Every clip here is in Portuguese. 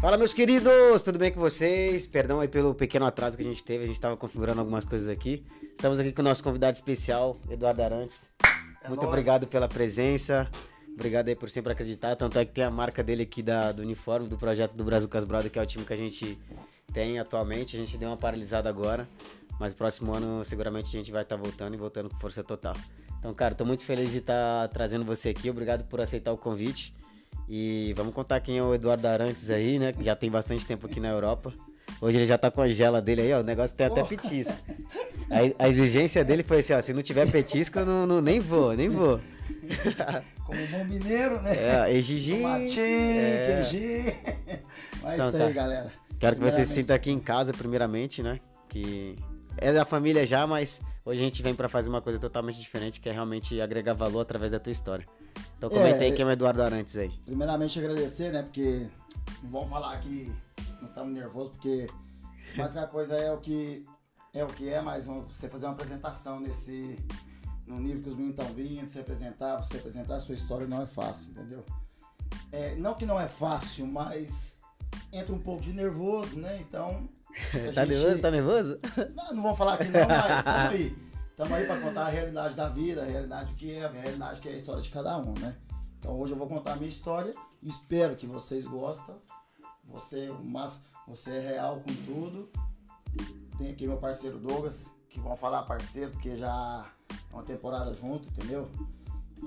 Fala, meus queridos, tudo bem com vocês? Perdão aí pelo pequeno atraso que a gente teve, a gente estava configurando algumas coisas aqui. Estamos aqui com o nosso convidado especial, Eduardo Arantes. É Muito nóis. obrigado pela presença, obrigado aí por sempre acreditar. Tanto é que tem a marca dele aqui da, do uniforme do projeto do Brasil Cas Brother, que é o time que a gente tem atualmente. A gente deu uma paralisada agora, mas próximo ano seguramente a gente vai estar voltando e voltando com força total. Então, cara, tô muito feliz de estar trazendo você aqui. Obrigado por aceitar o convite. E vamos contar quem é o Eduardo Arantes aí, né? Que já tem bastante tempo aqui na Europa. Hoje ele já tá com a gela dele aí, ó. O negócio tem até petisco. A, a exigência dele foi assim, ó. Se não tiver petisco, eu não, não- nem vou, nem vou. Como bom mineiro, né? É, exigir. Tomatinho, é. queijinho. Mas Então isso tá. aí, galera. Quero que você se sinta aqui em casa, primeiramente, né? Que é da família já, mas hoje a gente vem pra fazer uma coisa totalmente diferente, que é realmente agregar valor através da tua história. Então comenta aí É, quem é o Eduardo Arantes aí. Primeiramente agradecer, né? Porque não vão falar que não estamos nervosos, porque mais que a coisa é o que é o que é, mas você fazer uma apresentação nesse no nível que os meninos estão vindo, se apresentar, você apresentar a sua história não é fácil, entendeu? É, não que não é fácil, mas entra um pouco de nervoso, né? Então. Tá gente- nervoso? Tá nervoso? Não, não vão falar que não, mas estamos aí. Estamos aí para contar a realidade da vida, a realidade que é, a realidade que é a história de cada um, né? Então hoje eu vou contar a minha história espero que vocês gostem. Você, mas você é real com tudo. Tem aqui meu parceiro Douglas, que vão falar parceiro, porque já é uma temporada junto, entendeu?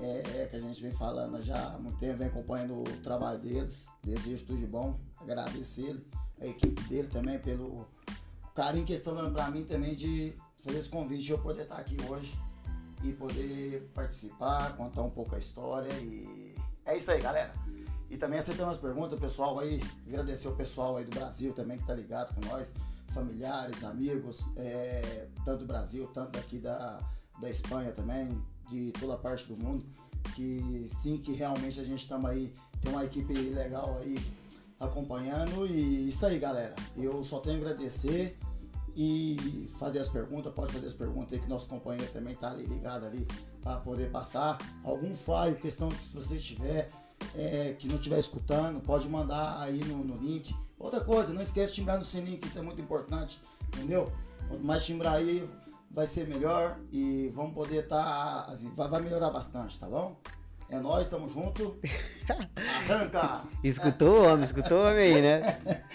É, é que a gente vem falando já há muito tempo, vem acompanhando o trabalho deles. Desejo tudo de bom, agradeço ele, a equipe dele também pelo carinho que estão dando pra mim também de fazer esse convite, de eu poder estar aqui hoje e poder participar, contar um pouco a história e é isso aí, galera. E também aceitando umas perguntas, pessoal aí, agradecer o pessoal aí do Brasil também que tá ligado com nós, familiares, amigos, é, tanto do Brasil, tanto daqui da, da Espanha também, de toda parte do mundo, que sim, que realmente a gente estamos aí, tem uma equipe legal aí acompanhando e isso aí, galera. Eu só tenho a agradecer e fazer as perguntas, pode fazer as perguntas aí que nosso companheiro também tá ali ligado ali para poder passar. Algum falho, questão que se você tiver, é, que não estiver escutando, pode mandar aí no, no link. Outra coisa, não esquece de timbrar no sininho, que isso é muito importante, entendeu? Quanto mais timbrar aí, vai ser melhor e vamos poder estar, assim, vai, vai melhorar bastante, tá bom? É nóis, tamo junto. Arranca! Escutou homem, escutou homem aí, né?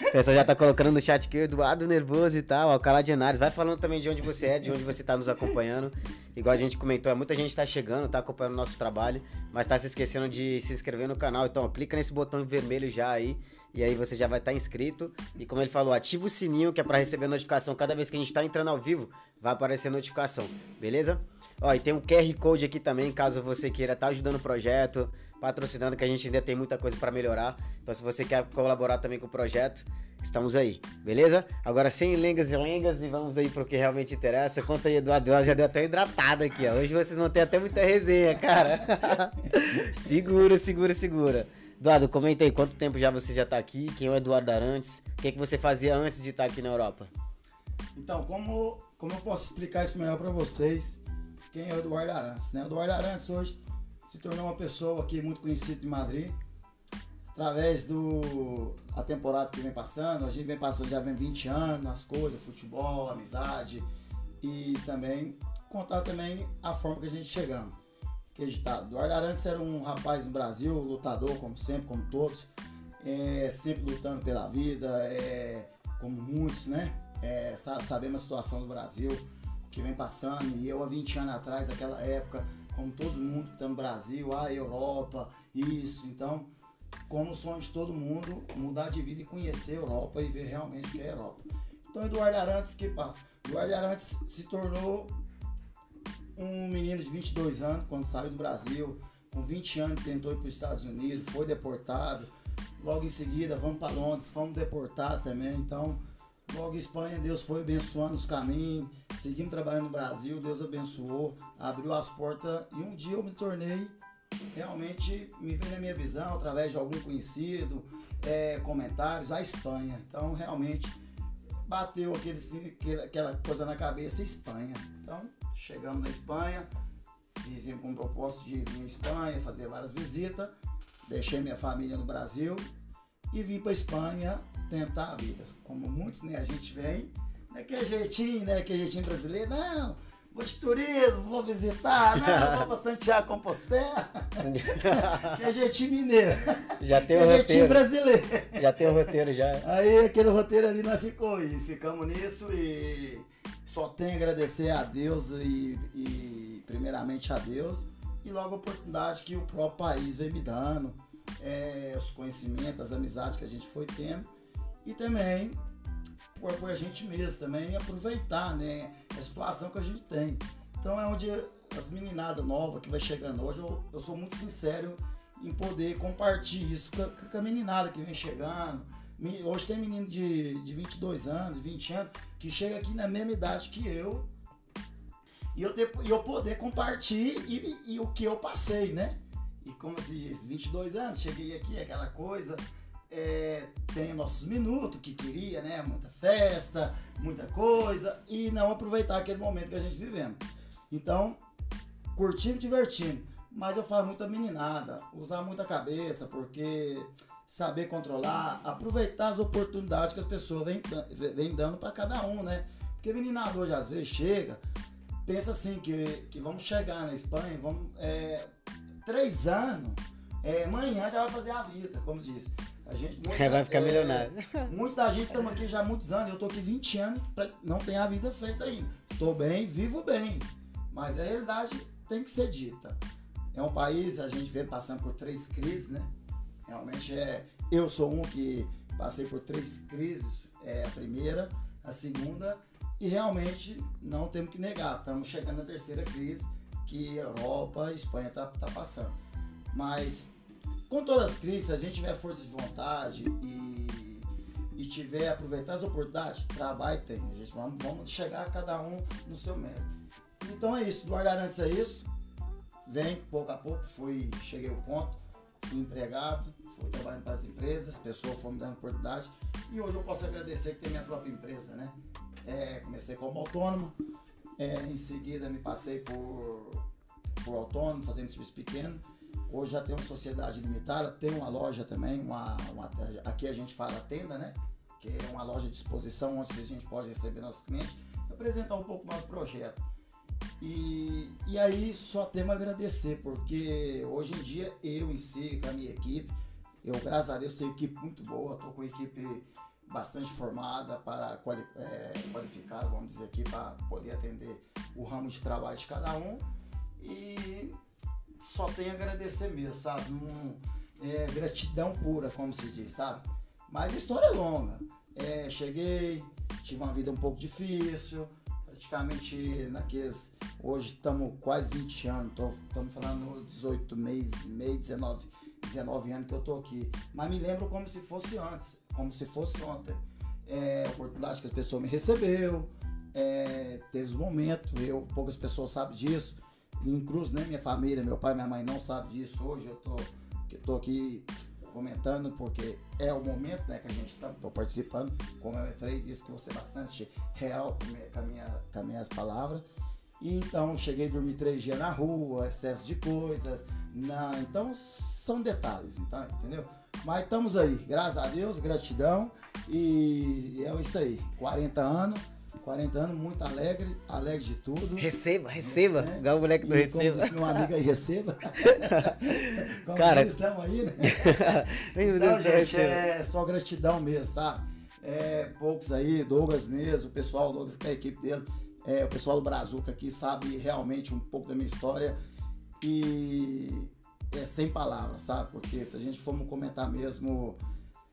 O pessoal já tá colocando no chat que o Eduardo nervoso e tal, Alcalá de Henares. Vai falando também de onde você é, de onde você tá nos acompanhando. Igual a gente comentou, é muita gente tá chegando, tá acompanhando o nosso trabalho, mas tá se esquecendo de se inscrever no canal. Então, ó, clica nesse botão vermelho já aí, e aí você já vai estar inscrito. E como ele falou, ativa o sininho que é pra receber notificação. Cada vez que a gente tá entrando ao vivo, vai aparecer notificação, beleza? Ó, e tem um QR Code aqui também, caso você queira estar ajudando o projeto, patrocinando, que a gente ainda tem muita coisa para melhorar. Então, se você quer colaborar também com o projeto, estamos aí, beleza? Agora, sem lengas e lengas, e vamos aí pro que realmente interessa. Conta aí, Eduardo, já deu até hidratada aqui, ó. Hoje vocês vão ter até muita resenha, cara. segura, segura, segura. Eduardo, comenta aí, quanto tempo já você já tá aqui? Quem é o Eduardo Arantes? O que, que você fazia antes de estar aqui na Europa? Então, como, como eu posso explicar isso melhor para vocês? Quem é o Eduardo Arantes? Né? O Eduardo Arantes hoje se tornou uma pessoa aqui muito conhecida em Madrid, através do a temporada que vem passando. A gente vem passando já vem 20 anos, as coisas, futebol, amizade e também contar também a forma que a gente chegamos. Que gente tá. Eduardo Arantes era um rapaz no Brasil, lutador como sempre, como todos, é, sempre lutando pela vida, é, como muitos, né? É, sa- sabemos a situação do Brasil, que vem passando, e eu há 20 anos atrás, naquela época, como todo mundo que está no Brasil, a Europa, isso, então, como o sonho de todo mundo, mudar de vida e conhecer a Europa e ver realmente o que é a Europa. Então, Eduardo Arantes, que passa? Eduardo Arantes se tornou um menino de 22 anos quando saiu do Brasil, com 20 anos tentou ir para os Estados Unidos, foi deportado. Logo em seguida, vamos para Londres, fomos deportados também. Então, logo Espanha, Deus foi abençoando os caminhos. Seguimos trabalhando no Brasil, Deus abençoou, abriu as portas e um dia eu me tornei realmente me veio na minha visão através de algum conhecido, é, comentários, a Espanha. Então, realmente, bateu aquele, aquela coisa na cabeça, Espanha. Então, chegamos na Espanha, fizemos com o propósito de vir à Espanha, fazer várias visitas, deixei minha família no Brasil e vim para Espanha tentar a vida. Como muitos, né? A gente vem, daquele jeitinho, né? Aquele jeitinho brasileiro, não, vou de turismo, vou visitar, não, vou para Santiago Compostela. que é jeitinho mineiro. Já tem o é roteiro. jeitinho brasileiro. Já tem o roteiro já. Aí aquele roteiro ali nós ficou e ficamos nisso e só tenho a agradecer a Deus e, e primeiramente a Deus e logo a oportunidade que o próprio país vem me dando, é, os conhecimentos, as amizades que a gente foi tendo e também por, a gente mesmo também aproveitar né, a situação que a gente tem. Então é onde as meninadas novas que vai chegando hoje, eu, eu sou muito sincero em poder compartilhar isso com a, com a meninada que vem chegando. Hoje tem menino de, de 22 anos, 20 anos, que chega aqui na mesma idade que eu. E eu, ter, eu poder compartilhar e, e o que eu passei, né? E como se diz, 22 anos, cheguei aqui, aquela coisa. É, tem nossos minutos que queria, né? Muita festa, muita coisa. E não aproveitar aquele momento que a gente vivemos. Então, curtindo, divertindo. Mas eu falo muito a meninada, usar muita cabeça, porque saber controlar, aproveitar as oportunidades que as pessoas vêm vem dando para cada um, né? Porque meninada hoje às vezes chega, pensa assim, que, que vamos chegar na Espanha, vamos. é, três anos, é, amanhã já vai fazer a vida, como diz. A gente, muita- Vai ficar é, milionário. Muitos da gente estamos aqui já há muitos anos, eu tô aqui 20 anos, não tenho a vida feita ainda. Tô bem, vivo bem. Mas a realidade tem que ser dita. É um país, a gente vem passando por três crises, né? Realmente é. Eu sou um que passei por três crises. É a primeira, a segunda, e realmente não temos que negar. Estamos chegando na terceira crise que Europa, a Espanha está tá passando. Mas com todas as crises, se a gente tiver força de vontade e, e tiver aproveitar as oportunidades, trabalho tem. A gente vamos, vamos chegar cada um no seu mérito. Então é isso, do Arantes é isso. Vem pouco a pouco, fui, cheguei ao ponto, fui empregado, fui trabalhando para as empresas, pessoas foram me dando oportunidade e hoje eu posso agradecer que tem minha própria empresa, né? É, comecei como autônomo, é, em seguida me passei por, por autônomo, fazendo serviço pequeno. Hoje já tenho uma sociedade limitada, tenho uma loja também, uma, uma- aqui a gente fala tenda, né? Que é uma loja de exposição onde a gente pode receber nossos clientes, apresentar um pouco do nosso projeto. E, e aí só temos a agradecer, porque hoje em dia eu em si, com a minha equipe, eu graças a Deus tenho equipe muito boa, estou com equipe bastante formada para quali, é, qualificada, vamos dizer aqui, para poder atender o ramo de trabalho de cada um. E só tenho a agradecer mesmo, sabe? Não- é, gratidão pura, como se diz, sabe? Mas a história é longa. É, cheguei, tive uma vida um pouco difícil, praticamente naqueles. Hoje estamos quase 20 anos, estamos falando 18 meses, meio, 19, 19 anos que eu tô aqui. Mas me lembro como se fosse antes, como se fosse ontem. É, a oportunidade que as pessoas me recebeu, é, teve um momento, eu, poucas pessoas sabem disso. Inclusive, né, minha família, meu pai, minha mãe não sabem disso. Hoje eu tô, que tô aqui comentando porque é o momento né, que a gente está participando. Como eu entrei, disse que você é bastante real com, a minha, com as minhas palavras. E então cheguei a dormir três dias na rua, excesso de coisas. Na, então são detalhes, então, entendeu? Mas estamos aí, graças a Deus, gratidão. E é isso aí, 40 anos, 40 anos, muito alegre, alegre de tudo. Receba, receba. É. Igual o moleque do E como receba. disse meu amigo aí, receba. como Cara- estamos aí, né? Meu Então, Deus céu, gente, receba. é só gratidão mesmo, sabe? É, poucos aí, Douglas mesmo, o pessoal, Douglas, que é a equipe dele, é, o pessoal do Brazuca aqui sabe realmente um pouco da minha história e é sem palavras, sabe? Porque se a gente for comentar mesmo,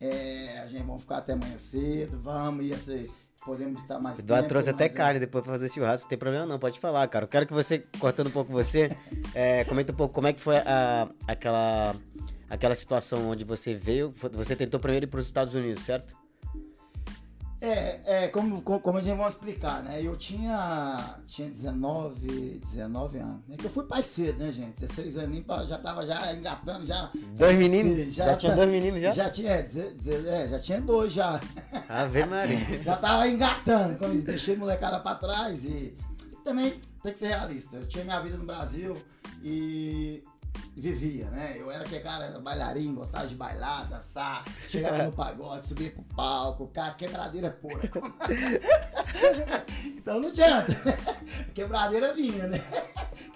é, a gente vai ficar até amanhã cedo, vamos, ia ser, podemos estar mais Eduardo tempo, trouxe até mas é- carne depois pra fazer churrasco, não tem problema não, pode falar, cara. Eu quero que você, cortando um pouco você, é, comenta um pouco como é que foi a, aquela, aquela situação onde você veio, você tentou primeiro ir pros Estados Unidos, certo? É, é como, como, a gente vai explicar, né? Eu tinha, tinha 19, 19 anos. É que eu fui pai cedo, né, gente? 16 anos, já tava já engatando, já. Dois meninos? Já, Já, tinha dois meninos já? Já tinha, é, é, já tinha dois já. Ave Maria. Já tava engatando, diz, deixei molecada pra trás e também tem que ser realista. Eu tinha minha vida no Brasil e vivia, né? Eu era aquele cara bailarinho, gostava de bailar, dançar, chegava no pagode, subia pro palco, cara, quebradeira pura. então não adianta. Quebradeira vinha, né?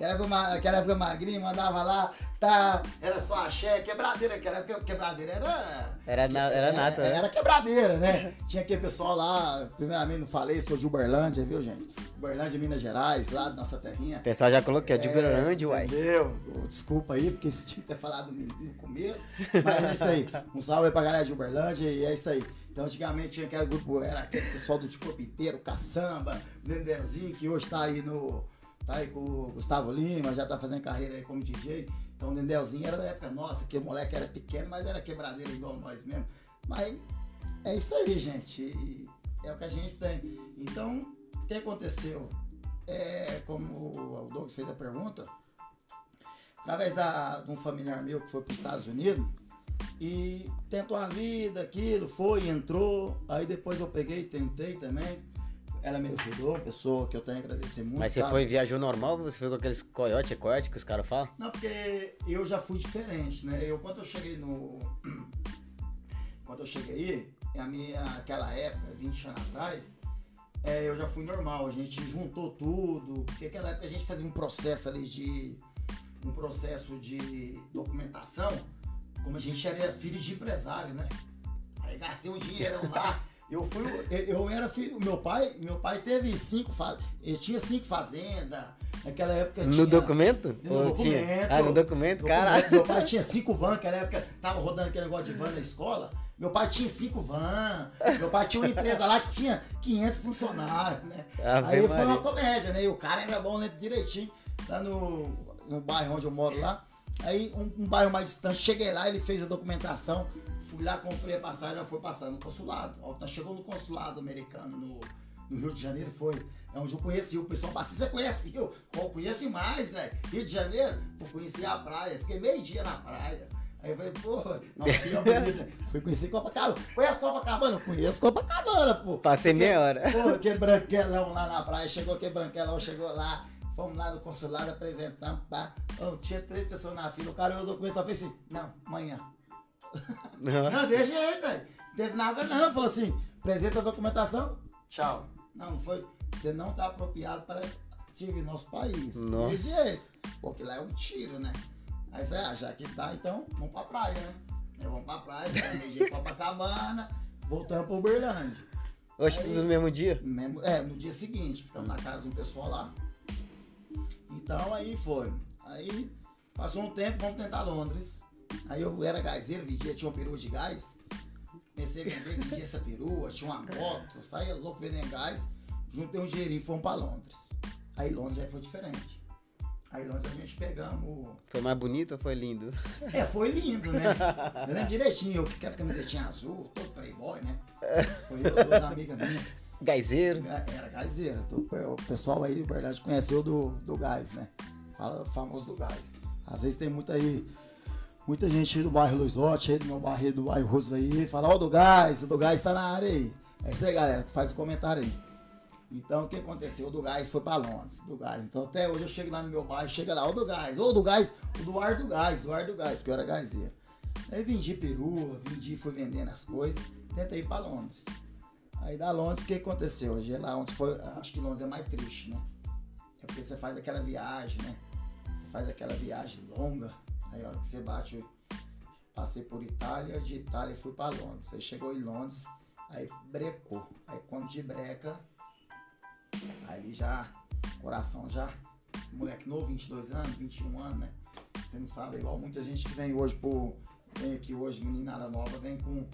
Aquela época, aquela época magrinho, mandava lá, tá, era só axé, quebradeira, aquela época quebradeira era. Era, na, era, era nata, né? Era quebradeira, né? Tinha aquele pessoal lá, primeiramente não falei, sou de Uberlândia, viu, gente? Uberlândia, Minas Gerais, lá da nossa terrinha. O pessoal já colocou, é de Uberlândia, uai. Entendeu? Desculpa aí, porque você tinha que ter falado no começo, mas é isso aí. Um salve aí pra galera de Uberlândia e é isso aí. Então, antigamente tinha aquele grupo, era aquele pessoal do tipo inteiro, caçamba, Dendelzinho, que hoje tá aí no. Tá aí com o Gustavo Lima, já tá fazendo carreira aí como DJ. Então, o Dendelzinho era da época nossa, que o moleque era pequeno, mas era quebradeira igual nós mesmo. Mas é isso aí, gente. É o que a gente tem. Então, o que aconteceu? É, como o Douglas fez a pergunta, através da, de um familiar meu que foi para os Estados Unidos e tentou a vida, aquilo, foi, entrou. Aí depois eu peguei, tentei também. Ela me ajudou, pessoa que eu tenho que agradecer muito. Mas você sabe? foi, viajou normal ou você foi com aqueles coiote, é coiote que os caras falam? Não, porque eu já fui diferente, né? Eu quando eu cheguei no. Quando eu cheguei aí, a minha, aquela época, 20 anos atrás, é, eu já fui normal, a gente juntou tudo, porque aquela época a gente fazia um processo ali de. um processo de documentação, como a gente era filho de empresário, né? Aí gastei um dinheirão lá. Eu fui, eu, era filho, meu pai, meu pai teve cinco fazendas, ele tinha cinco fazendas, naquela época No tinha, documento? no Ou documento. tinha? Ah, no documento, caralho. Meu pai tinha cinco van, naquela época tava rodando aquele negócio de van na escola. Meu pai tinha cinco van. Meu pai tinha uma empresa lá que tinha 500 funcionários, né? Ave Aí foi Maria. uma comédia, né? E o cara era bom, né? Direitinho. Lá no, no bairro onde eu moro lá. Aí, um, um bairro mais distante, cheguei lá, ele fez a documentação. Fui lá, comprei a passagem, já foi passando no consulado. Ó, nós chegou no consulado americano no, no Rio de Janeiro, foi. É onde eu conheci o pessoal. Assim, você conhece Rio? Eu conheço demais, velho. Rio de Janeiro, eu conheci a praia. Fiquei meio dia na praia. Aí eu falei, pô, não, que bonito. Fui conhecer Copacabana. Conhece Copacabana? Conheço Copacabana, pô. Passei meia hora. Pô, que branquelão lá na praia. Chegou que branquelão, chegou lá. Fomos lá no consulado, apresentamos, pá. Ô, tinha três pessoas na fila. O cara olhou o documento e só fez assim, não, amanhã. Não, deixa jeito, velho. Não teve nada não. Falou assim, apresenta a documentação, tchau. Não, não foi. Você não tá apropriado para servir nosso país. Nossa. Desse jeito. Porque lá é um tiro, né? Aí eu falei, ah, já que tá, então vamos pra praia, né? Aí vamos pra praia, pra Copacabana, voltamos pra Uberlândia. Hoje Aí- tudo no mesmo dia? Mesmo- É, no dia seguinte, ficamos na casa de um pessoal lá. Então aí foi. Aí passou um tempo, vamos tentar Londres. Aí eu era gazeiro, vendia, tinha uma perua de gás. Comecei a vender, vendia essa perua, tinha uma moto, saía louco vendendo gás. Juntei um dinheirinho e fomos pra Londres. Aí Londres já foi diferente. Aí Londres a gente pegamos. Foi mais bonito ou foi lindo? É, foi lindo, né? Eu lembro direitinho, eu que era camisetinha azul, todo playboy, né? Foi eu, duas amigas minhas. Gaizeiro. Era gazeira. O pessoal aí, na verdade, conheceu do, do gás, né? Fala famoso do gás. Às vezes tem muita aí, muita gente aí do bairro Luizote, aí do meu bairro, do bairro Roosevelt aí, fala, ó, do gás, o do gás tá na área aí. É isso aí, galera, faz o comentário aí. Então, o que aconteceu? O do gás foi pra Londres, do gás. Então, até hoje eu chego lá no meu bairro, chega lá, o do gás, ou do gás, o do ar do gás, do ar do gás, porque eu era gazeiro. Aí vendi perua, vendi, fui vendendo as coisas, tentei ir pra Londres. Aí da Londres, o que aconteceu? Hoje lá onde foi, acho que Londres é mais triste, né? É porque você faz aquela viagem, né? Você faz aquela viagem longa, aí a hora que você bate, passei por Itália, de Itália fui pra Londres. Aí chegou em Londres, aí brecou. Aí quando de breca, aí já, coração já, moleque novo, 22 anos, 21 anos, né? Você não sabe, é igual muita gente que vem hoje por, vem aqui hoje, meninada nova, vem com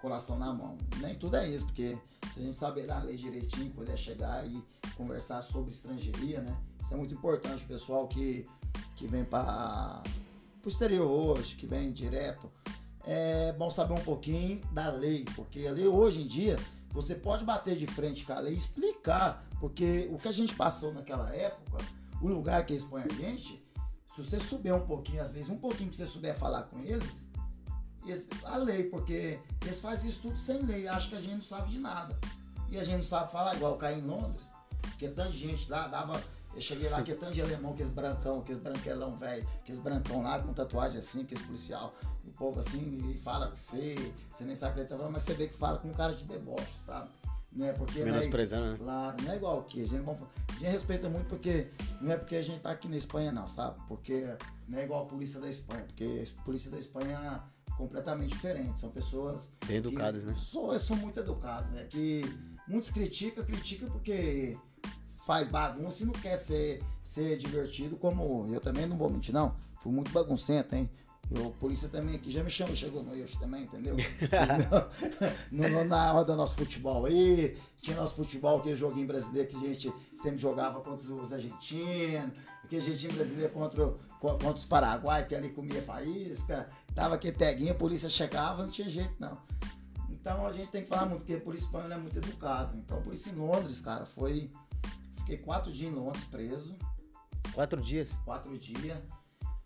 coração na mão. Nem tudo é isso, porque se a gente saber dar a lei direitinho, poder chegar e conversar sobre estrangeiria, né? Isso é muito importante, pessoal que, que vem para o exterior hoje, que vem direto. É bom saber um pouquinho da lei, porque a lei hoje em dia você pode bater de frente com a lei e explicar, porque o que a gente passou naquela época, o lugar que eles põem a gente, se você souber um pouquinho, às vezes um pouquinho que você souber falar com eles, a lei, porque eles fazem isso tudo sem lei, acho que a gente não sabe de nada. E a gente não sabe falar igual cair em Londres, porque tanta gente lá dava. Eu cheguei lá, que é tanto de alemão, aqueles brancão, aqueles branquelão velho, aqueles brancão lá com tatuagem assim, aqueles policial. E o povo assim, e fala com você, você nem sabe o que ele tá falando, mas você vê que fala com um cara de deboche, sabe? Não é porque. Menosprezando, né? Claro, não é igual aqui. A gente, a gente respeita muito porque. Não é porque a gente tá aqui na Espanha, não, sabe? Porque não é igual a polícia da Espanha. Porque a polícia da Espanha é completamente diferente. São pessoas. Bem educados, que né? Sou, sou muito educado, né? Que muitos criticam, criticam porque faz bagunça e não quer ser, ser divertido, como eu também não vou mentir, não. Fui muito baguncento, hein? Eu, polícia também aqui já me chama, chegou no eixo também, entendeu? no, no- na hora do nosso futebol aí, tinha nosso futebol, aquele joguinho brasileiro que a gente sempre jogava contra os argentinos, aquele jeitinho brasileiro contra, contra os paraguaios, que ali comia faísca, dava aquele peguinho, a polícia chegava, não tinha jeito não. Então a gente tem que falar muito, porque a polícia espanhola é muito educada. Então a polícia em Londres, cara, foi. Fiquei quatro dias em Londres preso, Quatro dias. quatro dias.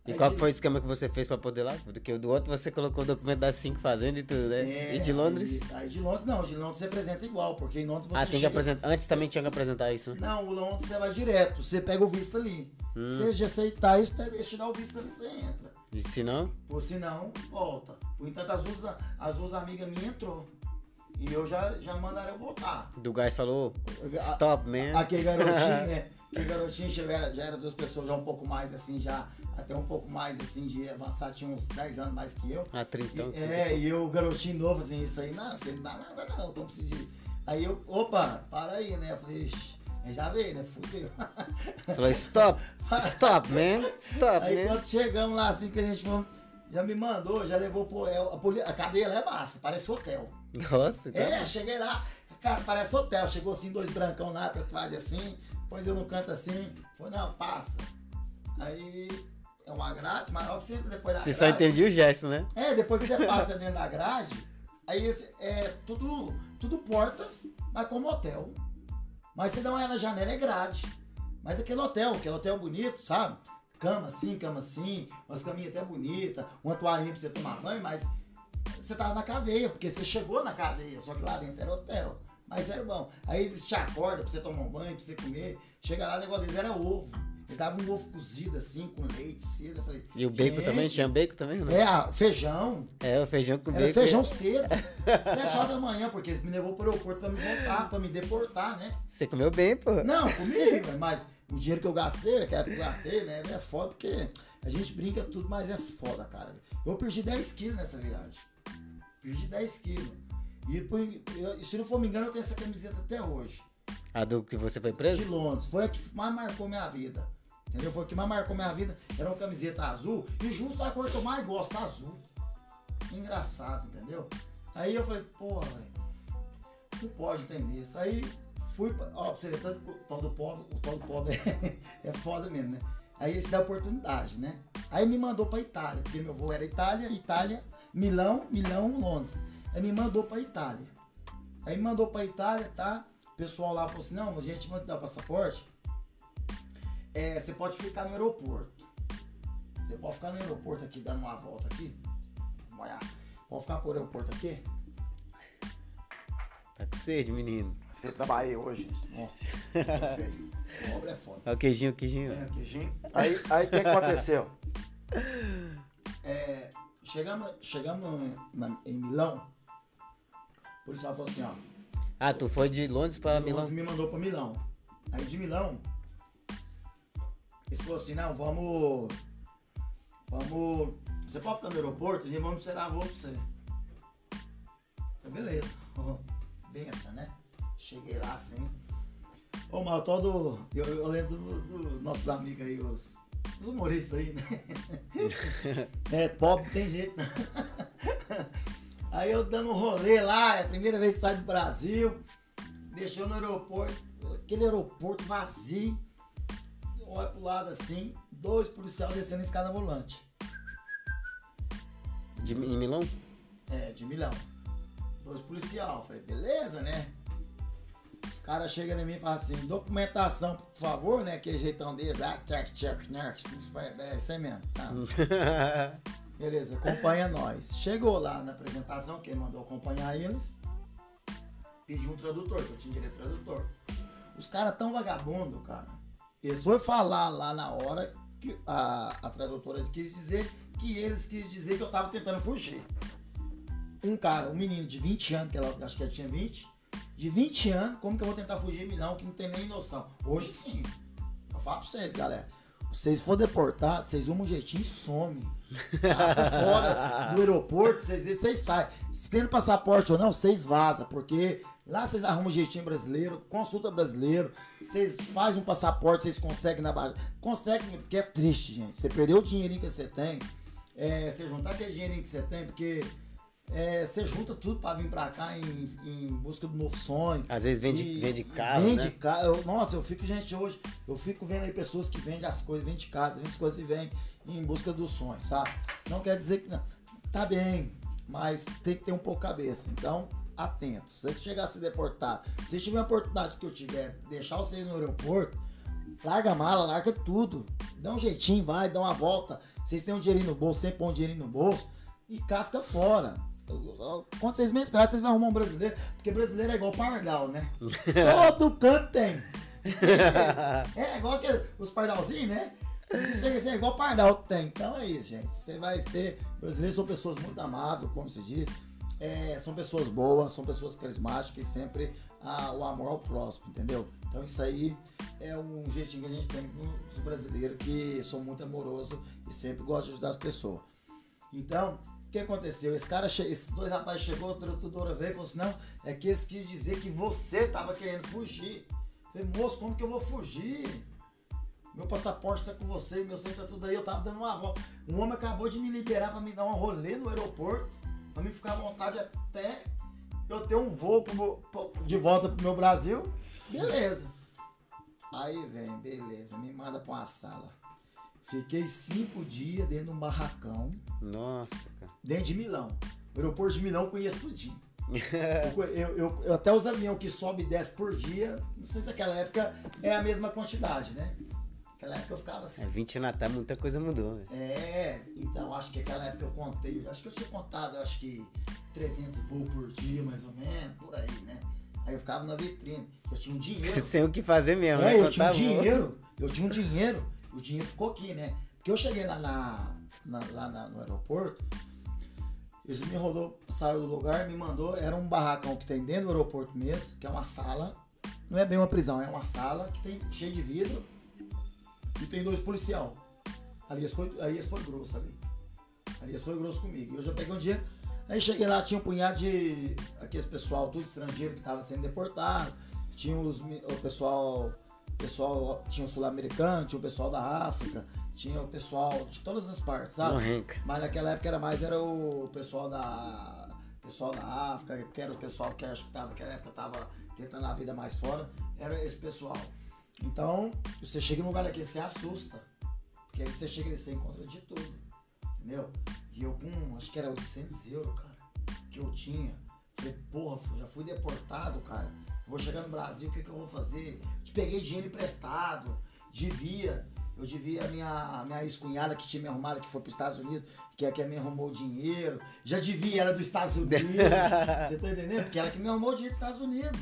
E Aí qual que foi o esquema que você fez pra poder lá? Porque o do outro você colocou o documento das cinco fazendas e tudo, né? É, e de Londres? Aí, aí de Londres não, de Londres você apresenta igual, porque em Londres você ah, tem que chega- apresentar. Antes também tinha que apresentar isso. né? Não, o Londres você vai direto, você pega o visto ali. Hum. Se eles aceitar, eles, pegam, eles te dão o visto ali, você entra. E se não, Ou se não, volta. Por enquanto as duas, as duas amigas minhas entrou. E eu já, já mandaram eu voltar. do gás falou, stop, man. Aquele garotinho, né? Aquele garotinho já era, já era duas pessoas já um pouco mais assim, já até um pouco mais assim de avançar, tinha uns 10 anos mais que eu. Ah, trintão. E, é, e eu, garotinho novo, assim, isso aí, não, você não dá nada não, como se diz. Aí eu, opa, para aí, né? Eu falei, "Ixi, já veio, né? Fudeu. Falou, stop, stop, man. Stop, Aí man. quando chegamos lá, assim, que a gente foi, já me mandou, já levou pro. é, A, a cadeia lá é massa, parece hotel. Nossa, tá É, cheguei lá, cara, parece hotel. Chegou assim, dois brancão lá, tatuagem assim, pôs eu no canto assim, foi, não, passa. Aí é uma grade, mas logo você entra depois da Você só grade. entendia o gesto, né? É, depois que você passa dentro da grade, aí é tudo, tudo portas, mas como hotel. Mas dá uma olhada na janela, é grade. Mas aquele hotel, aquele hotel bonito, sabe? Cama assim, cama assim, umas caminhas até bonitas, uma toalhinha pra você tomar banho, mas você tava na cadeia, porque você chegou na cadeia, só que lá dentro era hotel. Mas era bom. Aí eles te acordam pra você tomar um banho, pra você comer. Chega lá, o negócio deles era ovo. Eles davam um ovo cozido assim, com leite, cedo. Falei, E o bacon "Gente, também? Tinha bacon também, né? É, ah, feijão. É, o feijão com Era bacon. feijão cedo. Sete horas da manhã, porque eles me levou pro aeroporto pra me voltar, pra me deportar, né? Você comeu bem, pô. Não, comi, mas o dinheiro que eu gastei, que eu gastei, né? É foda porque a gente brinca tudo, mas é foda, cara. Eu perdi 10 quilos nessa viagem. Perdi 10 quilos. E se não for me engano, eu tenho essa camiseta até hoje. A do que você foi De preso? Londres. Foi a que mais marcou minha vida. Entendeu? Foi a que mais marcou minha vida. Era uma camiseta azul. E justo a cor que eu mais gosto, azul. Engraçado, entendeu? Aí eu falei, porra, velho. Pode entender isso. Aí fui, pra- ó, você tanto o tal do pobre, o tal do pobre é, é foda mesmo, né? Aí esse dá oportunidade, né? Aí me mandou pra Itália, porque meu voo era Itália, Itália, Milão, Milão, Londres. Aí me mandou pra Itália. Aí me mandou pra Itália, tá? O pessoal lá falou assim, não, a gente vai te dar o passaporte. É, você pode ficar no aeroporto. Você pode ficar no aeroporto aqui, dando uma volta aqui. Olha, pode ficar pro aeroporto aqui. Tá com sede, menino. Você trabalhei hoje. Nossa, tô feio. O obra é foda. Olha o queijinho, o queijinho. É, queijinho. Aí o aí, que aconteceu? É, chegamos chegamos na- em Milão. O policial falou assim, ó. Ah, tu foi de Londres pra de Milão? Londres me mandou pra Milão. Aí de Milão, eles falaram assim, não, vamos. Vamos. Você pode ficar no aeroporto e vamos esperar voo pra você. Falei, beleza. Benção, né? Cheguei lá assim. Ô, mas todo. Eu, eu lembro dos do, nossos amigos aí, os, os humoristas aí, né? é, pobre tem jeito, né? Aí eu dando um rolê lá, é a primeira vez que sai do Brasil, deixou no aeroporto, aquele aeroporto vazio, olha pro lado assim, dois policiais descendo a escada volante. De, em Milão? É, de Milão. Dois policial. Falei, beleza, né? Os caras chegam em mim e falam assim, documentação, por favor, né? Que jeitão deles, ah, check, check, foi- É isso aí mesmo. Tá. Beleza, acompanha nós. Chegou lá na apresentação, quem mandou acompanhar eles, pediu um tradutor, que eu tinha direito tradutor. Os caras tão vagabundo, cara, Eles foram falar lá na hora que a, a tradutora quis dizer que eles quis dizer que eu tava tentando fugir. Um cara, um menino de 20 anos, que ela acho que ela tinha 20, de 20 anos, como que eu vou tentar fugir Milão, que não tem nem noção? Hoje sim. Eu falo pra vocês, galera. Vocês for deportados, vocês vão um jeitinho e some. Passa fora do aeroporto, vocês, vocês saem. Se tem passaporte ou não, vocês vazam, porque lá vocês arrumam um jeitinho brasileiro, consulta brasileiro, vocês fazem um passaporte, vocês conseguem na base. Conseguem, porque é triste, gente. Você perdeu o dinheirinho que você tem, é, você juntar aquele dinheirinho que você tem, porque é, você junta tudo pra vir pra cá em, em busca do novo sonho. Às vezes vende, E vende carro, Vende né? carro. Nossa, eu fico, gente, hoje, eu fico vendo aí pessoas que vendem as coisas, vendem casa, vendem as coisas e vêm em busca do sonho, sabe? Não quer dizer que não. Tá bem, mas tem que ter um pouco cabeça. Então, atentos. Se você chegar a se deportar, se tiver a oportunidade que eu tiver, deixar vocês no aeroporto, larga a mala, larga tudo. Dá um jeitinho, vai, dá uma volta. Vocês têm um dinheirinho no bolso, sempre põe um dinheirinho no bolso e casca fora. Quando vocês menos esperar, vocês vão arrumar um brasileiro, porque brasileiro é igual pardal, né? Todo canto tem. É igual que os pardalzinhos, né? Assim, é igual pardal tem. Então é isso, gente. Você vai ter. Brasileiros são pessoas muito amáveis, como se diz. É, são pessoas boas, são pessoas carismáticas e sempre ah, o amor ao próximo, entendeu? Então isso aí é um jeitinho que a gente tem dos brasileiros que são muito amorosos e sempre gostam de ajudar as pessoas. Então, que aconteceu? Esse cara, esses dois rapazes chegou, a tradutora veio e falou assim: não, é que eles quis dizer que você tava querendo fugir. Eu falei, moço, como que eu vou fugir? Meu passaporte tá com você, meu sangue tá tudo aí. Eu tava dando uma volta. Um homem acabou de me liberar pra me dar um rolê no aeroporto, pra me ficar à vontade até eu ter um voo meu- de volta pro meu Brasil. Beleza. Aí vem, beleza, me manda pra uma sala. Fiquei cinco dias dentro de um barracão, Nossa. Dentro de Milão. O aeroporto de Milão eu conheço tudinho. Eu, eu- eu- eu- até os aviões que sobe e desce por dia, não sei se naquela época é a mesma quantidade, né? Naquela época eu ficava assim. É 20 anos atrás, muita coisa mudou, velho. É, então acho que aquela época eu contei, acho que eu tinha contado, acho que 300 voos por dia, mais ou menos, por aí, né? Aí eu ficava na vitrine, eu tinha um dinheiro. Sem o que fazer mesmo, né? É, eu Quando tinha um dinheiro, eu tinha um dinheiro, o dinheiro ficou aqui, né? Porque eu cheguei lá, na, na- lá na- no aeroporto, eles me rodou, saiu do lugar, me mandou, era um barracão que tem dentro do aeroporto mesmo, que é uma sala, não é bem uma prisão, é uma sala que tem cheio de vidro e tem dois policial. Ali esse foi, esse foi grosso ali. Ali foi grosso comigo. Eu já peguei um dinheiro. Aí cheguei lá, tinha um punhado de aqueles pessoal, tudo estrangeiro que tava sendo deportado. Tinha os, o pessoal, pessoal, tinha o sul-americano, tinha o pessoal da África, tinha o pessoal de todas as partes, sabe? Não arranca. Mas naquela época era mais era o pessoal da pessoal da África, que era o pessoal que acho que tava naquela época tava tentando a vida mais fora, era esse pessoal. Então, você chega num lugar daquele, você assusta. Porque aí você chega e você encontra de tudo. Entendeu? E eu com, acho que era 800 euros, cara, que eu tinha. Falei, porra, já fui deportado, cara. Vou chegar no Brasil, o que, que eu vou fazer? Peguei dinheiro emprestado, devia. Eu devia a minha, minha ex-cunhada que tinha me arrumado, que foi para os Estados Unidos, que é que me arrumou o dinheiro. Já devia, era dos Estados Unidos. Você tá entendendo? Porque ela que me arrumou o dinheiro dos Estados Unidos.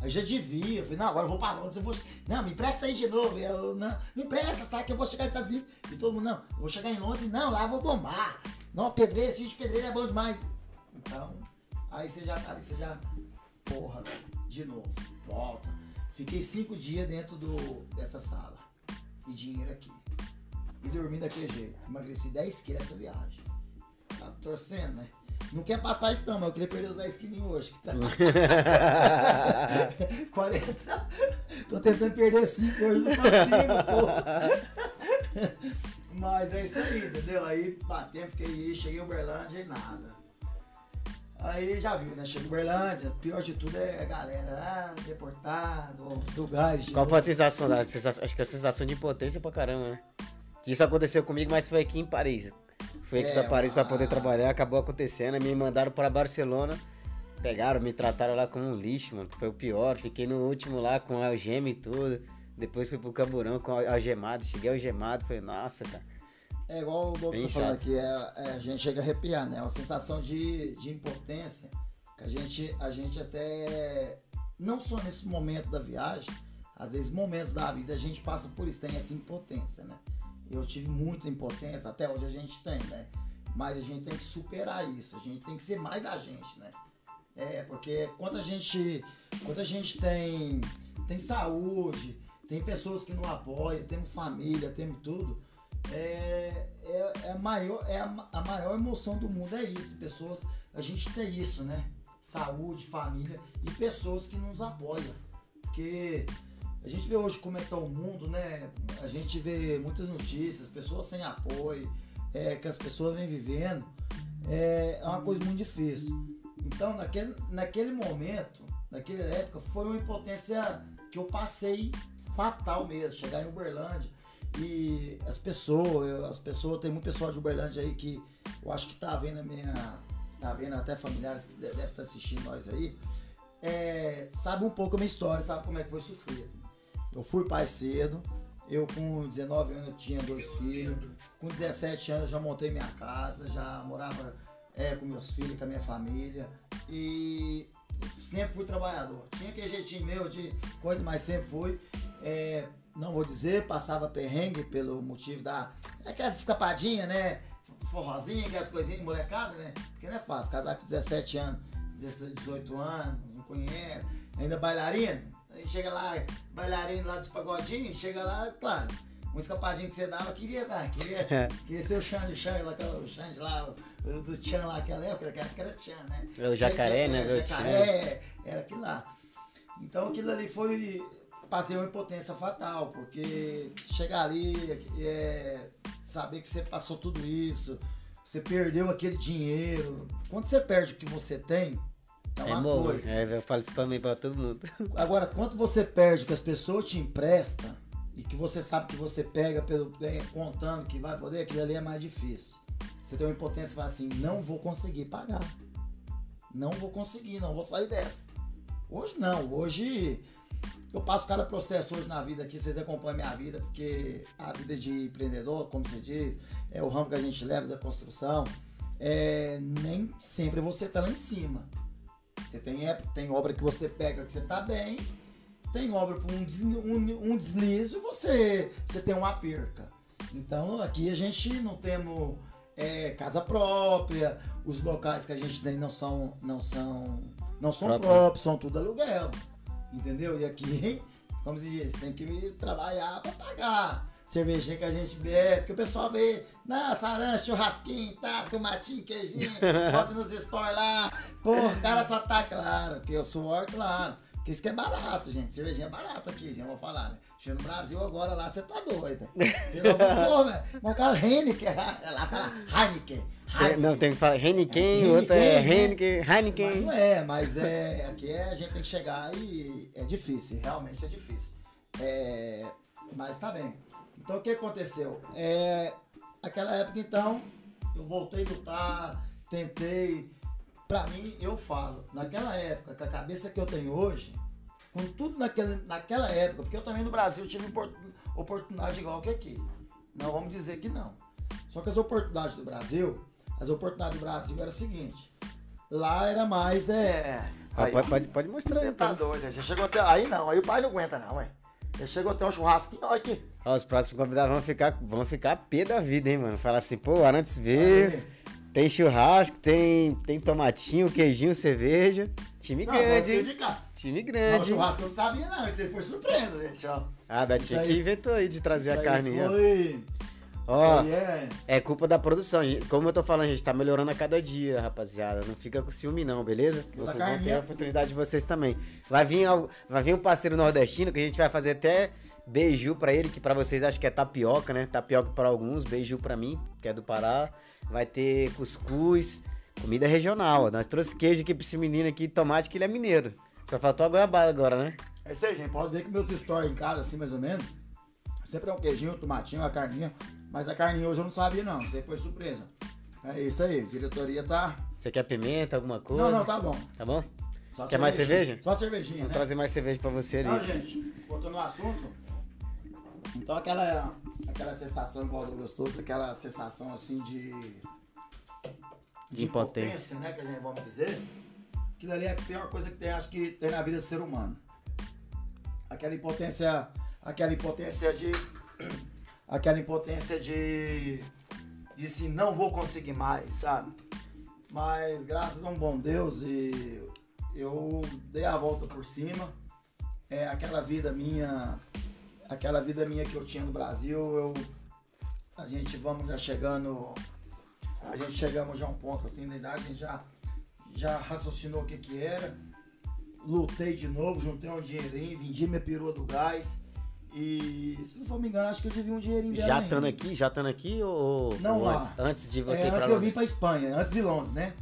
Aí já devia. Eu falei, não, agora eu vou para Londres, eu vou. Não, me empresta aí de novo. Eu, não, me empresta, sabe que eu vou chegar nos Estados Unidos. E todo mundo, não, eu vou chegar em Londres, não, lá eu vou bombar. Não, pedreiro, esse de pedreiro é bom demais. Então, aí você já tá ali, você já. Porra, de novo, volta. Fiquei cinco dias dentro do, dessa sala. E dinheiro aqui. E dormi daquele jeito. Emagreci 10 quilos essa viagem. Tá torcendo, né? Não quer passar isso não, mas eu queria perder os 10 quilinhos hoje. Que tá... 40. Tô tentando perder 5 hoje, não consigo, porra. Mas é isso aí, entendeu? Aí batemos, fiquei aí, cheguei em Uberlândia e nada. Aí já viu, né? Chega em Uberlândia, pior de tudo é a galera, ah, deportado, do gás. Qual novo. foi a sensação? da- sensação- Acho que a sensação de impotência pra caramba, né? Isso aconteceu comigo, mas foi aqui em Paris. Fui aqui É, pra Paris pra poder ah. trabalhar, acabou acontecendo. Me mandaram pra Barcelona. Pegaram, me trataram lá como um lixo, mano. Foi o pior. Fiquei no último lá com algema e tudo. Depois fui pro Camburão com algemado. Cheguei algemado. Falei, nossa, cara. É igual o Bob Bem tá falando aqui, é, é, a gente chega a arrepiar, né? É uma sensação de, de impotência que a gente, a gente até, não só nesse momento da viagem, Às vezes, momentos da vida a gente passa por isso, tem essa impotência, né? Eu tive muita impotência, até hoje a gente tem, né? Mas a gente tem que superar isso, a gente tem que ser mais a gente, né? É, porque quando a gente, quando a gente tem, tem saúde, tem pessoas que nos apoiam, temos família, temos tudo, é, é, é, maior, é a, a maior emoção do mundo, é isso. Pessoas, a gente tem isso, né? Saúde, família e pessoas que nos apoiam. Porque a gente vê hoje como é que está o mundo, né? A gente vê muitas notícias, pessoas sem apoio, é, que as pessoas vêm vivendo. É, é uma coisa muito difícil. Então, naquele, naquele momento, naquela época, foi uma impotência que eu passei fatal mesmo. Chegar em Uberlândia e as pessoas, as pessoas, tem muito pessoal de Uberlândia aí que eu acho que tá vendo a minha. Tá vendo até familiares que devem estar tá assistindo nós aí. É, sabe um pouco a minha história, sabe como é que foi sofrer. Eu fui pai cedo, eu com 19 anos tinha dois filhos, com 17 anos já montei minha casa, já morava é, com meus filhos, com a minha família. E sempre fui trabalhador. Tinha aquele jeitinho meu de coisa, mas sempre fui. É, não vou dizer, passava perrengue pelo motivo da. Aquelas escapadinhas, né? Forrozinha, aquelas coisinhas de molecada, né? Porque não é fácil, casar com 17 anos, 18 anos, não conhece, ainda bailarina. Aí chega lá, bailarino lá dos pagodinhos, chega lá, claro, uma escapadinha que você dava, queria dar, queria, queria ser o Xande, o Xande lá, o Xande lá, o, do Tchan lá, aquela época, naquela época era Tchan, né? O jacaré, né? O jacaré, era aquilo lá. Então aquilo ali foi, passei uma impotência fatal, porque chegar ali, é, saber que você passou tudo isso, você perdeu aquele dinheiro. Quando você perde o que você tem, é uma é bom, coisa. É, eu falo isso pra mim, pra todo mundo. Agora, quando você perde o que as pessoas te emprestam e que você sabe que você pega pelo é, contando que vai poder, aquilo ali é mais difícil. Você tem uma impotência e fala assim, não vou conseguir pagar. Não vou conseguir, não vou sair dessa. Hoje não, hoje eu passo cada processo hoje na vida aqui, vocês acompanham minha vida, porque a vida de empreendedor, como você diz, é o ramo que a gente leva da construção, é, nem sempre você tá lá em cima. Você tem, tem obra que você pega que você tá bem, tem obra por um, um, um deslize você, você tem uma perca. Então aqui a gente não temos é, casa própria, os locais que a gente tem não são, não são, não são próprios, são tudo aluguel. Entendeu? E aqui, como se diz, tem que trabalhar para pagar. Cervejinha que a gente bebe, porque o pessoal vê, não, sarança, churrasquinho, tá, tomatinho, queijinho, posso nos store lá. Porra, o cara só tá claro, que eu suor, claro. Porque isso que é barato, gente. Cervejinha é barato aqui, gente, vou falar, né? Chega no Brasil agora lá, você tá doida. Pelo amor, velho. Mas o cara Heineken, lá fala Heineken. Heineken. Não, tem que falar Heineken, o outro é Heineken, Heineken. Mas não é, mas é, aqui é, a gente tem que chegar e é difícil, realmente é difícil. É, mas tá bem. Então o que aconteceu? É, aquela época então, eu voltei a lutar, tentei. Pra mim, eu falo, naquela época, com a cabeça que eu tenho hoje, com tudo naquela, naquela época, porque eu também no Brasil tive oportunidade igual que aqui. Não vamos dizer que não. Só que as oportunidades do Brasil, as oportunidades do Brasil era o seguinte. Lá era mais. É, aí, pode, pode, pode mostrar. Você tá doido, já chegou até. Aí não, aí o pai não aguenta, não, ué. Já chegou até um churrasquinho, olha aqui. Ó, os próximos convidados vão ficar, vão ficar pé da vida, hein, mano? Falar assim, pô, Arantes veio. Tem churrasco, tem, tem tomatinho, queijinho, cerveja. Time não, grande. Time grande. Não, churrasco eu não sabia, não. Isso aí foi surpresa, gente, ó. Ah, Betinho que inventou aí de trazer a carne. Foi... Ó, é... é culpa da produção. Como eu tô falando, a gente tá melhorando a cada dia, rapaziada. Não fica com ciúme, não, beleza? Vocês vão ter a oportunidade de vocês também. Vai vir, vai vir um parceiro nordestino que a gente vai fazer até beiju pra ele, que pra vocês acho que é tapioca, né? Tapioca pra alguns, beiju pra mim, que é do Pará. Vai ter cuscuz, comida regional. Nós trouxe queijo aqui pra esse menino aqui, tomate, que ele é mineiro. Só faltou a goiabada agora, né? É isso aí, gente. Pode ver que meus stories em casa, assim, mais ou menos, sempre é um queijinho, um tomatinho, uma carninha. Mas a carninha hoje eu não sabia, não. Isso aí foi surpresa. É isso aí, diretoria tá. Você quer pimenta, alguma coisa? Não, não, tá bom. Tá bom? Só quer mais cerveja? Só cervejinha, Vou né? trazer mais cerveja pra você ali. Não, gente, voltando no assunto. Então aquela, aquela sensação igual do gostoso, aquela sensação assim de. De, impotência. impotência, né? Que a gente vamos dizer. Aquilo ali é a pior coisa que tem, acho que tem na vida do ser humano. aquela impotência, aquela impotência de aquela impotência de de se não vou conseguir mais, sabe? Mas graças a um bom Deus e eu dei a volta por cima. É aquela vida minha, aquela vida minha que eu tinha no Brasil, eu a gente vamos já chegando a gente chegamos já a um ponto assim na idade, a gente já já raciocinou o que que era. Lutei de novo, juntei um dinheirinho, vendi minha perua do gás. E se não for me engano, acho que eu devia um dinheirinho dela Já estando aqui, já estando aqui ou, Não, ou lá. antes, antes de você É, ir pra antes eu vim pra Espanha, antes de Londres, né?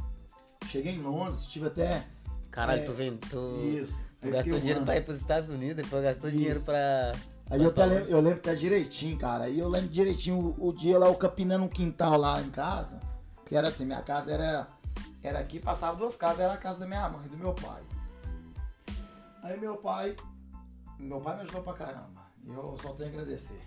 Cheguei em Londres, tive até. Caralho, É, tu vem, tu, Isso. tu gastou dinheiro pra ir pros Estados Unidos, depois gastou Isso. dinheiro pra... Aí eu, até lembro, eu lembro até direitinho, cara. Aí eu lembro direitinho o, o dia lá, eu capinando um quintal lá em casa. Que era assim, minha casa era, era aqui, passava duas casas, era a casa da minha mãe e do meu pai. Aí meu pai, meu pai me ajudou pra caramba. E eu só tenho a agradecer.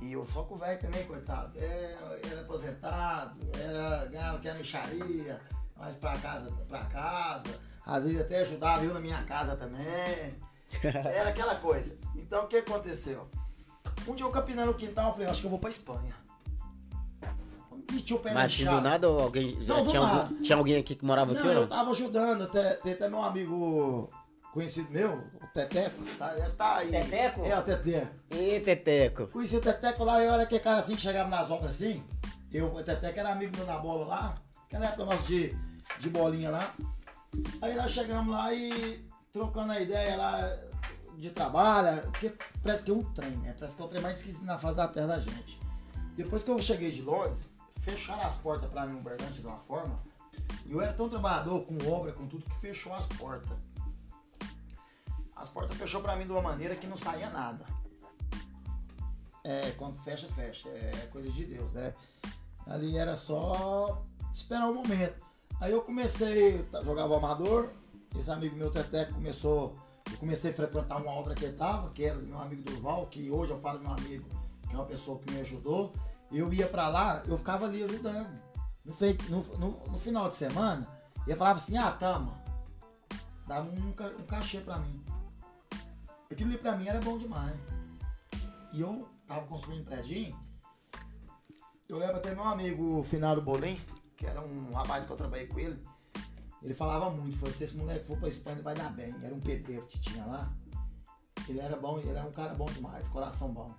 E eu só com o velho também, coitado. É, era aposentado, era, ganhava que era micharia, mas pra casa, pra casa. Às vezes até ajudava eu na minha casa também. Era aquela coisa. Então o que aconteceu? Um dia eu capinando o quintal, eu falei, acho que eu vou pra Espanha. Meti o pé na Mas assim, do chave. nada ou alguém... Não, do tinha, nada. algum, tinha alguém aqui que morava aqui Não, eu não? tava ajudando, até, tem até meu amigo conhecido meu, o Teteco, tá, tá aí. Teteco? É, o Teteco. Ê, Teteco. Conheci o Teteco lá, eu era aquele cara assim que chegava nas obras assim. Eu, o Teteco era amigo meu na bola lá, aquela época nossa de, de bolinha lá. Aí nós chegamos lá e trocando a ideia lá de trabalho, porque parece que é um trem, né? Parece que é o trem mais esquisito na face da terra da gente. Depois que eu cheguei de Londres, fecharam as portas pra mim, Uberlândia, de uma forma. E eu era tão trabalhador, com obra, com tudo, que fechou as portas. As portas fechou pra mim de uma maneira que não saía nada. É, quando fecha, fecha. É coisa de Deus, né? Ali era só esperar o momento. Aí eu comecei, a jogar o amador. Esse amigo meu, Teteco, começou. Eu comecei a frequentar uma obra que ele tava, que era do meu amigo Durval, que hoje eu falo meu amigo, que é uma pessoa que me ajudou. Eu ia pra lá, eu ficava ali ajudando. No, no, no- no final de semana, ele falava assim, ah, tama, dava um, um cachê pra mim. Aquilo ali pra mim era bom demais. E eu tava construindo um predinho. Eu lembro até meu amigo Finado Bolim, que era um rapaz que eu trabalhei com ele. Ele falava muito, falou, se esse moleque for pra Espanha vai dar bem. Era um pedreiro que tinha lá. Ele era bom, ele era um cara bom demais, coração bom.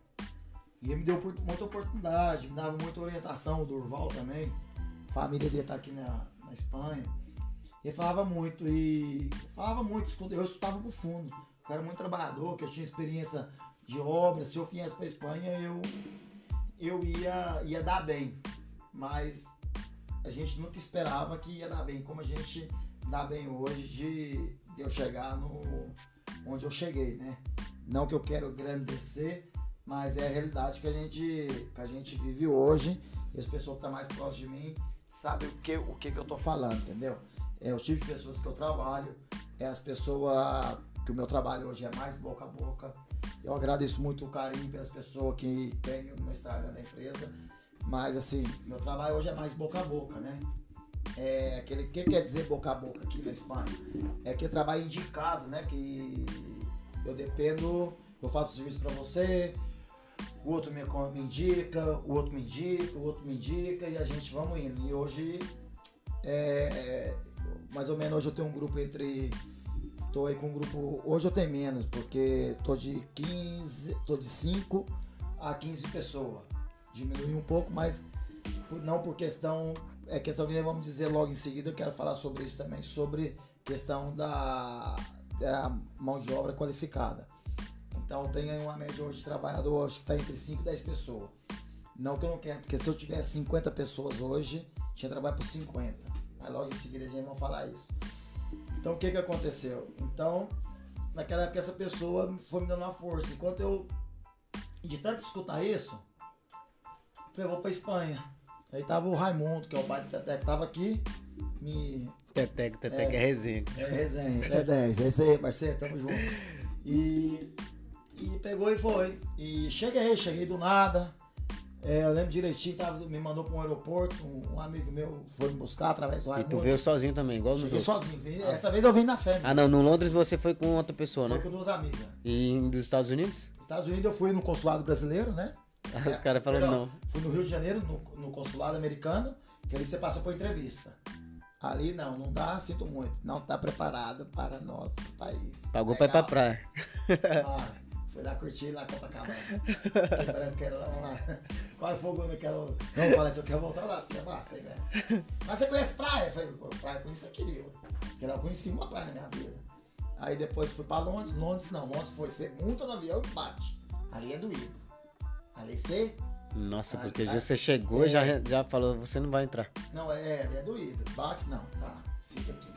E ele me deu muita oportunidade, me dava muita orientação, o Durval também. A família dele tá aqui na, na Espanha. Ele falava muito e falava muito, eu escutava pro fundo. Eu era muito trabalhador, que eu tinha experiência de obra. Se eu viesse pra Espanha, eu, eu ia, ia dar bem. Mas a gente nunca esperava que ia dar bem, como a gente dá bem hoje de, de eu chegar no onde eu cheguei, né? Não que eu quero engrandecer, mas é a realidade que a gente, que a gente vive hoje. E as pessoas que estão mais próximas de mim sabem o que, o que, que eu tô falando, entendeu? É o tipo de pessoas que eu trabalho, é as pessoas que o meu trabalho hoje é mais boca a boca. Eu agradeço muito o carinho pelas pessoas que tem no Instagram da empresa. Mas assim, meu trabalho hoje é mais boca a boca, né? É aquele. Que quer dizer boca a boca aqui na Espanha? É aquele trabalho indicado, né? Que eu dependo, eu faço serviço pra você, o outro me, me indica, o outro me indica, o outro me indica e a gente vamos indo. E hoje, é, mais ou menos hoje eu tenho um grupo entre. Tô aí com um grupo. Hoje eu tenho menos, porque tô de 15. tô de 5 a 15 pessoas. Diminui um pouco, mas não por questão. É questão que vamos dizer logo em seguida, eu quero falar sobre isso também, sobre questão da, da mão de obra qualificada. Então tem aí uma média hoje de trabalhador, acho que está entre 5 e 10 pessoas. Não que eu não quero, porque se eu tivesse 50 pessoas hoje, tinha trabalho por 50. Mas logo em seguida a gente vai falar isso. Então o que que aconteceu? Então, naquela época essa pessoa foi me dando uma força. Enquanto eu, de tanto escutar isso, falei, vou pra Espanha. Aí tava o Raimundo, que é o pai do Teté, que tava aqui, me Teteco, Teteco é, resenha. é resenha, é 10. É isso aí, parceiro, tamo junto. E, e pegou e foi. E cheguei, cheguei do nada. É, eu lembro direitinho, tava, me mandou para um aeroporto, um, um amigo meu foi me buscar através do E tu veio sozinho também, igual nos outros. sozinho. vim- Essa vez eu vim na fé. Ah, não, no Londres você foi com outra pessoa, Foi né? com duas amigas. E dos Estados Unidos? Estados Unidos eu fui no consulado brasileiro, né? Aí os caras falaram Perdão, não. Fui no Rio de Janeiro, no, no consulado americano, que ali você passa por entrevista. Ali não, não dá, sinto muito. Não está preparado para nosso país. Pagou pra ir pra praia. Ah, fui lá curtir lá Copacabana. Quebrando, quero lá, vamos lá. Qual é fogo, eu não quero. Não, eu falei assim, eu quero voltar lá, porque é massa, hein, velho. Mas você conhece praia? Eu falei, pô, praia eu conheço aqui, eu. Porque lá eu conheci uma praia na minha vida. Aí depois fui pra Londres, Londres não, Londres foi você monta no avião e bate. Ali é doído. Ali você. Nossa, Ah, porque ah, você chegou e já, é. já falou, você não vai entrar. Não, é, ali é doído. Bate não, tá. Fica aqui.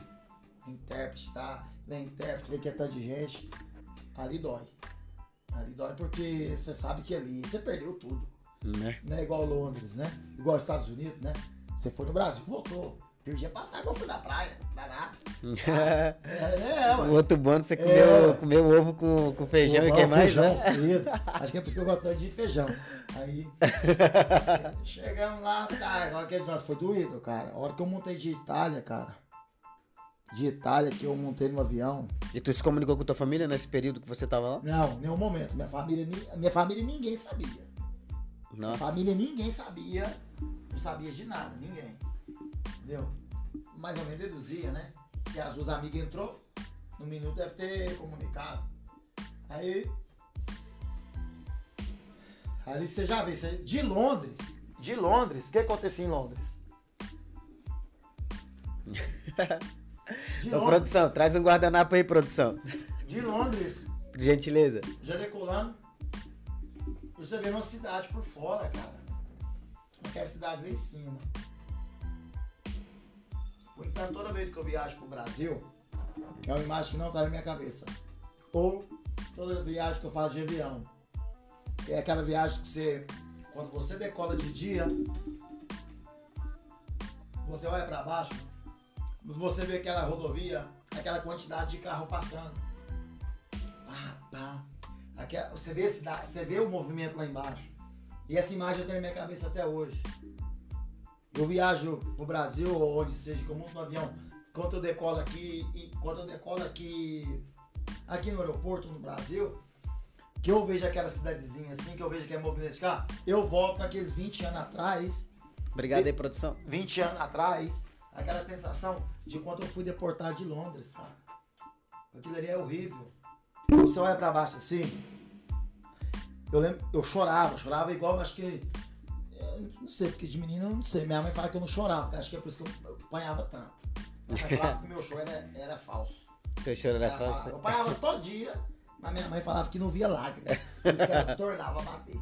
Intérprete, tá? Vem intérprete, vem que é tanto de gente. Ali dói. Ali dói porque você sabe que ali você perdeu tudo. Né? Não é igual Londres, né? Igual Estados Unidos, né? Você foi no Brasil, voltou. Perdi a passagem, eu fui na praia, danado. É, é, o ué. outro bônus você É. comeu, comeu ovo com, com feijão e Pô, que mais, feijão né? Acho que é por isso que eu gosto tanto de feijão. Aí, chegamos lá, tá, agora aquele negócio foi doído, cara. A hora que eu montei de Itália, cara. De Itália, que eu montei no avião. E tu se comunicou com tua família nesse período que você tava lá? Não, nenhum momento. Minha família, minha família ninguém sabia. Minha Nossa. família ninguém sabia. Não sabia de nada, ninguém. Entendeu? Mais ou menos deduzia, né? Que as duas amigas entrou, no minuto deve ter comunicado. Aí. Ali você já vê, você, de Londres. De Londres, o que acontecia em Londres? De Ô, Londres, produção, traz um guardanapo aí, produção. de Londres Por gentileza. já decolando, você vê uma cidade por fora, cara. Aquela cidade lá em cima. Por enquanto, toda vez que eu viajo pro Brasil, é uma imagem que não sai da minha cabeça. Ou toda viagem que eu faço de avião. É aquela viagem que você, quando você decola de dia, você olha pra baixo, você vê aquela rodovia, aquela quantidade de carro passando. Pá, pá. Aquela, você, vê, cidade- você vê o movimento lá embaixo. E essa imagem eu tenho na minha cabeça até hoje. Eu viajo pro Brasil, ou onde seja, que eu monto no avião, quando eu decolo aqui, quando eu decolo aqui, aqui no aeroporto, no Brasil, que eu vejo aquela cidadezinha assim, que eu vejo que é movimento de carro, eu volto naqueles 20 anos atrás, Obrigado aí, produção. 20 anos atrás, aquela sensação de quando eu fui deportado de Londres, cara. Aquilo ali é horrível. Você olha pra baixo assim, eu lembro, eu chorava, chorava igual, acho que. eu não sei, porque de menino eu não sei. Minha mãe fala que eu não chorava, acho que é por isso que eu apanhava tanto. Minha mãe falava que meu choro era, era falso. Teu choro era falava- fácil. eu apanhava todo dia, mas minha mãe falava que não via lágrimas. Por isso que ela tornava a bater.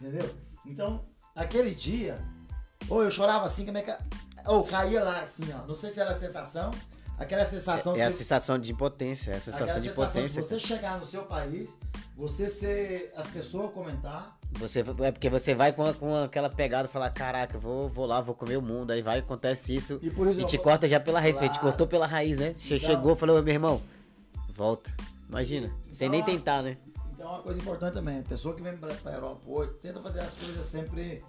Entendeu? Então, aquele dia, ou eu chorava assim, como é que. Ou caía lá assim, ó. Não sei se era a sensação. Aquela sensação É a de você- sensação de impotência, é a sensação aquela de sensação impotência. de você chegar no seu país, você ser. as pessoas comentar. Você, é porque você vai com, com aquela pegada e falar, caraca, vou, vou lá, vou comer o mundo. Aí vai, acontece isso. E por isso E te vou- corta já pela raiz, porque te Claro. cortou pela raiz, né? Então- Chegou, falou, meu irmão, volta. Imagina, sem Então, nem a- tentar, né? Então é uma coisa importante também. A pessoa que vem pra, pra Europa hoje tenta fazer as coisas sempre.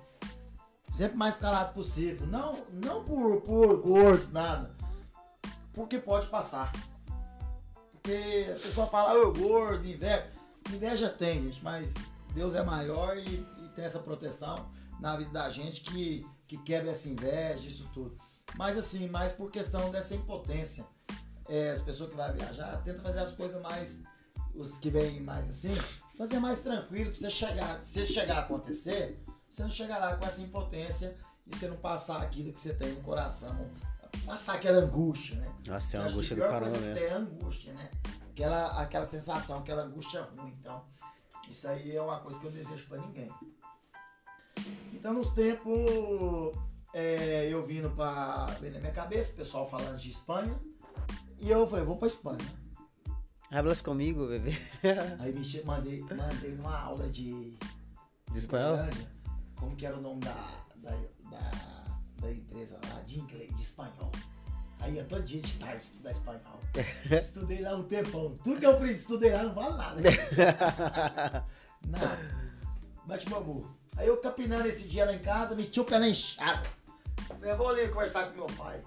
Sempre mais calado possível. Não, não por, por gordo, nada. Porque pode passar. Porque a pessoa fala, ô gordo, inveja. Inveja tem, gente, mas Deus é maior e, e tem essa proteção na vida da gente que, que quebra essa inveja, isso tudo. Mas assim, mais por questão dessa impotência. É, as pessoas que vão viajar tentam fazer as coisas mais os que vêm mais assim, fazer mais tranquilo pra você chegar, se chegar a acontecer, você não chegar lá com essa impotência e você não passar aquilo que você tem no coração, passar aquela angústia, né? Nossa, é uma angústia do a caramba tem é angústia, né? Aquela, aquela sensação, aquela angústia ruim. Então, isso aí é uma coisa que eu desejo pra ninguém. Então, nos tempos, é, eu vindo pra ver na minha cabeça, o pessoal falando de Espanha, e eu falei, vou pra Espanha. Hablas comigo, bebê. Aí me mandei, mandei numa aula de De espanhol? Uberlândia, como que era o nome da, da, da, da empresa lá, de inglês, de espanhol. Aí ia todo dia de tarde estudar espanhol. Estudei lá um tempão. Tudo que eu estudei lá não vale nada. Nada. Bate bambu. Aí eu capinando esse dia lá em casa, meti o pé na enxada. Falei, eu vou ali conversar com meu pai.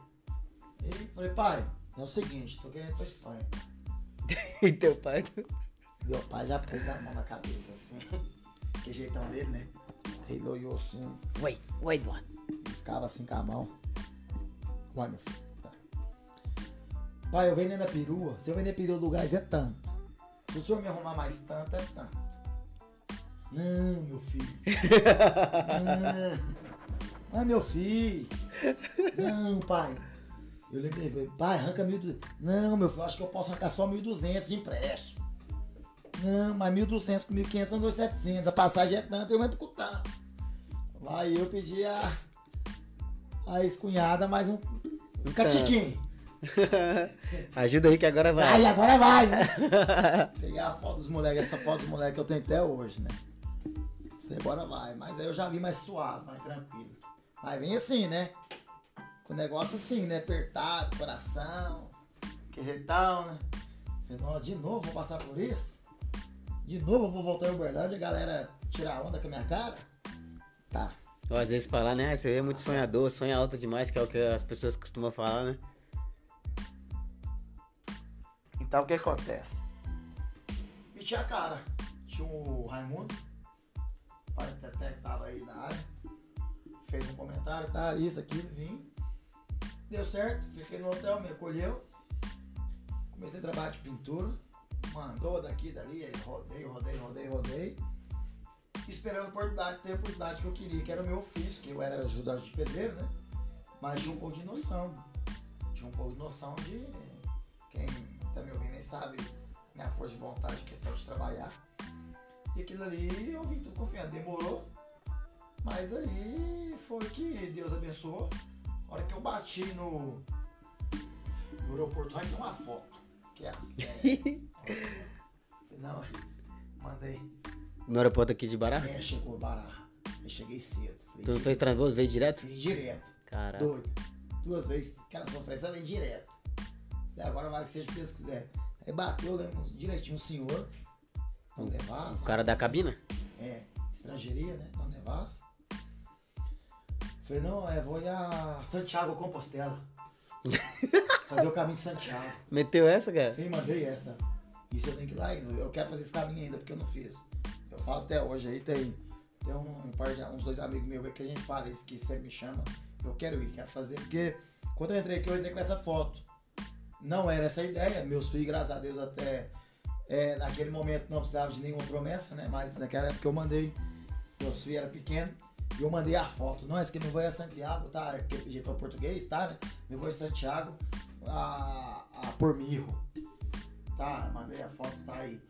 E falei, pai, é o seguinte, tô querendo ir pra Espanha. E teu pai? Meu pai já pôs a mão na cabeça assim. Que jeitão dele, né? Ele olhou assim, Oi, oi, Eduardo. ficava assim com a mão. Uai, meu filho. Tá. Pai, eu vendendo a perua. Se eu vender perua do gás é tanto. Se o senhor me arrumar mais tanto, é tanto. Não, meu filho. Não. Não, meu filho. Não, pai. Eu lembrei, pai, arranca 1.200. Não, meu filho, acho que eu posso arrancar só 1.200 de empréstimo. Não, mas 1.200 com 1.500 são 2.700. A passagem é tanto, eu entro com tanto. Aí eu pedi a, a ex-cunhada mais um, um catiquinho. Ajuda aí que agora vai. Aí agora vai, né? Peguei a foto dos moleques, essa foto dos moleques que eu tenho até hoje, né? Falei, bora vai. Mas aí eu já vi mais suave, mais tranquilo. Mas vem assim, né? Com o negócio assim, né? Apertado, coração. Que jeitão, né? Falei, de novo vou passar por isso? De novo eu vou voltar em Uberlândia, a galera tirar onda com a minha cara? Tá. Ou às vezes falar, né? Você é muito sonhador, sonha alto demais, que é o que as pessoas costumam falar, né? Então o que acontece? Meti a cara. Tinha o Raimundo, pai do Teté que tava aí na área. Fez um comentário, tá, isso, aquilo, vim. Deu certo, fiquei no hotel, me acolheu. Comecei a trabalhar de pintura. Mandou daqui, dali, aí rodei, rodei, rodei, rodei. Esperando a oportunidade, ter a oportunidade que eu queria, que era o meu ofício, que eu era ajudante de pedreiro, né? Mas tinha um pouco de noção. Tinha um pouco de noção de quem tá me ouvindo nem sabe minha força de vontade, questão de trabalhar. E aquilo ali eu vim tudo confiando. Demorou, mas aí foi que Deus abençoou. A hora que eu bati no, no aeroporto, vai ter uma foto. Que é essa. É, não, mandei. No aeroporto aqui de Bará? É, chegou Bará. Eu cheguei cedo. Falei, Tu "Di- fez transbordo, veio direto? Fiz direto. Caraca. Doido. Duas vezes. Aquela sofrência vem direto. E agora vai que seja o que Deus quiser. Aí bateu, né, direitinho um senhor. Não Devassa. O cara da cabina? É, estrangeiria, né? Não Devassa. Falei, não, é, vou a Santiago Compostela. Fazer o caminho de Santiago. Meteu essa, cara? Sim, mandei essa. Isso eu tenho que ir lá ainda. Eu quero fazer esse caminho ainda, porque eu não fiz. Eu falo até hoje aí, tem, tem um, um par de, uns dois amigos meus aí que a gente fala isso, que sempre me chama. Eu quero ir, quero fazer, porque quando eu entrei aqui, eu entrei com essa foto. Não era essa a ideia. Meus filhos, graças a Deus, até é, naquele momento não precisava de nenhuma promessa, né? Mas naquela época eu mandei, meus filhos eram pequenos, e eu mandei a foto. Não, esse que me vai a Santiago, tá? Que eu pedi para português, tá? Né? Me vou a Santiago a, a por mirro. Tá, mandei a foto, tá aí.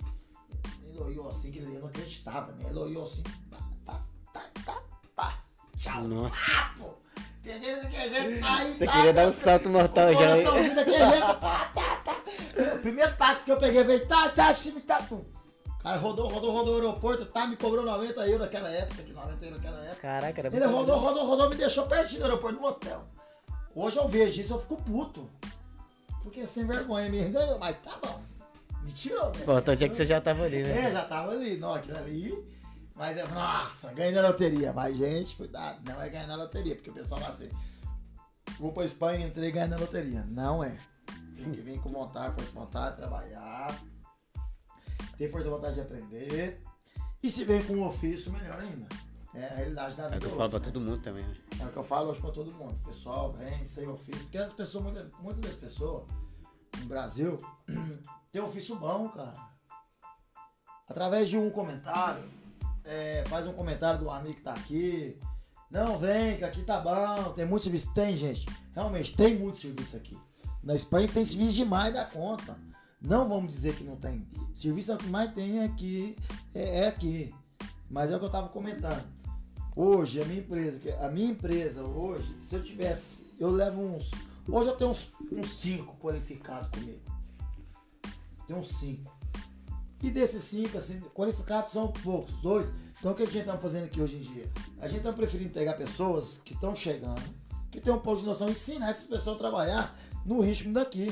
Ele olhou assim, que ele eu não acreditava, né? Ele olhou assim, pá, pá, tá, tá, pá. Tchau. Nossa. Pô. Beleza que a gente sai. Você tá, queria dar um tá, salto mortal já? Coraçãozinho daquele jeito, tá, tá, tá. O primeiro táxi que eu peguei veio, tá, tá, time, tá, pum. Cara rodou, rodou, rodou o aeroporto, tá, me cobrou 90 euros naquela época, que 90 euros naquela época. Caraca, era Ele rodou, bom. rodou, rodou, me deixou pertinho do aeroporto, no hotel. Hoje eu vejo isso, eu fico puto. Porque sem vergonha me ganhou, mas tá bom. Me tirou, né? O importante é que você já tava ali, né? É, já tava ali, não, aquilo ali. Mas é, nossa, ganhei na loteria. Mas, gente, cuidado, não é ganhar na loteria, porque o pessoal vai assim. Vou pra Espanha entrei e ganhei na loteria. Não é. Tem que vir com vontade, força de vontade, trabalhar. Ter força de vontade de aprender. E se vem com um ofício, melhor ainda. É a realidade da vida. É o que eu falo hoje, pra né? todo mundo também, né? É o que eu falo hoje pra todo mundo. Pessoal, vem sem ofício. Porque as pessoas, muitas, muitas das pessoas no Brasil tem ofício bom, cara. Através de um comentário, é, faz um comentário do amigo que tá aqui. Não, vem, que aqui tá bom, tem muito serviço. Tem, gente. Realmente, tem muito serviço aqui. Na Espanha tem serviço demais da conta. Não vamos dizer que não tem. Serviço é o que mais tem aqui, é, é aqui. Mas é o que eu tava comentando. Hoje, a minha empresa, a minha empresa hoje, se eu tivesse, eu levo uns. Hoje eu tenho uns, uns cinco qualificados comigo. Tem uns cinco. E desses cinco, assim, qualificados são poucos, dois. Então o que a gente está fazendo aqui hoje em dia? A gente está preferindo pegar pessoas que estão chegando, que tem um pouco de noção, ensinar essas pessoas a trabalhar no ritmo daqui.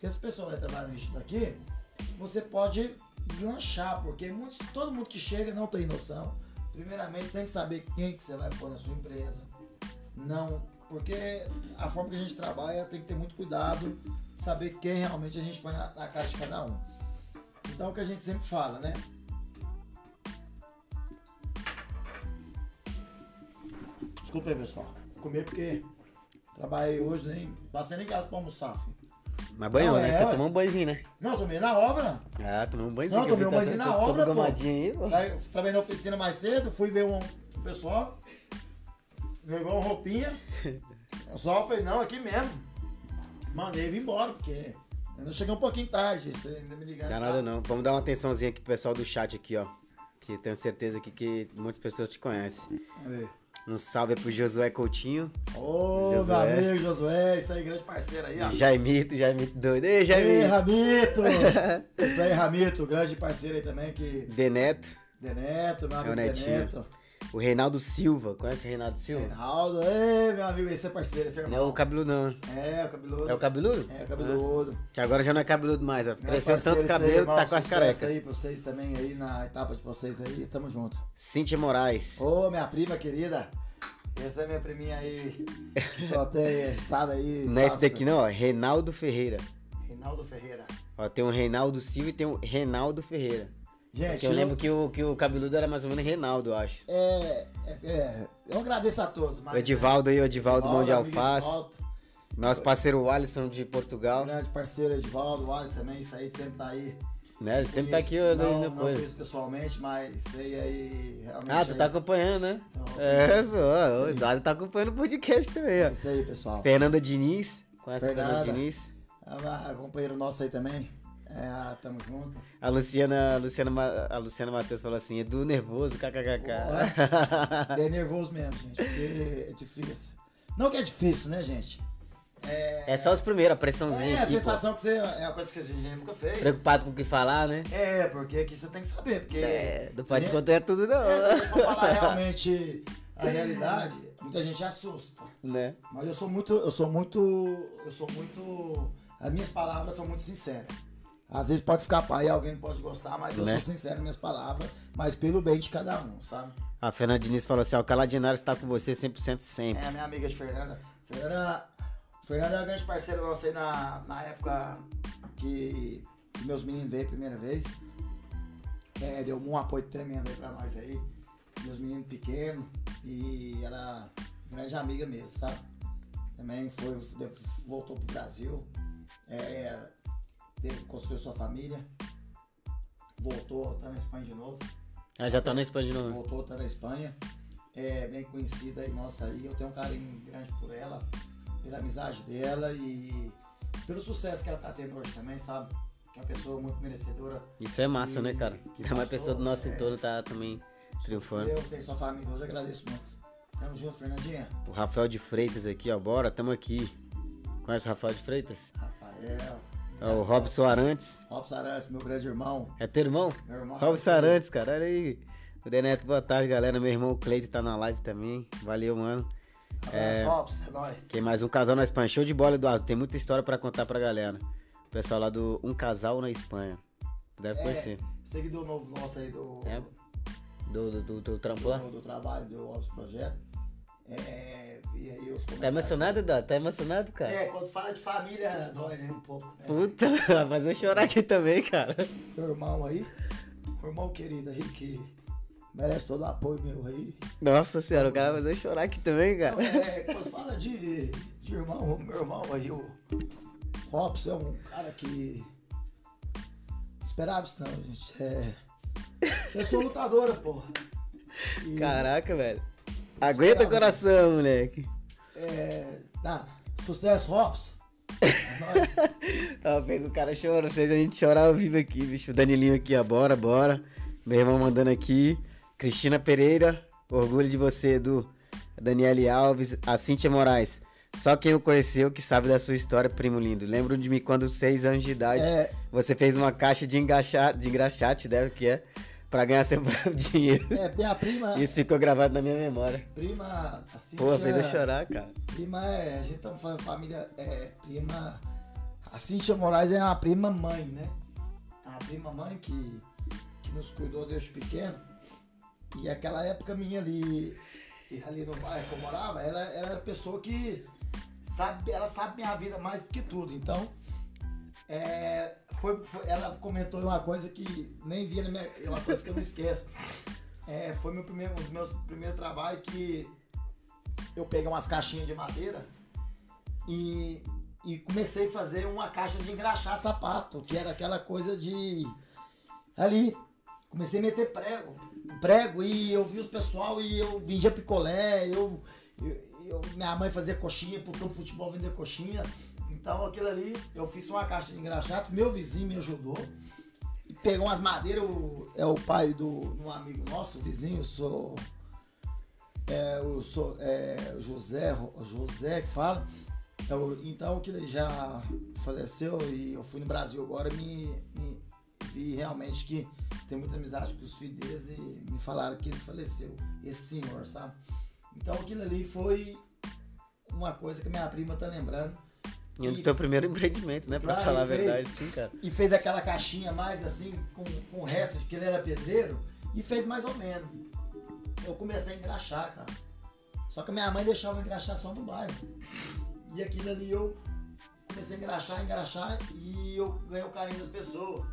Porque se a pessoa vai trabalhar no ritmo daqui, você pode deslanchar, porque todo mundo que chega não tem noção, Primeiramente tem que saber quem que você vai pôr na sua empresa. Não, porque a forma que a gente trabalha tem que ter muito cuidado, saber quem realmente a gente põe na, na caixa de cada um. Então é o que a gente sempre fala, né? Desculpa aí, pessoal. Comer porque trabalhei hoje, nem passei nem casa pra almoçar, filho. Mas banhou, Não, né? é, Você tomou um banhozinho, né? Não, tomei na obra. Ah, tomou um banhozinho. Não, que tomei um banhozinho tá- na todo obra, pô. gomadinho aí, pô. Saí- Trabalhei na oficina mais cedo, fui ver um, pessoal, levou uma roupinha. Eu só falei, não, aqui mesmo. Mandei vir embora, porque eu cheguei um pouquinho tarde, você ainda me ligando. Dá nada não. Vamos dar uma atençãozinha aqui pro pessoal do chat aqui, ó. Que tenho certeza aqui que muitas pessoas te conhecem. Ver. Um salve pro Josué Coutinho. Ô, meu Josué. amigo Josué, isso aí, grande parceiro aí, ó. Jaimito, Jaimito doido. Ei, Ei, Jaimito. Ramito! Isso aí, Ramito, grande parceiro aí também, que... Deneto. Deneto, meu É amigo Netinho. Deneto. O Reinaldo Silva. Conhece o Reinaldo Silva? Reinaldo, ei, meu amigo, esse é parceiro, esse é Não é irmão. o cabeludão. né? É, o cabeludo. É o cabeludo? É, o cabeludo. Que agora já não é cabeludo mais, ó. Grande Cresceu tanto cabelo que irmão, tá quase sucesso careca. aí pra vocês também aí, na etapa de vocês aí, tamo junto. Cíntia Moraes. Ô, minha prima querida. Essa é minha priminha aí. que Só tem, sabe aí. Não é esse daqui não, ó. Reinaldo Ferreira. Reinaldo Ferreira. Ó, tem o Reinaldo Silva e tem o Reinaldo Ferreira. Gente, Porque eu lembro que o, que o cabeludo era mais ou menos Reinaldo, eu acho. É, é, é, eu agradeço a todos. Mas, O Edivaldo aí, o Edivaldo Mão de Alface. Edivaldo, Nosso parceiro Alisson de Portugal. grande parceiro Edivaldo, o Alisson também, isso aí sempre tá aí. Né? Ele sempre tá aqui ó, não, não conheço pessoalmente, mas sei aí realmente. Ah, tu tá aí- acompanhando, né? Então, É, só. O. Eduardo tá acompanhando o podcast também, É ó. isso aí, pessoal. Fernanda Diniz. Conhece a Fernanda Fernanda. Diniz? Ah, companheiro nosso aí também. É, ah, tamo junto. A Luciana, a Luciana, a Luciana Matheus falou assim, Edu nervoso, kkkk. É nervoso mesmo, gente, porque é difícil. Não que é difícil, né, gente? É, É só os primeiros, a pressãozinha é a aqui, pô. sensação que você. É uma coisa que a gente nunca fez. Preocupado com o que falar, né? É, porque aqui você tem que saber, porque. É, não pode contar tudo não. É, se for falar realmente a realidade, muita gente assusta. né? Mas eu sou muito. Eu sou muito. Eu sou muito. As minhas palavras são muito sinceras. Às vezes pode escapar e alguém pode gostar, mas eu Né? sou sincero nas minhas palavras, mas pelo bem de cada um, sabe? A Fernanda Diniz falou assim, ó, o Caladinaro está com você 100% sempre. É a minha amiga de Fernanda. Fernanda, Fernanda é uma grande parceira nossa aí na, na época que, que meus meninos veio a primeira vez. É, deu um apoio tremendo aí pra nós aí. Meus meninos pequenos. E ela é grande amiga mesmo, sabe? Também foi, voltou pro Brasil. É, teve, construiu sua família. Voltou, tá na Espanha de novo Ela já tá na Espanha de novo. voltou, tá na Espanha. É bem conhecida aí, nossa aí. Eu tenho um carinho grande por ela, pela amizade dela e pelo sucesso que ela tá tendo hoje também, sabe? Que é uma pessoa muito merecedora. Isso é massa, né, cara? Que É uma pessoa do nosso é. entorno tá também triunfando. Eu tenho sua família, hoje eu agradeço muito. Tamo junto, Fernandinha. O Rafael de Freitas aqui, ó, bora, tamo aqui. Conhece o Rafael de Freitas? Rafael. É o Robson Arantes. Robson Arantes, meu grande irmão. É teu irmão? Meu irmão. Robson Arantes, cara, olha aí. O Deneto, boa tarde, galera. Meu irmão Cleito tá na live também. Valeu, mano. Abraço, Robson, é nóis. Tem mais um casal na Espanha. Show de bola, Eduardo. Tem muita história pra contar pra galera. O pessoal lá do Um Casal na Espanha. Tu deve É, conhecer. seguidor novo nosso aí do, É. Do, do, do, do do, do trabalho do Robson Projeto. É, e aí os Tá emocionado, Eduardo? Tá emocionado, cara? É, quando fala de família, dói, né? Um pouco. Né? Puta, vai fazer eu chorar aqui também, cara. Meu irmão aí, meu irmão querido aí, que merece todo o apoio meu aí. Nossa senhora, o cara vai fazer eu chorar aqui também, Não, cara. é, quando fala de, de irmão, meu irmão aí, o Robson é um cara que. Esperava isso não, gente. É. Eu sou lutadora, porra. E, Caraca, velho. Aguenta o coração, moleque. É. Tá, sucesso, Robson. É fez o cara chorar, fez a gente chorar ao vivo aqui, bicho. O Danilinho aqui, ó, bora, bora. Meu irmão mandando aqui. Cristina Pereira, orgulho de você, Edu. Daniele Alves, a Cíntia Moraes. Só quem o conheceu que sabe da sua história, primo lindo. Lembro de mim quando, seis anos de idade, É. você fez uma caixa de, engaxa, de engraxate, deve que é, pra ganhar seu próprio dinheiro. É, minha prima. Isso ficou gravado na minha memória. Prima. Assim, Pô, fez eu chorar, cara. Prima é. A gente tá falando família. É, prima. A Cintia Moraes é uma prima mãe, né? A prima mãe que, que nos cuidou desde pequeno. E aquela época minha ali, ali no bairro que eu morava, ela, ela era pessoa que sabe, ela sabe minha vida mais do que tudo. Então, é, foi, foi, ela comentou uma coisa que nem via na minha. É uma coisa que eu não esqueço. É, foi meu primeiro, um dos meus primeiros trabalhos que eu peguei umas caixinhas de madeira e, e comecei a fazer uma caixa de engraxar sapato, que era aquela coisa de. Ali. Comecei a meter prego. Prego e eu vi os pessoal e eu vendia picolé, eu, eu, eu minha mãe fazia coxinha campo de futebol vender coxinha. Então aquilo ali, eu fiz uma caixa de engraxato, meu vizinho me ajudou. Pegou umas madeiras, o, é o pai do um amigo nosso, o vizinho, sou. É, o sou, é, José, José que fala. Eu, é então que ele já faleceu e eu fui no Brasil agora me, me vi realmente que tem muita amizade com os filhos e me falaram que ele faleceu, esse senhor, sabe? Então aquilo ali foi uma coisa que minha prima tá lembrando e um dos teus primeiros empreendimentos, né? Pra ah, falar a verdade, sim, cara. E fez aquela caixinha mais assim, com, com o resto de que ele era pedreiro, e fez mais ou menos. Eu comecei a engraxar, cara. Só que minha mãe deixava eu engraxar só no bairro. E aquilo ali eu comecei a engraxar, engraxar, e eu ganhei o carinho das pessoas.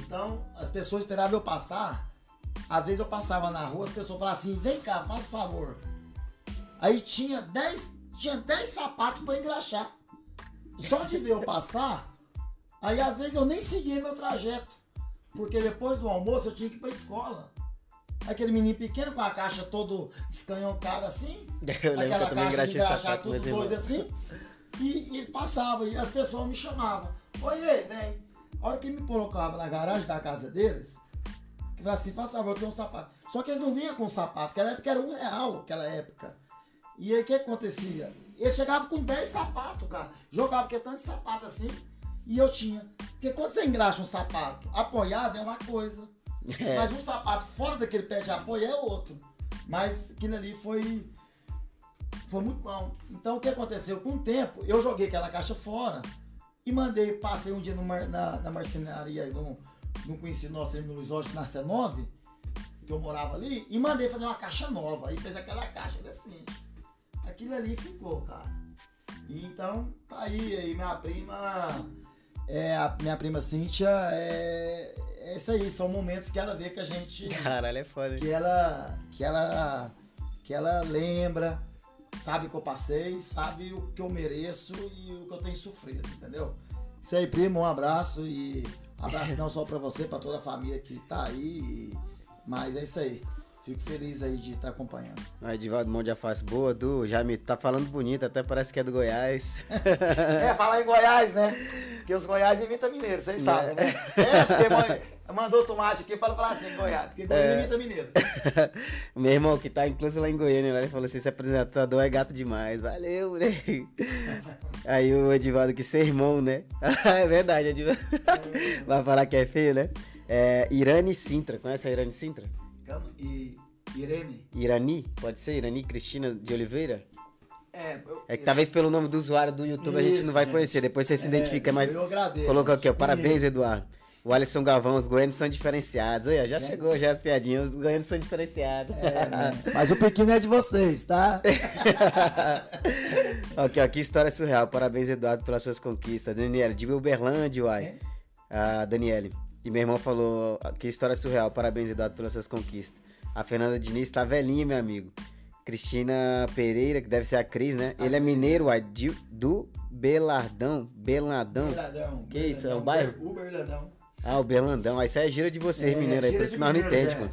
Então, as pessoas esperavam eu passar. Às vezes eu passava na rua, as pessoas falavam assim, vem cá, faz favor. Aí tinha 10 tinha 10 sapatos para engraxar. Só de ver eu passar, aí às vezes eu nem seguia meu trajeto. Porque depois do almoço eu tinha que ir pra escola. Aquele menino pequeno com a caixa todo escanhoncada assim. Eu aquela caixa de engraxar tudo doido assim. E, ele passava, e as pessoas me chamavam. Oi, vem. A hora que ele me colocava na garagem da casa deles, que falava assim, faz favor, eu tenho um sapato. Só que eles não vinham com sapato, aquela época era um real, aquela época. E aí o que acontecia? Ele chegava com 10 sapatos, cara. Jogava que tanto de sapato assim. E eu tinha. Porque quando você engraxa um sapato apoiado é uma coisa. É. Mas um sapato fora daquele pé de apoio é outro. Mas aquilo ali foi. Foi muito bom. Então o que aconteceu? Com o tempo, eu joguei aquela caixa fora e mandei, passei um dia no mar, na, na marcenaria de um, conhecido nosso no Luiz Oscar, na C9, que eu morava ali, e mandei fazer uma caixa nova. Aí fez aquela caixa decente aquilo ali ficou, cara. E então, tá aí, aí minha prima, é, a minha prima Cíntia, é, é isso aí, são momentos que ela vê que a gente... Caralho, é foda. Que ela, que ela, que ela lembra, sabe o que eu passei, sabe o que eu mereço e o que eu tenho sofrido, entendeu? Isso aí, primo, um abraço e abraço não só pra você, pra toda a família que tá aí, mas é isso aí. Fico feliz aí de estar tá acompanhando. Ah, Edivaldo Mão de Aface, boa, Du, já me tá falando bonito, até parece que é do Goiás. é, falar em Goiás, né? Porque os Goiás imitam mineiro, vocês é. sabem, né? É, porque mandou tomate aqui para falar assim, Goiás, porque Goiás é. imita mineiro. Meu irmão, que tá incluso lá em Goiânia, ele falou assim, esse apresentador é gato demais, valeu, moleque. aí o Edivaldo, que ser irmão, né? é verdade, Edivaldo. Vai falar que é feio, né? É, Irane Sintra, conhece a Irane Sintra? E Irene? Irani? Pode ser? Irani Cristina de Oliveira? É, eu, é que eu, talvez pelo nome do usuário do YouTube isso, a gente não vai gente. conhecer. Depois você se é, identifica, mas. Eu agradeço. Coloca aqui, ó. Parabéns, Eduardo. O Alisson Galvão, os goianos são diferenciados. Aí, ó, já é. chegou já as piadinhas, os goianos são diferenciados. É, né? Mas o pequeno é de vocês, tá? ok, ó, que história surreal. Parabéns, Eduardo, pelas suas conquistas. Daniela, de Uberlândia, uai. É? Ah, Daniele. E meu irmão falou, que história surreal. Parabéns, Eduardo, pelas suas conquistas. A Fernanda Diniz tá velhinha, meu amigo. Cristina Pereira, que deve ser a Cris, né? Ele é mineiro, uai, do Belardão. Beladão. Beladão. Que isso? É o bairro? O Berlandão. Ah, o Berlandão. Aí isso é gira de vocês, é, mineiro aí, por isso que nós não entendemos, mano.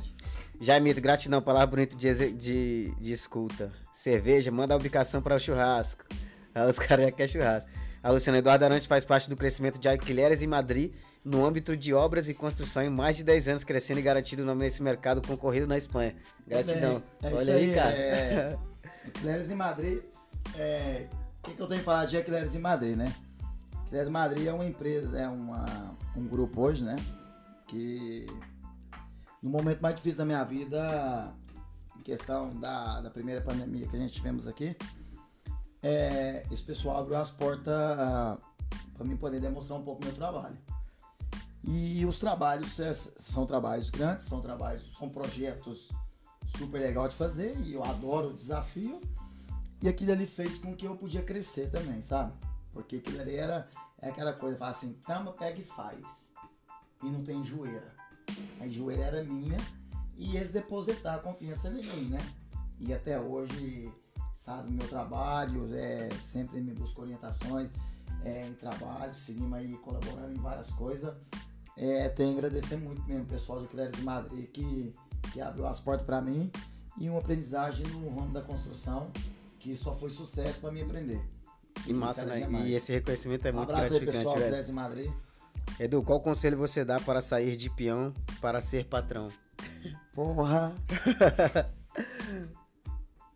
Jaimito, gratidão, palavra bonita de, de, de escuta. Cerveja, manda a ubicação para o churrasco. Aí os caras já querem churrasco. A Luciana Eduardo Arante faz parte do crescimento de alquileres em Madrid no âmbito de obras e construção em mais de 10 anos, crescendo e garantindo o nome nesse mercado concorrido na Espanha. Gratidão. É, é Olha aí, aí, cara. É, Aquileres em Madrid. É, o que, que, eu tenho que falar de Aquileres em Madrid, né? Aquileres em Madrid é uma empresa, é uma, um grupo hoje, né? Que no momento mais difícil da minha vida, em questão da, da primeira pandemia que a gente tivemos aqui, é, esse pessoal abriu as portas uh, para mim poder demonstrar um pouco meu trabalho. E os trabalhos é, são trabalhos grandes, são trabalhos, são projetos super legal de fazer e eu adoro o desafio. E aquilo ali fez com que eu podia crescer também, sabe? Porque aquilo ali era é aquela coisa, fala assim, tama, pega e faz. E não tem joeira. A joeira era minha e eles depositar a confiança em mim, né? E até hoje, sabe, meu trabalho, é, sempre me busco orientações é, em trabalho, seguimos aí colaborando em várias coisas. É, tenho que agradecer muito mesmo o pessoal do Cléris de Madrid que, que abriu as portas para mim e uma aprendizagem no ramo da construção que só foi sucesso para mim aprender. Que massa, né? E esse reconhecimento é um muito abraço gratificante, aí, pessoal, velho. Cléris de Madrid. Edu, qual conselho você dá para sair de peão para ser patrão? Porra!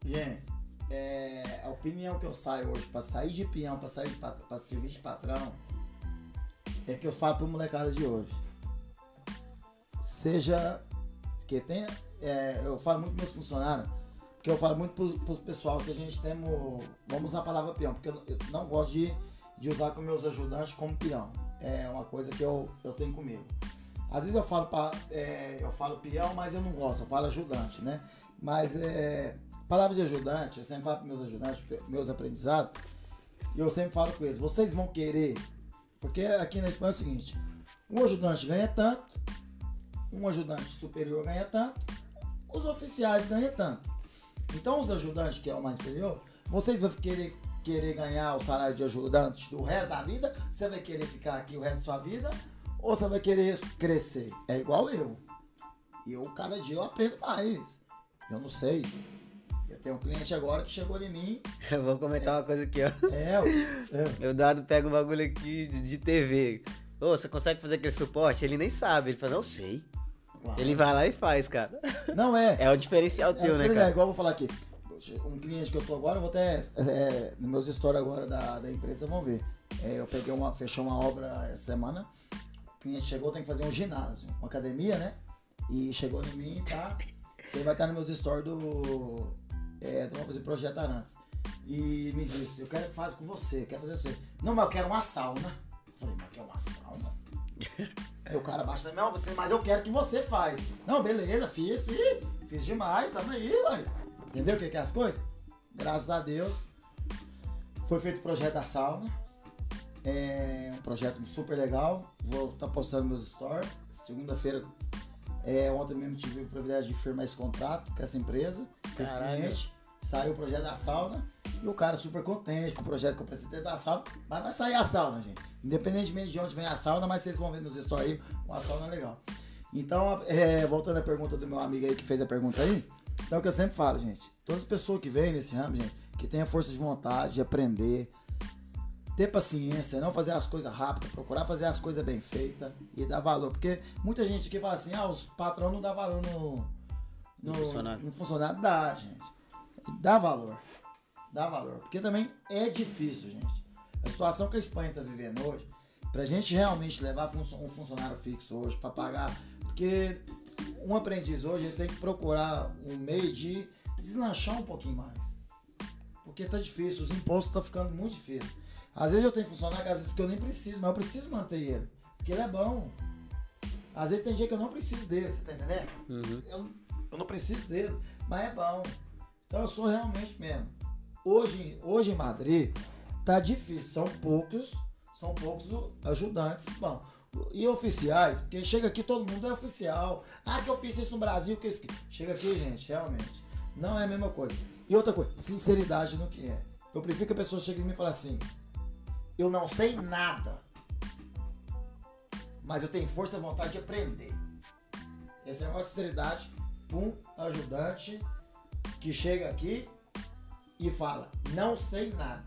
Gente, é, a opinião que eu saio hoje pra sair de peão, pra sair pra servir de patrão, é que eu falo pro molecada de hoje. Seja. Que tenha. é, eu falo muito pros meus funcionários, porque eu falo muito pros, pros pessoal que a gente temos. Vamos usar a palavra peão, porque eu, eu não gosto de, de usar com meus ajudantes como peão. É uma coisa que eu, eu tenho comigo. Às vezes eu falo, pa- é, eu falo peão, mas eu não gosto, eu falo ajudante, né? Mas é, palavra de ajudante, eu sempre falo para meus ajudantes, meus aprendizados, e eu sempre falo com eles, vocês vão querer, porque aqui na Espanha é o seguinte, um ajudante ganha tanto, um ajudante superior ganha tanto, os oficiais ganham tanto. Então os ajudantes, que é o mais inferior, vocês vão querer, querer ganhar o salário de ajudante do resto da vida, você vai querer ficar aqui o resto da sua vida, ou você vai querer crescer? É igual eu. Eu, cada dia, eu aprendo mais. Eu não sei. Tenho um cliente agora que chegou em mim. Eu vou comentar uma coisa aqui, ó. É, eu- O Dado pega um bagulho aqui de, de TV. Ô, você consegue fazer aquele suporte? Ele nem sabe. Ele fala, não sei. claro. Ele vai lá e faz, cara. Não é. É o diferencial É, teu, né, é, cara? igual eu vou falar aqui. Um cliente que eu tô agora, eu vou até. É, nos meus stories agora da, da empresa vão ver. É, eu peguei uma. Fechei uma obra essa semana. O cliente chegou, tem que fazer um ginásio, uma academia, né? E chegou em mim, tá? Você vai estar nos meus stories do. É, Vamos fazer Projeto Arantes. E me disse, eu quero que faça com você, eu quero fazer você. Não, mas eu quero uma sauna. Eu falei, mas quer uma sauna? Aí o cara baixa, não, você, mas eu quero que você faz. Não, beleza, fiz, fiz demais, tamo aí, vai. Entendeu o que que é as coisas? Graças a Deus. Foi feito o projeto da sauna. É um projeto super legal. Vou estar postando meus stories. Segunda-feira, é, ontem mesmo tive o privilégio de firmar esse contrato com essa empresa, com esse Caralho. cliente. Saiu o projeto da sauna e o cara super contente com o projeto que eu ter da sauna. Mas vai sair a sauna, gente. Independentemente de onde vem a sauna, mas vocês vão ver nos stories aí, uma sauna legal. Então, é, voltando à pergunta do meu amigo aí que fez a pergunta aí, então é o que eu sempre falo, gente. Todas as pessoas que vêm nesse ramo, gente, que tenham força de vontade de aprender, ter paciência, não fazer as coisas rápido, procurar fazer as coisas bem feitas e dar valor. Porque muita gente que fala assim, ah, os patrão não dá valor no, No funcionário. no funcionário. Dá, gente. Dá valor. Dá valor. Porque também é difícil, gente. A situação que a Espanha está vivendo hoje, pra gente realmente levar um funcionário fixo hoje para pagar, porque um aprendiz hoje ele tem que procurar um meio de deslanchar um pouquinho mais. Porque tá difícil, os impostos estão ficando muito difíceis. Às vezes eu tenho funcionário que às vezes que eu nem preciso, mas eu preciso manter ele. Porque ele é bom. Às vezes tem dia que eu não preciso dele, você tá entendendo? Uhum. Eu, eu não preciso dele, mas é bom. Então eu sou realmente mesmo. Hoje, hoje em Madrid tá difícil, são poucos, são poucos ajudantes, bom. E oficiais, porque chega aqui todo mundo é oficial. Ah, que eu fiz isso no Brasil, que isso. Chega aqui, gente, realmente. Não é a mesma coisa. E outra coisa, sinceridade no que é. Eu prefiro que a pessoa chegue em mim e fale assim: eu não sei nada, mas eu tenho força e vontade de aprender. É a maior sinceridade um ajudante que chega aqui e fala, não sei nada.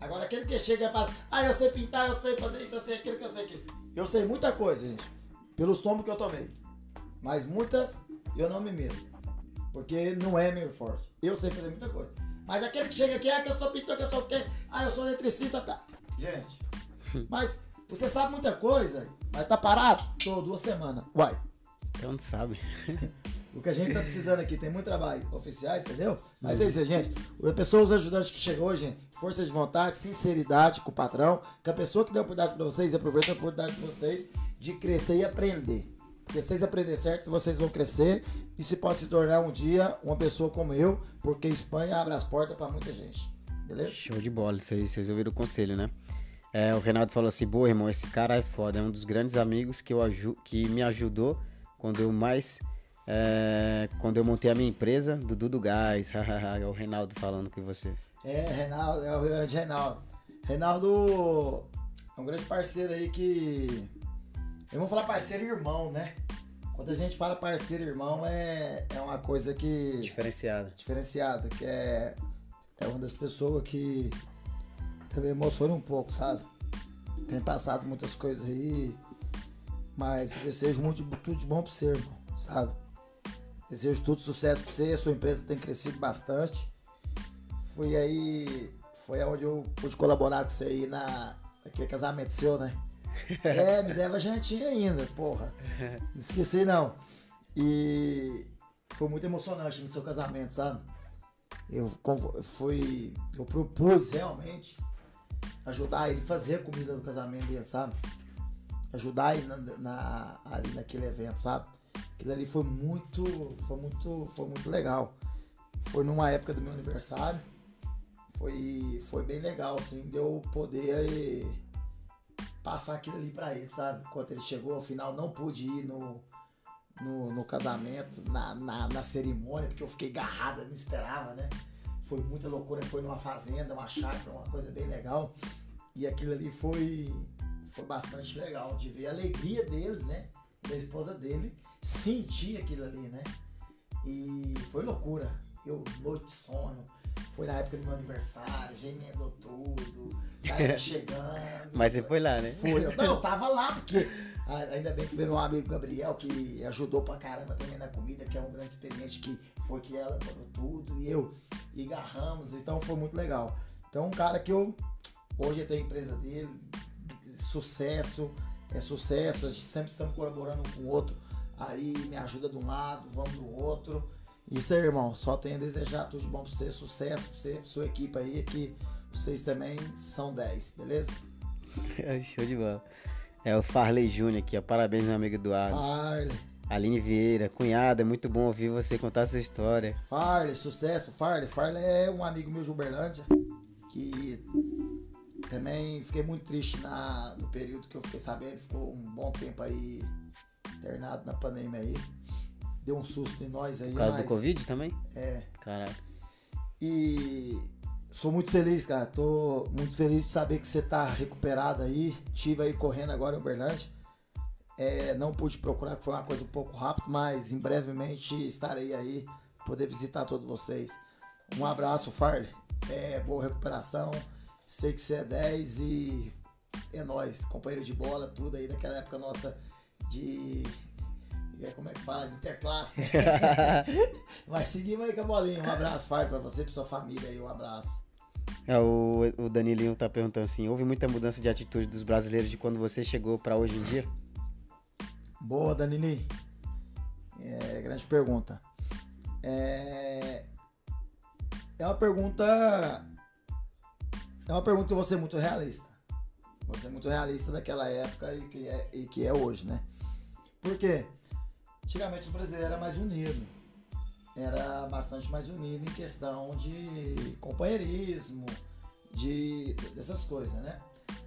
Agora aquele que chega e fala, ah, eu sei pintar, eu sei fazer isso, eu sei aquilo que eu sei aquilo. Eu sei muita coisa, gente, pelos tomos que eu tomei. Mas muitas eu não me meto. Porque não é meu forte. Eu sei fazer muita coisa. Mas aquele que chega aqui, ah, que eu sou pintor, que eu sou o quê? Ah, eu sou eletricista, tá. Gente, mas você sabe muita coisa, mas tá parado? Tô duas semanas. Uai. Então não sabe. O que a gente tá precisando aqui, tem muito trabalho oficiais, entendeu? Mas é isso, gente. A pessoa, os ajudantes que chegou hoje, gente, força de vontade, sinceridade com o patrão, que a pessoa que deu a oportunidade pra vocês, aproveita a oportunidade de vocês de crescer e aprender. Porque se vocês aprenderem certo, vocês vão crescer e se pode se tornar um dia uma pessoa como eu, porque Espanha abre as portas para muita gente. Beleza? Show de bola, vocês, vocês ouviram o conselho, né? É, o Renato falou assim, boa, irmão, esse cara é foda, é um dos grandes amigos que, eu que me ajudou quando eu mais... É, quando eu montei a minha empresa, Dudu do Gás, é o Reinaldo falando com você. É, Reinaldo, é o grande Reinaldo. Reinaldo é um grande parceiro aí que... Eu vou falar parceiro e irmão, né? Quando a gente fala parceiro e irmão, é, é uma coisa que... Diferenciada. Diferenciada, que é, é uma das pessoas que também emociona um pouco, sabe? Tem passado muitas coisas aí, mas desejo muito, tudo de bom pra você, irmão, sabe? Desejo tudo sucesso pra você, a sua empresa tem crescido bastante. Fui aí, foi onde eu pude colaborar com você aí na, naquele casamento seu, né? É, me deve a jantinha ainda, porra. Não esqueci não. E foi muito emocionante no seu casamento, sabe? Eu fui, eu propus realmente ajudar ele a fazer a comida do casamento dele, sabe? Ajudar ele na, na, ali naquele evento, sabe? Aquilo ali foi muito, foi muito, foi muito legal. Foi numa época do meu aniversário. Foi, foi bem legal, assim, deu poder passar aquilo ali pra ele, sabe? Quando ele chegou ao final, não pude ir no, no, no casamento, na, na, na, cerimônia, porque eu fiquei garrada, não esperava, né? Foi muita loucura, foi numa fazenda, uma chácara, uma coisa bem legal. E aquilo ali foi, foi bastante legal de ver a alegria dele, né? Da esposa dele, sentir aquilo ali, né? E foi loucura. Eu, noite de sono, foi na época do meu aniversário, já emendou tudo, tava chegando. Mas você foi lá, né? Foi. Não, eu tava lá, porque ainda bem que veio meu amigo Gabriel, que ajudou pra caramba também na comida, que é um grande experiente que foi que ela parou tudo, e eu, e garramos, então foi muito legal. Então um cara que eu, hoje tem a empresa dele, sucesso, é sucesso, a gente sempre estamos colaborando um com o outro, aí me ajuda de um lado, vamos do outro. Isso aí, irmão. Só tenho a desejar tudo de bom pra você, sucesso pra você, pra sua equipe aí, que vocês também são 10, beleza? Show de bola. É o Farley Júnior aqui, ó. Parabéns, meu amigo Eduardo. Farley. Aline Vieira, cunhada, é muito bom ouvir você contar essa história. Farley, sucesso. Farley. Farley é um amigo meu de Uberlândia, que também fiquei muito triste na, no período que eu fiquei sabendo, ficou um bom tempo aí internado na pandemia aí deu um susto em nós aí. Por causa mas... do Covid também? É. Caraca. E sou muito feliz, cara. Tô muito feliz de saber que você tá recuperado aí. Tive aí correndo agora em Uberlândia. É, não pude procurar, que foi uma coisa um pouco rápida, mas em brevemente estarei aí, poder visitar todos vocês. Um abraço, Farley. É, boa recuperação. Sei que você é 10 e é nós, companheiro de bola, tudo aí daquela época nossa de é, como é que fala? De interclasse, né? Mas seguimos aí com a bolinha. Um abraço, Fábio, pra você e pra sua família aí. Um abraço. É, o, o Danilinho tá perguntando assim: houve muita mudança de atitude dos brasileiros de quando você chegou para hoje em dia? Boa, Danilinho. É, grande pergunta. É, é uma pergunta. É uma pergunta que eu vou ser muito realista. Vou ser muito realista daquela época e que é, e que é hoje, né? Por quê? Antigamente o brasileiro era mais unido. Era bastante mais unido em questão de companheirismo, de dessas coisas, né?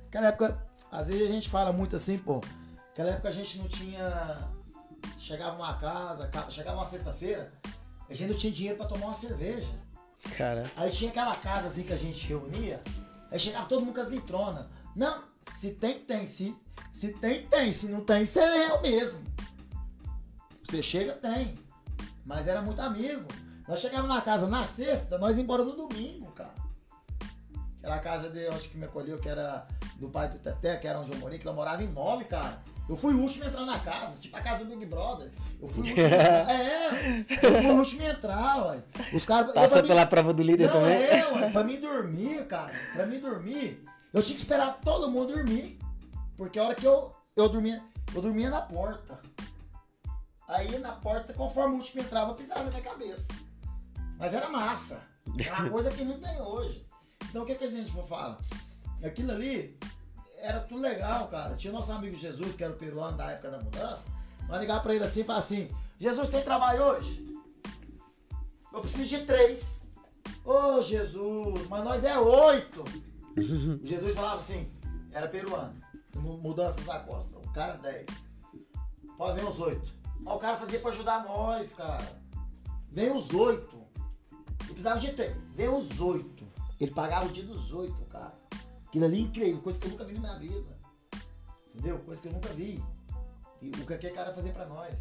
Naquela época, às vezes a gente fala muito assim, pô, naquela época a gente não tinha. Chegava uma casa, chegava uma sexta-feira, a gente não tinha dinheiro para tomar uma cerveja. Cara. Aí tinha aquela casa assim que a gente reunia, aí chegava todo mundo com as litronas. Não, se tem, tem. Se, se tem, tem. Se não tem, você é eu mesmo. Você chega, tem. Mas era muito amigo. Nós chegávamos na casa na sexta, nós ia embora no domingo, cara. Era a casa de onde que me acolheu, que era do pai do Teté, que era onde eu morei, que ela morava em nove, cara. Eu fui o último a entrar na casa, tipo a casa do Big Brother. Eu fui o último. é, eu fui o último a entrar, ué. Os caras. Passa pela mim, prova do líder não, também? É, ué, pra mim dormir, cara. Pra mim dormir, eu tinha que esperar todo mundo dormir. Porque a hora que eu, eu dormia, eu dormia na porta. Aí na porta, conforme o último entrava, pisava na minha cabeça. Mas era massa. É uma coisa que não tem hoje. Então o que, que a gente for falar? Aquilo ali era tudo legal, cara. Tinha nosso amigo Jesus, que era o peruano da época da mudança. Nós ligar pra ele assim e falar assim, Jesus tem trabalho hoje? Eu preciso de três. Ô Jesus, mas nós é oito. Jesus falava assim, era peruano, mudanças da costa. O cara dez. Pode vir os oito. Mas o cara fazia pra ajudar nós, cara. Vem os oito. Eu precisava de três. Vem os oito. Ele pagava o dia dos oito. Aquilo ali é incrível, coisa que eu nunca vi na minha vida. Entendeu? Coisa que eu nunca vi. E o que aquele cara fazer pra nós.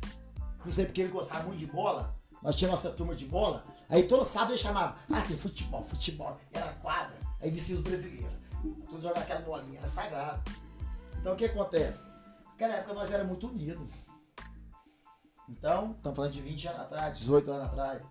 Não sei porque ele gostava muito de bola. Nós tínhamos nossa turma de bola. Aí todo sábado ele chamava, ah, tem futebol, futebol. Era quadra. Aí descia os brasileiros. Todos jogavam aquela bolinha, era sagrado. Então o que acontece? Naquela época nós éramos muito unidos. Então, estamos falando de 20 anos atrás, 18 anos atrás.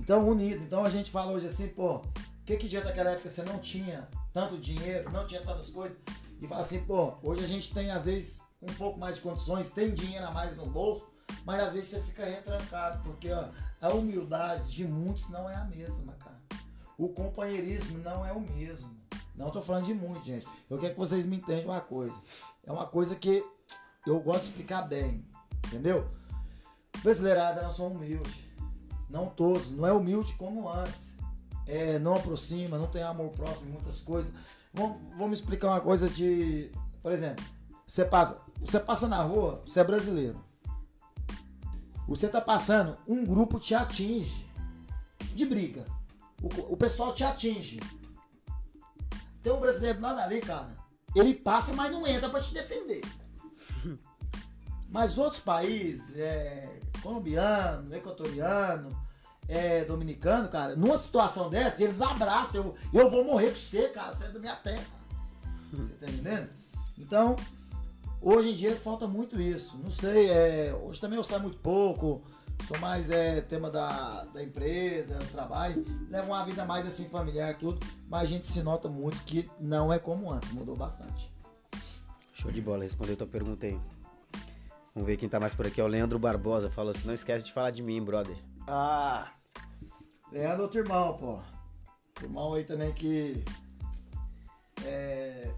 Então, unido. Então a gente fala hoje assim, pô, o que que dia naquela época você não tinha tanto dinheiro, não tinha tantas coisas? E fala assim, pô, hoje a gente tem às vezes um pouco mais de condições, tem dinheiro a mais no bolso, mas às vezes você fica retrancado, porque ó, a humildade de muitos não é a mesma, cara. O companheirismo não é o mesmo. Não tô falando de muito, gente. Eu quero que vocês me entendam uma coisa. É uma coisa que eu gosto de explicar bem, entendeu? Brasileirada, nós somos humildes. Não todos, não é humilde como antes. É, não aproxima, não tem amor próximo em muitas coisas. Vamos, vamos explicar uma coisa de. Por exemplo, você passa, você passa na rua, você é brasileiro. Você tá passando, um grupo te atinge de briga. O, o pessoal te atinge. Tem um brasileiro nada ali, cara. Ele passa, mas não entra para te defender. Mas outros países, é, colombiano, equatoriano, é, dominicano, cara, numa situação dessa, eles abraçam. Eu, eu vou morrer com você, cara. Você é da minha terra. Você tá entendendo? Então, hoje em dia falta muito isso. Não sei, é, hoje também eu saio muito pouco. Sou mais é, tema da, da empresa, do trabalho. Levo uma vida mais assim familiar tudo. Mas a gente se nota muito que não é como antes, mudou bastante. Show de bola, respondeu tua pergunta aí. Vamos ver quem tá mais por aqui. É o Leandro Barbosa. Falou assim: não esquece de falar de mim, brother. Ah, Leandro, outro irmão, pô. Irmão aí também que é,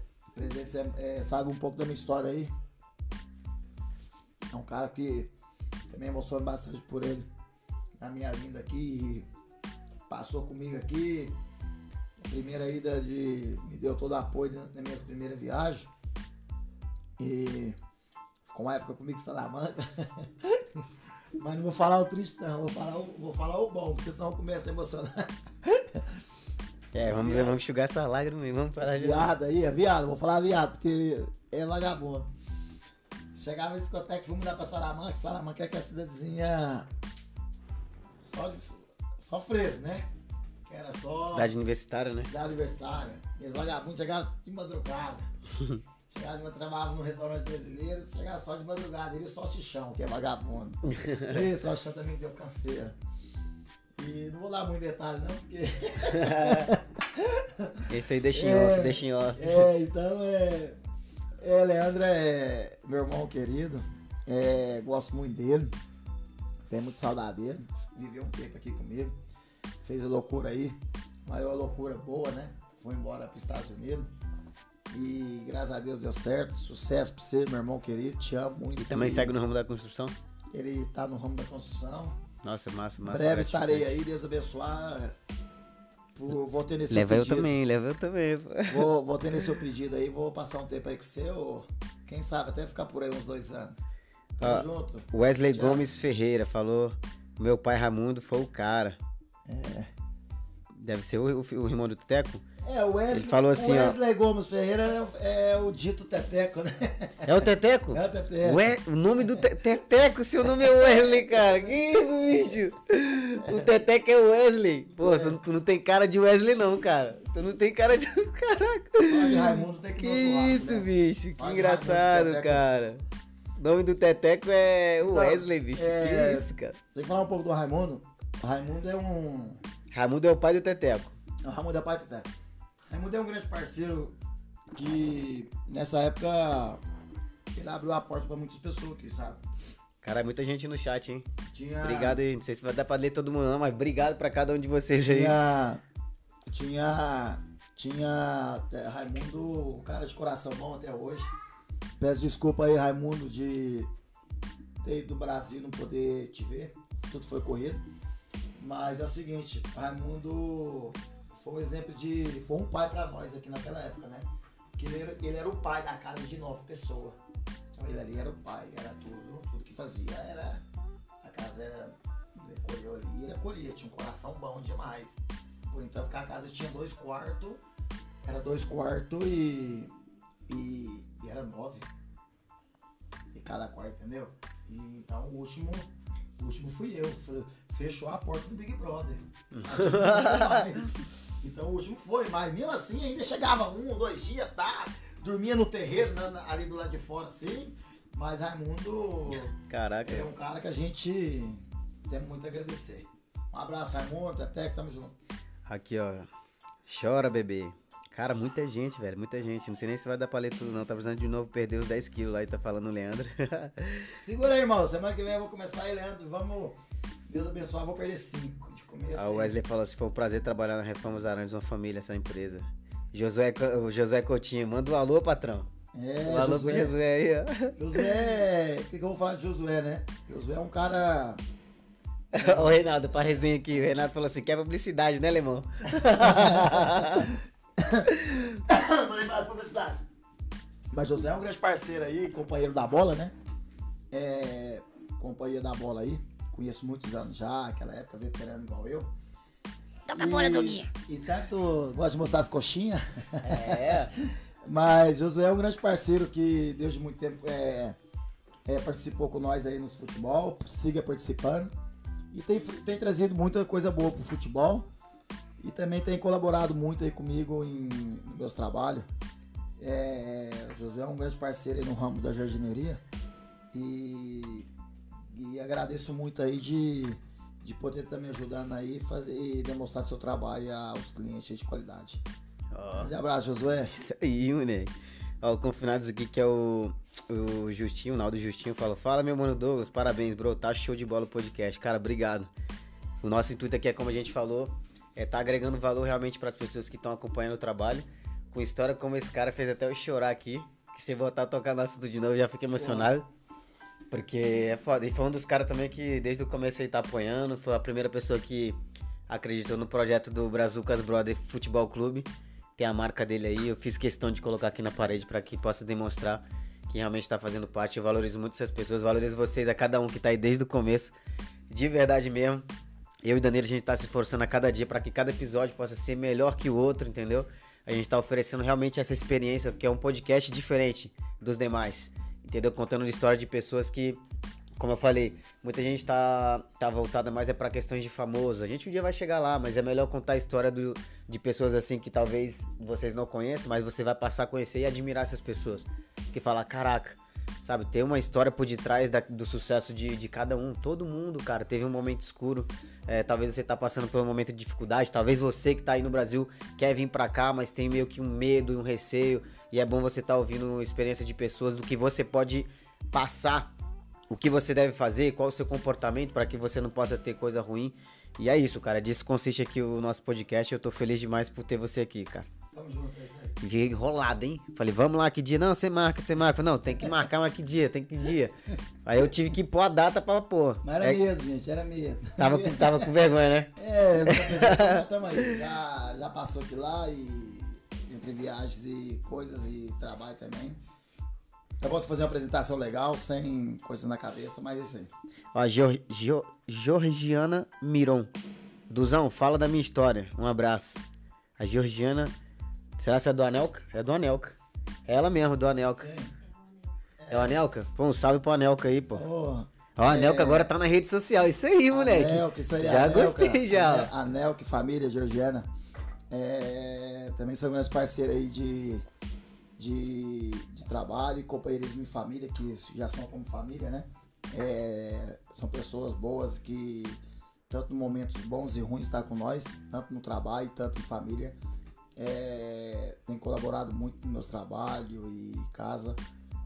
é, sabe um pouco da minha história aí. É um cara que também emociono bastante por ele na minha vinda aqui. Passou comigo aqui. A primeira ida de. me deu todo o apoio nas minhas primeiras viagens. E com uma época comigo em Salamanca. Mas não vou falar o triste, não. Vou falar o, vou falar o bom, porque senão começa a emocionar. É, vamos, ver, vamos enxugar essa lágrima e vamos falar de. Viado aí, é viado, vou falar viado, porque é vagabundo. Chegava na discoteca, fui mudar pra Salamanca. Salamanca é que é a cidadezinha. Só, de, só freio, né? Que era só. Cidade universitária, né? Cidade universitária. E os vagabundos chegavam de madrugada. Eu trabalhava no restaurante brasileiro, chegava só de madrugada, ele e o salsichão, que é vagabundo. e o salsichão também deu canseira. E não vou dar muito detalhe não, porque. Esse aí deixa em é, off, deixa em off. É, então é. É, Leandro é meu irmão querido. É, gosto muito dele. Tenho muito saudade dele. Viveu um tempo aqui comigo. Fez a loucura aí. Maior loucura boa, né? Foi embora para os Estados Unidos. E graças a Deus deu certo. Sucesso pra você, meu irmão querido. Te amo muito. E também segue no ramo da construção? Ele tá no ramo da construção. Nossa, massa, massa. Breve estarei aí, Deus abençoar. Vou ter nesse leva pedido. eu também, leva eu também. Vou, vou ter nesse seu pedido aí, vou passar um tempo aí com você, ou quem sabe até ficar por aí uns dois anos. Tamo junto. Wesley Tchau. Gomes Ferreira falou: meu pai Ramundo foi o cara. É. Deve ser o, o, o irmão do Teco? É, o Wesley, ele falou assim, Wesley ó, Gomes Ferreira é, é, o dito Teteco, né? É o Teteco? É o Teteco. Ué, o nome do te Teteco, seu nome é Wesley, cara. Que isso, bicho? O Teteco é Wesley. Pô, é. tu não tem cara de Wesley, não, cara. Tu não tem cara de. Caraca. Fala de Raimundo tem que Que isso, né? bicho. Que engraçado, cara. O nome do Teteco é o Wesley, bicho. É... Que isso, cara. Tem que falar um pouco do Raimundo. O Raimundo é um. Raimundo é o pai do Teteco. O Raimundo é o pai do Teteco. Raimundo é um grande parceiro que nessa época ele abriu a porta para muitas pessoas aqui, sabe? Cara, muita gente no chat, hein? Tinha... Obrigado aí. Não sei se vai dar pra ler todo mundo, não, mas obrigado pra cada um de vocês tinha... aí. Tinha. Tinha. É, Raimundo, um cara de coração bom até hoje. Peço desculpa aí, Raimundo, de ter ido do Brasil não poder te ver. Tudo foi corrido. Mas é o seguinte, Raimundo foi um exemplo de. Foi um pai pra nós aqui naquela época, né? Porque ele era, ele era o pai da casa de nove pessoas. Então ele ali era o pai, era tudo, tudo que fazia era. A casa era. Ele acolheu ali, ele acolhia, tinha um coração bom demais. Por entanto que a casa tinha dois quartos, era dois quartos e, e, e era nove. E cada quarto, entendeu? E, então o último, o último fui eu. Fe- Fechou a porta do Big Brother. então o último foi, mas mesmo assim ainda chegava um, dois dias, tá? Dormia no terreiro, na- ali do lado de fora, assim. Mas Raimundo Caraca. é um cara que a gente tem muito a agradecer. Um abraço, Raimundo, até que tamo junto. Aqui, ó. Chora, bebê. Cara, muita gente, velho. Muita gente. Não sei nem se vai dar pra ler tudo, não. Tá precisando de novo perder os 10 quilos lá e tá falando o Leandro. Segura aí, irmão. Semana que vem eu vou começar aí, Leandro. Vamos. Deus abençoe, eu vou perder cinco de começo. A Wesley falou assim: foi um prazer trabalhar na Reformas Aranhas, uma família, essa empresa. Josué, José Coutinho, manda um alô, patrão. É, um alô pro Josué. Josué aí, ó. Josué, o que, que eu vou falar de Josué, né? Josué é um cara. Ó, o Reinaldo, pra resenha aqui. O Renato falou assim: quer publicidade, né, Lemão? Publicidade. Mas Josué é um grande parceiro aí, companheiro da bola, né? É, companheiro da bola aí. Conheço muitos anos já, aquela época veterano igual eu. Toca a bola, Doguinha. E tanto gosta de mostrar as coxinhas. É. Mas Josué é um grande parceiro que desde muito tempo é, é, participou com nós aí nos futebol, siga participando. E tem, tem trazido muita coisa boa pro futebol. E também tem colaborado muito aí comigo em, meus trabalhos. É, Josué é um grande parceiro aí no ramo da jardineria. E, e agradeço muito aí de, de poder estar me ajudando aí fazer, e demonstrar seu trabalho aos clientes de qualidade. Grande abraço, Josué. Isso aí, moleque. Ó, o confinados aqui que é o, o Justinho, o Naldo Justinho, falou: Fala, meu mano Douglas, parabéns, bro. Tá show de bola o podcast. Cara, obrigado. O nosso intuito aqui é, como a gente falou, é tá agregando valor realmente para as pessoas que estão acompanhando o trabalho. Com história como esse cara fez até eu chorar aqui. Que se voltar a tocar no assunto de novo, eu já fico emocionado. Porque é foda. E foi um dos caras também que desde o começo ele tá apoiando. Foi a primeira pessoa que acreditou no projeto do Brazucas Brother Futebol Clube. Tem a marca dele aí. Eu fiz questão de colocar aqui na parede para que possa demonstrar que realmente está fazendo parte. Eu valorizo muito essas pessoas, valorizo vocês, a cada um que tá aí desde o começo. De verdade mesmo. Eu e Danilo, a gente tá se esforçando a cada dia para que cada episódio possa ser melhor que o outro, entendeu? A gente tá oferecendo realmente essa experiência, porque é um podcast diferente dos demais, entendeu? Contando a história de pessoas que, como eu falei, muita gente tá, tá voltada mais é para questões de famoso. A gente um dia vai chegar lá, mas é melhor contar a história do, de pessoas assim que talvez vocês não conheçam, mas você vai passar a conhecer e admirar essas pessoas. Que falar, caraca, sabe, tem uma história por detrás da- do sucesso de, de cada um. Todo mundo, cara, teve um momento escuro. É, talvez você tá passando por um momento de dificuldade. Talvez você que tá aí no Brasil quer vir pra cá, mas tem meio que um medo e um receio. E é bom você estar ouvindo experiência de pessoas do que você pode passar, o que você deve fazer, qual o seu comportamento para que você não possa ter coisa ruim. E é isso, cara. Disso consiste aqui o nosso podcast. Eu tô feliz demais por ter você aqui, cara. Tamo junto, é isso aí. Fiquei enrolado, hein? Falei, vamos lá, que dia? Não, você marca, você marca. Falei, Não, tem que marcar, mas que dia? Tem que dia? Aí eu tive que pôr a data pra pôr. Mas era É, medo, gente, era medo. tava, com, tava com vergonha, né? É, aí. Já, já passou aqui lá e entre viagens e coisas e trabalho também. Eu posso fazer uma apresentação legal, sem coisa na cabeça, mas é isso aí. Ó, Geor- Geo- Georgiana Miron. Duzão, fala da minha história. Um abraço. A Georgiana. Será que é do Anelka? É do Anelka. É ela mesmo, do Anelka. É o Anelka? Pô, um salve pro Anelka aí, pô. Ô, Ó, a Anelka agora tá na rede social. Isso aí, moleque. Anelka, isso aí, já gostei, já. Ane- Anelka, família, Georgiana. É, também são grandes parceiros aí de, de, de trabalho e companheirismo em família, que já são como família, né? É, são pessoas boas que, tanto em momentos bons e ruins, estão com nós, tanto no trabalho, tanto em família. É, tem colaborado muito no meu trabalho e casa.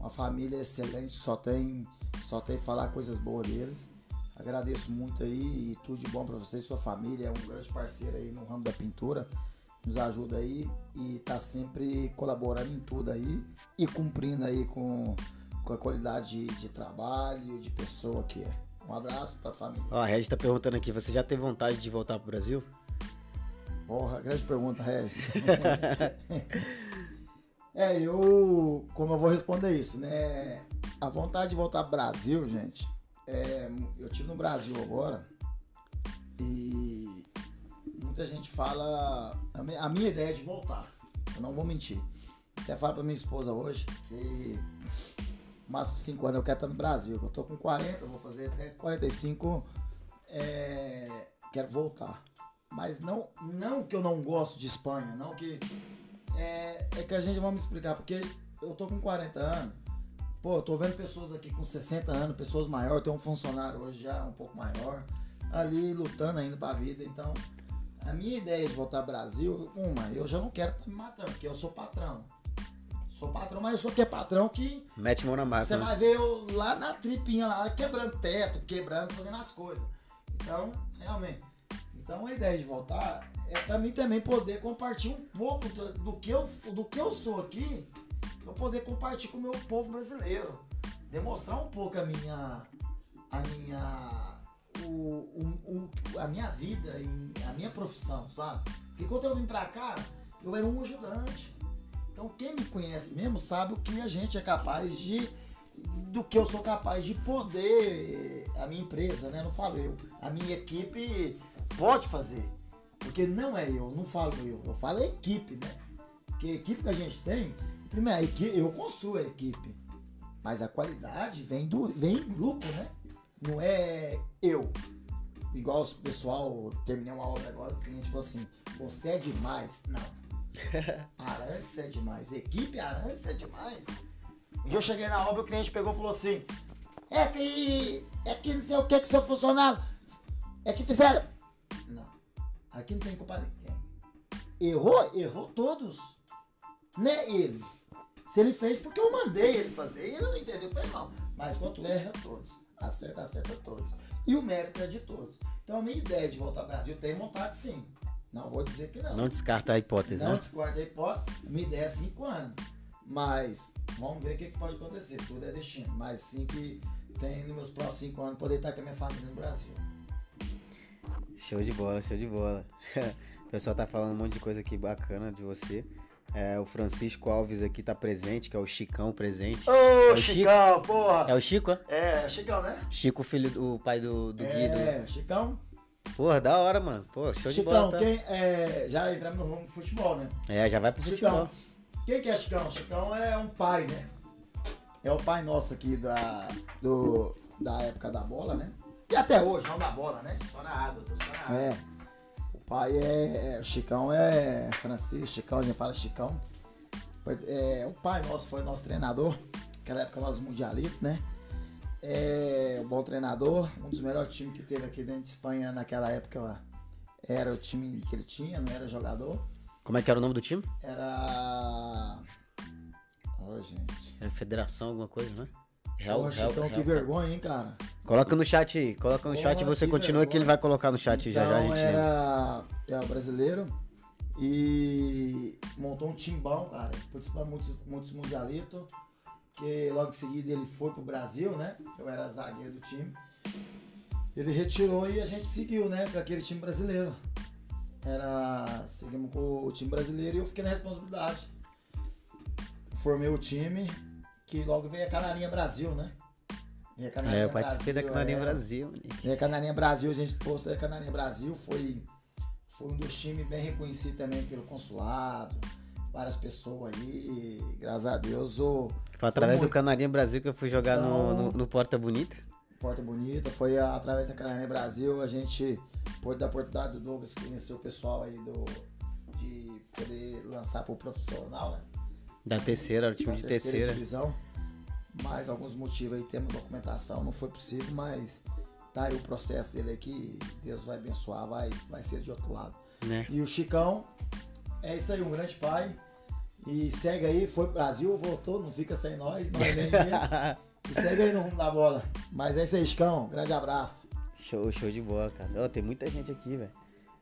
Uma família excelente, só tem, só tem falar coisas boas deles. Agradeço muito aí e tudo de bom para você e sua família. É um grande parceiro aí no ramo da pintura. Nos ajuda aí e tá sempre colaborando em tudo aí e cumprindo aí com, com a qualidade de, de trabalho, de pessoa que é. Um abraço pra família. Ó, a Regis tá perguntando aqui, você já teve vontade de voltar pro Brasil? Porra, grande pergunta, Regis. é, eu. Como eu vou responder isso, né? A vontade de voltar pro Brasil, gente. é, eu tive no Brasil agora e muita gente fala. A mi- a minha ideia é de voltar. Eu não vou mentir. Até falo pra minha esposa hoje que máximo 5 anos eu quero estar no Brasil. Eu tô com 40, eu vou fazer até 45. É, quero voltar. Mas não, não que eu não gosto de Espanha, não que. É, é que a gente vai me explicar, porque eu tô com 40 anos. Pô, eu tô vendo pessoas aqui com 60 anos, pessoas maiores, tem um funcionário hoje já um pouco maior, ali lutando ainda pra vida. Então, a minha ideia de voltar ao Brasil, uma, eu já não quero estar me matando, porque eu sou patrão. Sou patrão, mas eu sou que é patrão que Mete mão na você massa. né? vai ver eu lá na tripinha, lá quebrando teto, quebrando, fazendo as coisas. Então, realmente. Então a ideia de voltar é pra mim também poder compartilhar um pouco do, do que, eu, do que eu sou aqui, eu poder compartilhar com o meu povo brasileiro. Demonstrar um pouco a minha. a minha. O, o- o- a minha vida e a minha profissão, sabe? Porque quando eu vim pra cá, eu era um ajudante. Então quem me conhece mesmo sabe o que a gente é capaz de. Do que eu sou capaz de poder. A minha empresa, né? Não falo eu. A minha equipe pode fazer. Porque não é eu, não falo eu. Eu falo a equipe, né? Porque a equipe que a gente tem, primeiro, a equipe, eu construo a equipe. Mas a qualidade vem, do, vem em grupo, né? Não é eu. Igual o pessoal, terminei uma obra agora, o cliente falou assim, você é demais. Não. Arantes é demais. Equipe Arantes é demais. Um dia eu cheguei na obra, o cliente pegou e falou assim: É que. É que não sei o que que seu funcionário. É que fizeram. Não. Aqui não tem culpa ninguém. Errou? Errou todos. Né ele. Se ele fez porque eu mandei ele fazer, ele não entendeu, foi mal. Mas quanto erra todos. Acerta, acerta todos. E o mérito é de todos. Então a minha ideia de voltar ao Brasil tem vontade sim. Não vou dizer que Não descarta a hipótese, não né? discordo da hipótese, a minha ideia é 5 anos. Mas vamos ver o que, que pode acontecer. Tudo é destino. Mas sim que tem nos meus próximos 5 anos poder estar com a minha família no Brasil. Show de bola, show de bola. o pessoal tá falando um monte de coisa aqui bacana de você. É, o Francisco Alves aqui tá presente, que é o Chicão presente. Ô, o Chicão, porra! É o Chico, ó? É, Chicão, né? Chico, filho do o pai do, do Guido. É, Chicão. Porra, da hora, mano. Pô, show de bola. Chicão, Tá? quem, é, já entramos no rumo do futebol, né? É, já vai pro futebol. Chicão. Quem que é Chicão? Chicão é um pai, né? É o pai nosso aqui da, do, da época da bola, né? E até hoje, não da bola, né? Só na água, tô só na água. É. O pai é. O Chicão é Francisco, Chicão, a gente fala Chicão. É, o pai nosso foi nosso treinador. Naquela época nós mundialitos, né? É um bom treinador, um dos melhores times que teve aqui dentro de Espanha naquela época era o time que ele tinha, não era jogador. Como é que era o nome do time? Era. Ô, gente. Era Federação, alguma coisa, né? Porra, Chicão, que vergonha, hein, cara. Coloca no chat aí, coloca no Porra, chat e você que continua que ele vergonha. vai colocar no chat já já a Então gente. era. É brasileiro. E montou um timbão, cara. Participou muitos, muitos mundialitos. Que logo em seguida ele foi pro Brasil, né? Eu era zagueiro do time. Ele retirou e a gente seguiu, né? Com aquele time brasileiro. Era. Seguimos com o time brasileiro e eu fiquei na responsabilidade. Formei o time, que logo veio a Canarinha Brasil, né? Veio a Canarinha É, eu participei da Brasil, Canarinha é. Brasil. né? A Canarinha Brasil, a gente postou a Canarinha Brasil, foi, foi um dos times bem reconhecido também pelo consulado, várias pessoas aí, e, graças a Deus o Foi através Como- do Canarinha Brasil que eu fui jogar no, Então- no, no Porta Bonita. Porta Bonita, foi a- através da Canarinha Brasil, a gente pôde dar a oportunidade do Douglas conhecer o pessoal aí do, de poder lançar pro profissional, né? Da terceira, era o time da de terceira. divisão. Mas alguns motivos aí, temos documentação, não foi possível, mas tá aí o processo dele aqui, Deus vai abençoar, vai, vai ser de outro lado. Né? E o Chicão, é isso aí, um grande pai. E segue aí, foi pro Brasil, voltou, não fica sem nós, nós nem ele. E segue aí no rumo da bola. Mas é isso aí, Chicão, grande abraço. Show, show de bola, cara. Ó, tem muita gente aqui, velho.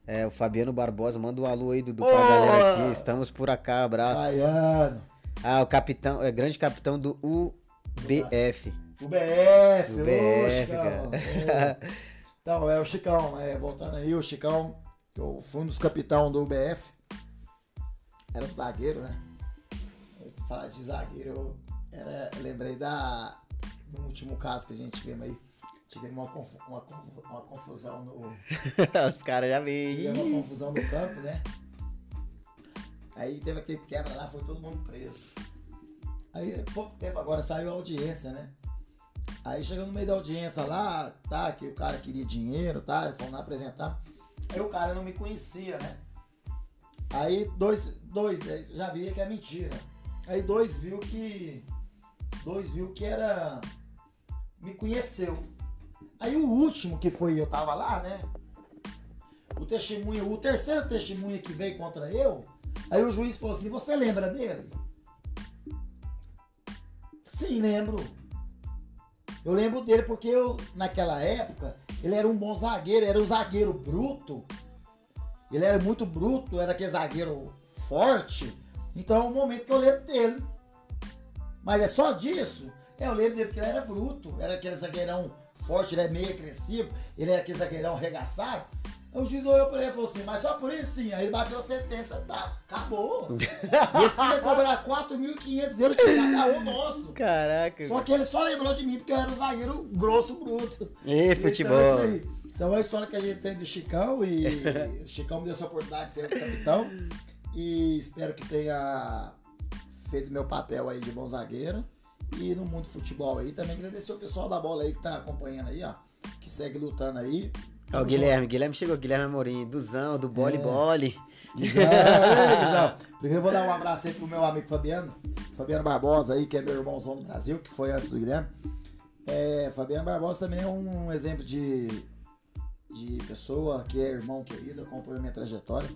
É, o Fabiano Barbosa, manda um alô aí, Dudu, pra Boa! galera aqui. Estamos por acá, abraço. Baiano. Ah, o capitão, é grande capitão do U, BF. O BF, O ô, BF, Chicão. cara. É. Então, é o Chicão, né? Voltando aí, o Chicão, eu fui um dos capitão do BF. Era um zagueiro, né? Falar de zagueiro, eu era, lembrei da, do último caso que a gente tivemos aí. Tivemos uma, confu- uma, confu- uma confusão no. Os caras já Tivemos veem. uma confusão no campo, né? Aí teve aquele quebra lá, foi todo mundo preso. Aí, pouco tempo agora saiu a audiência, né? Aí chegou no meio da audiência lá, tá, que o cara queria dinheiro, tá, fomos lá apresentar. Aí o cara não me conhecia, né? Aí dois, dois, já via que é mentira. Aí dois viu que, dois viu que era, me conheceu. Aí o último que foi, eu tava lá, né? O testemunho, o terceiro testemunho que veio contra eu, aí o juiz falou assim, você lembra dele? Sim, lembro. Eu lembro dele porque eu, naquela época, ele era um bom zagueiro, era um zagueiro bruto. Ele era muito bruto, era aquele zagueiro forte. Então é um momento que eu lembro dele. Mas é só disso. É, eu lembro dele porque ele era bruto, era aquele zagueirão forte, ele é meio agressivo, ele era aquele zagueirão arregaçado. O juiz olhou pra ele e falou assim, mas só por isso sim. Aí ele bateu a sentença, tá, acabou. e esse queria cobrar 4.500 euros de cada um nosso. Caraca. Só que ele só lembrou de mim porque eu era um zagueiro grosso, bruto. E Então, futebol. isso aí. Então é a história que a gente tem do Chicão e o Chicão me deu essa oportunidade de ser o capitão. E espero que tenha feito meu papel aí de bom zagueiro. E no mundo do futebol aí, também agradecer o pessoal da bola aí que tá acompanhando aí, ó. Que segue lutando aí. Ó, o Guilherme, Guilherme chegou, Guilherme Amorim, Duzão, do Bole. Guizão, ei, Guizão. Primeiro vou dar um abraço aí pro meu amigo Fabiano. Fabiano Barbosa aí, que é meu irmãozão do Brasil, que foi antes do Guilherme. É, Fabiano Barbosa também é um exemplo de, de pessoa que é irmão querido, acompanhou minha trajetória.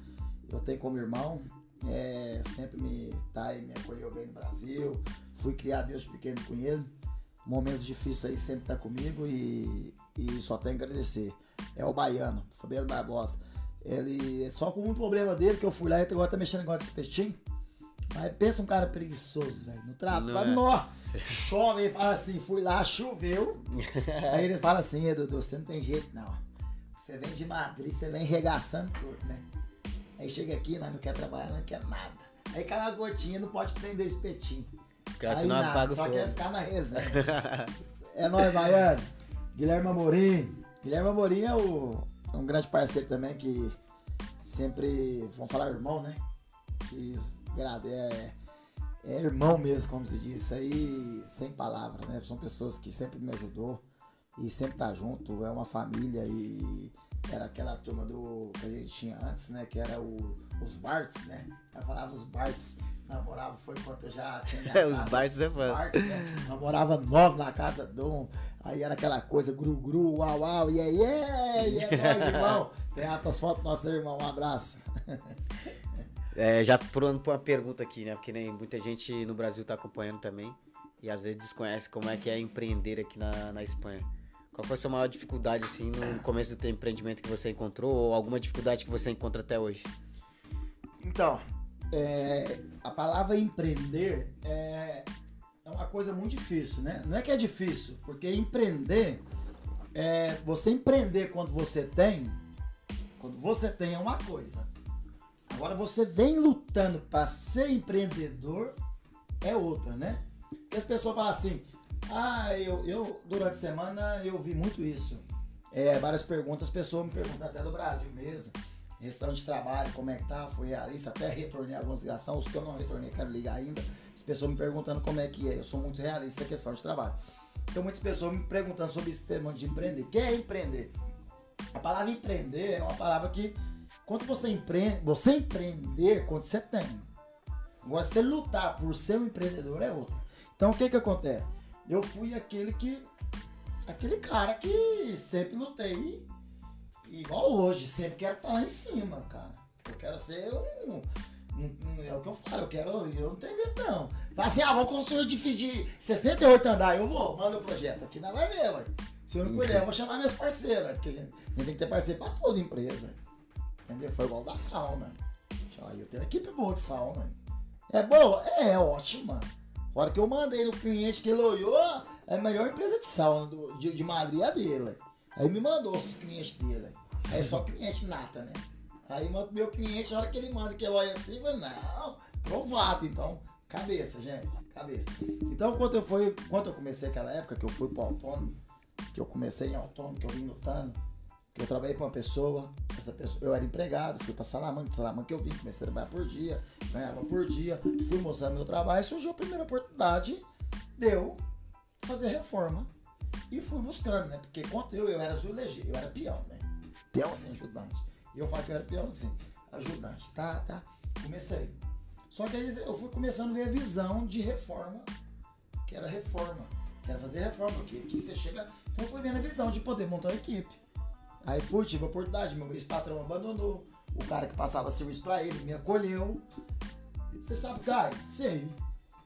Eu tenho como irmão, é, sempre me tá e me acolheu bem no Brasil. Fui criado desde pequeno com ele. Momentos difíceis aí sempre tá comigo e, e só tenho que agradecer. É o baiano, Fabiano Barbosa. Ele, só com um problema dele, que eu fui lá e agora tá mexendo negócio de espetinho. Mas pensa um cara preguiçoso, velho. No trabalho, nó, chove, ele fala assim, fui lá, choveu. Aí ele fala assim, "Ê, Dudu, você não tem jeito não. Você vem de Madrid, você vem regaçando tudo, né? Aí chega aqui, nós não quer trabalhar, não quer nada. Aí cai uma gotinha, não pode prender o espetinho. Cara, Aí nada, só fogo. quer ficar na resenha. É nóis, Baiano. Guilherme Amorim. Guilherme Amorim é o- é um grande parceiro também que sempre, vamos falar irmão, né? Que é, é irmão mesmo, como se diz. Aí, sem palavras, né? São pessoas que sempre me ajudou e sempre tá junto. É uma família e era aquela turma do que a gente tinha antes, né? Que era o, os Barts, né? Eu falava os Barts. Namorava foi enquanto eu já tinha minha Os casa. Bartos é fã. Né? Namorava nove na casa do um. Aí era aquela coisa, gru, gru, uau, uau, e aí, e é nóis, irmão. Tem altas fotos nosso irmão, um abraço. É, já pulando pra uma pergunta aqui, né? Porque nem muita gente no Brasil tá acompanhando também. E às vezes desconhece como é que é empreender aqui na, na Espanha. Qual foi a sua maior dificuldade, assim, no começo do teu empreendimento que você encontrou? Ou alguma dificuldade que você encontra até hoje? Então, é, a palavra empreender é, é uma coisa muito difícil, né? Não é que é difícil, porque empreender, é, você empreender quando você tem, quando você tem é uma coisa. Agora você vem lutando para ser empreendedor é outra, né? Porque as pessoas falam assim, ah, eu, eu durante a semana eu vi muito isso. É, várias perguntas, as pessoas me perguntam até do Brasil mesmo. Questão de trabalho, como é que tá? Fui realista, até retornei algumas ligações, os que eu não retornei, quero ligar ainda. As pessoas me perguntando como é que é. Eu sou muito realista em questão de trabalho. Então muitas pessoas me perguntando sobre esse tema de empreender. Que é empreender? A palavra empreender é uma palavra que quando você empreende, você empreender quando você tem. Agora você lutar por ser um empreendedor é outra. Então o que que acontece? Eu fui aquele que aquele cara que sempre lutei igual hoje, sempre quero estar lá em cima, cara. Eu quero ser um, um- um- é o que eu falo, eu quero, eu não tenho medo não. Fala assim, ah, vou construir um edifício de 68 andares, eu vou, manda o projeto aqui, não vai ver, ué. Se eu não puder, eu vou chamar meus parceiros, porque a gente, tem que ter parceiro pra toda empresa. Entendeu? Foi igual da sauna. Aí eu tenho equipe boa de sauna. É boa? É, é ótima. A hora que eu mandei no cliente que ele olhou, é a melhor empresa de sauna do- de, de Madrid a dele. Aí me mandou os clientes dele. Aí só cliente nata, né? Aí manda meu cliente, a hora que ele manda que olho assim, falo, não, provado, então. Cabeça, gente, cabeça. Então, quando eu, fui, quando eu comecei aquela época que eu fui pro autônomo, que eu comecei em autônomo, que eu vim lutando, que eu trabalhei pra uma pessoa, essa pessoa, eu era empregado, fui pra Salamanca, de Salamanca eu vim, comecei a trabalhar por dia, ganhava por dia, fui mostrando meu trabalho, surgiu a primeira oportunidade de eu fazer reforma. E fui buscando, né? Porque quando eu, eu era azulejeiro, eu era peão, né? Peão assim, ajudante. E eu falo que eu era peão assim, ajudante, tá, tá. Comecei. Só que aí eu fui começando a ver a visão de reforma, que era reforma. Que era fazer reforma, porque aqui você chega. Então eu fui vendo a visão de poder montar uma equipe. Aí fui, tive a oportunidade, meu ex-patrão abandonou. O cara que passava serviço pra ele me acolheu. Você sabe gás? Sei.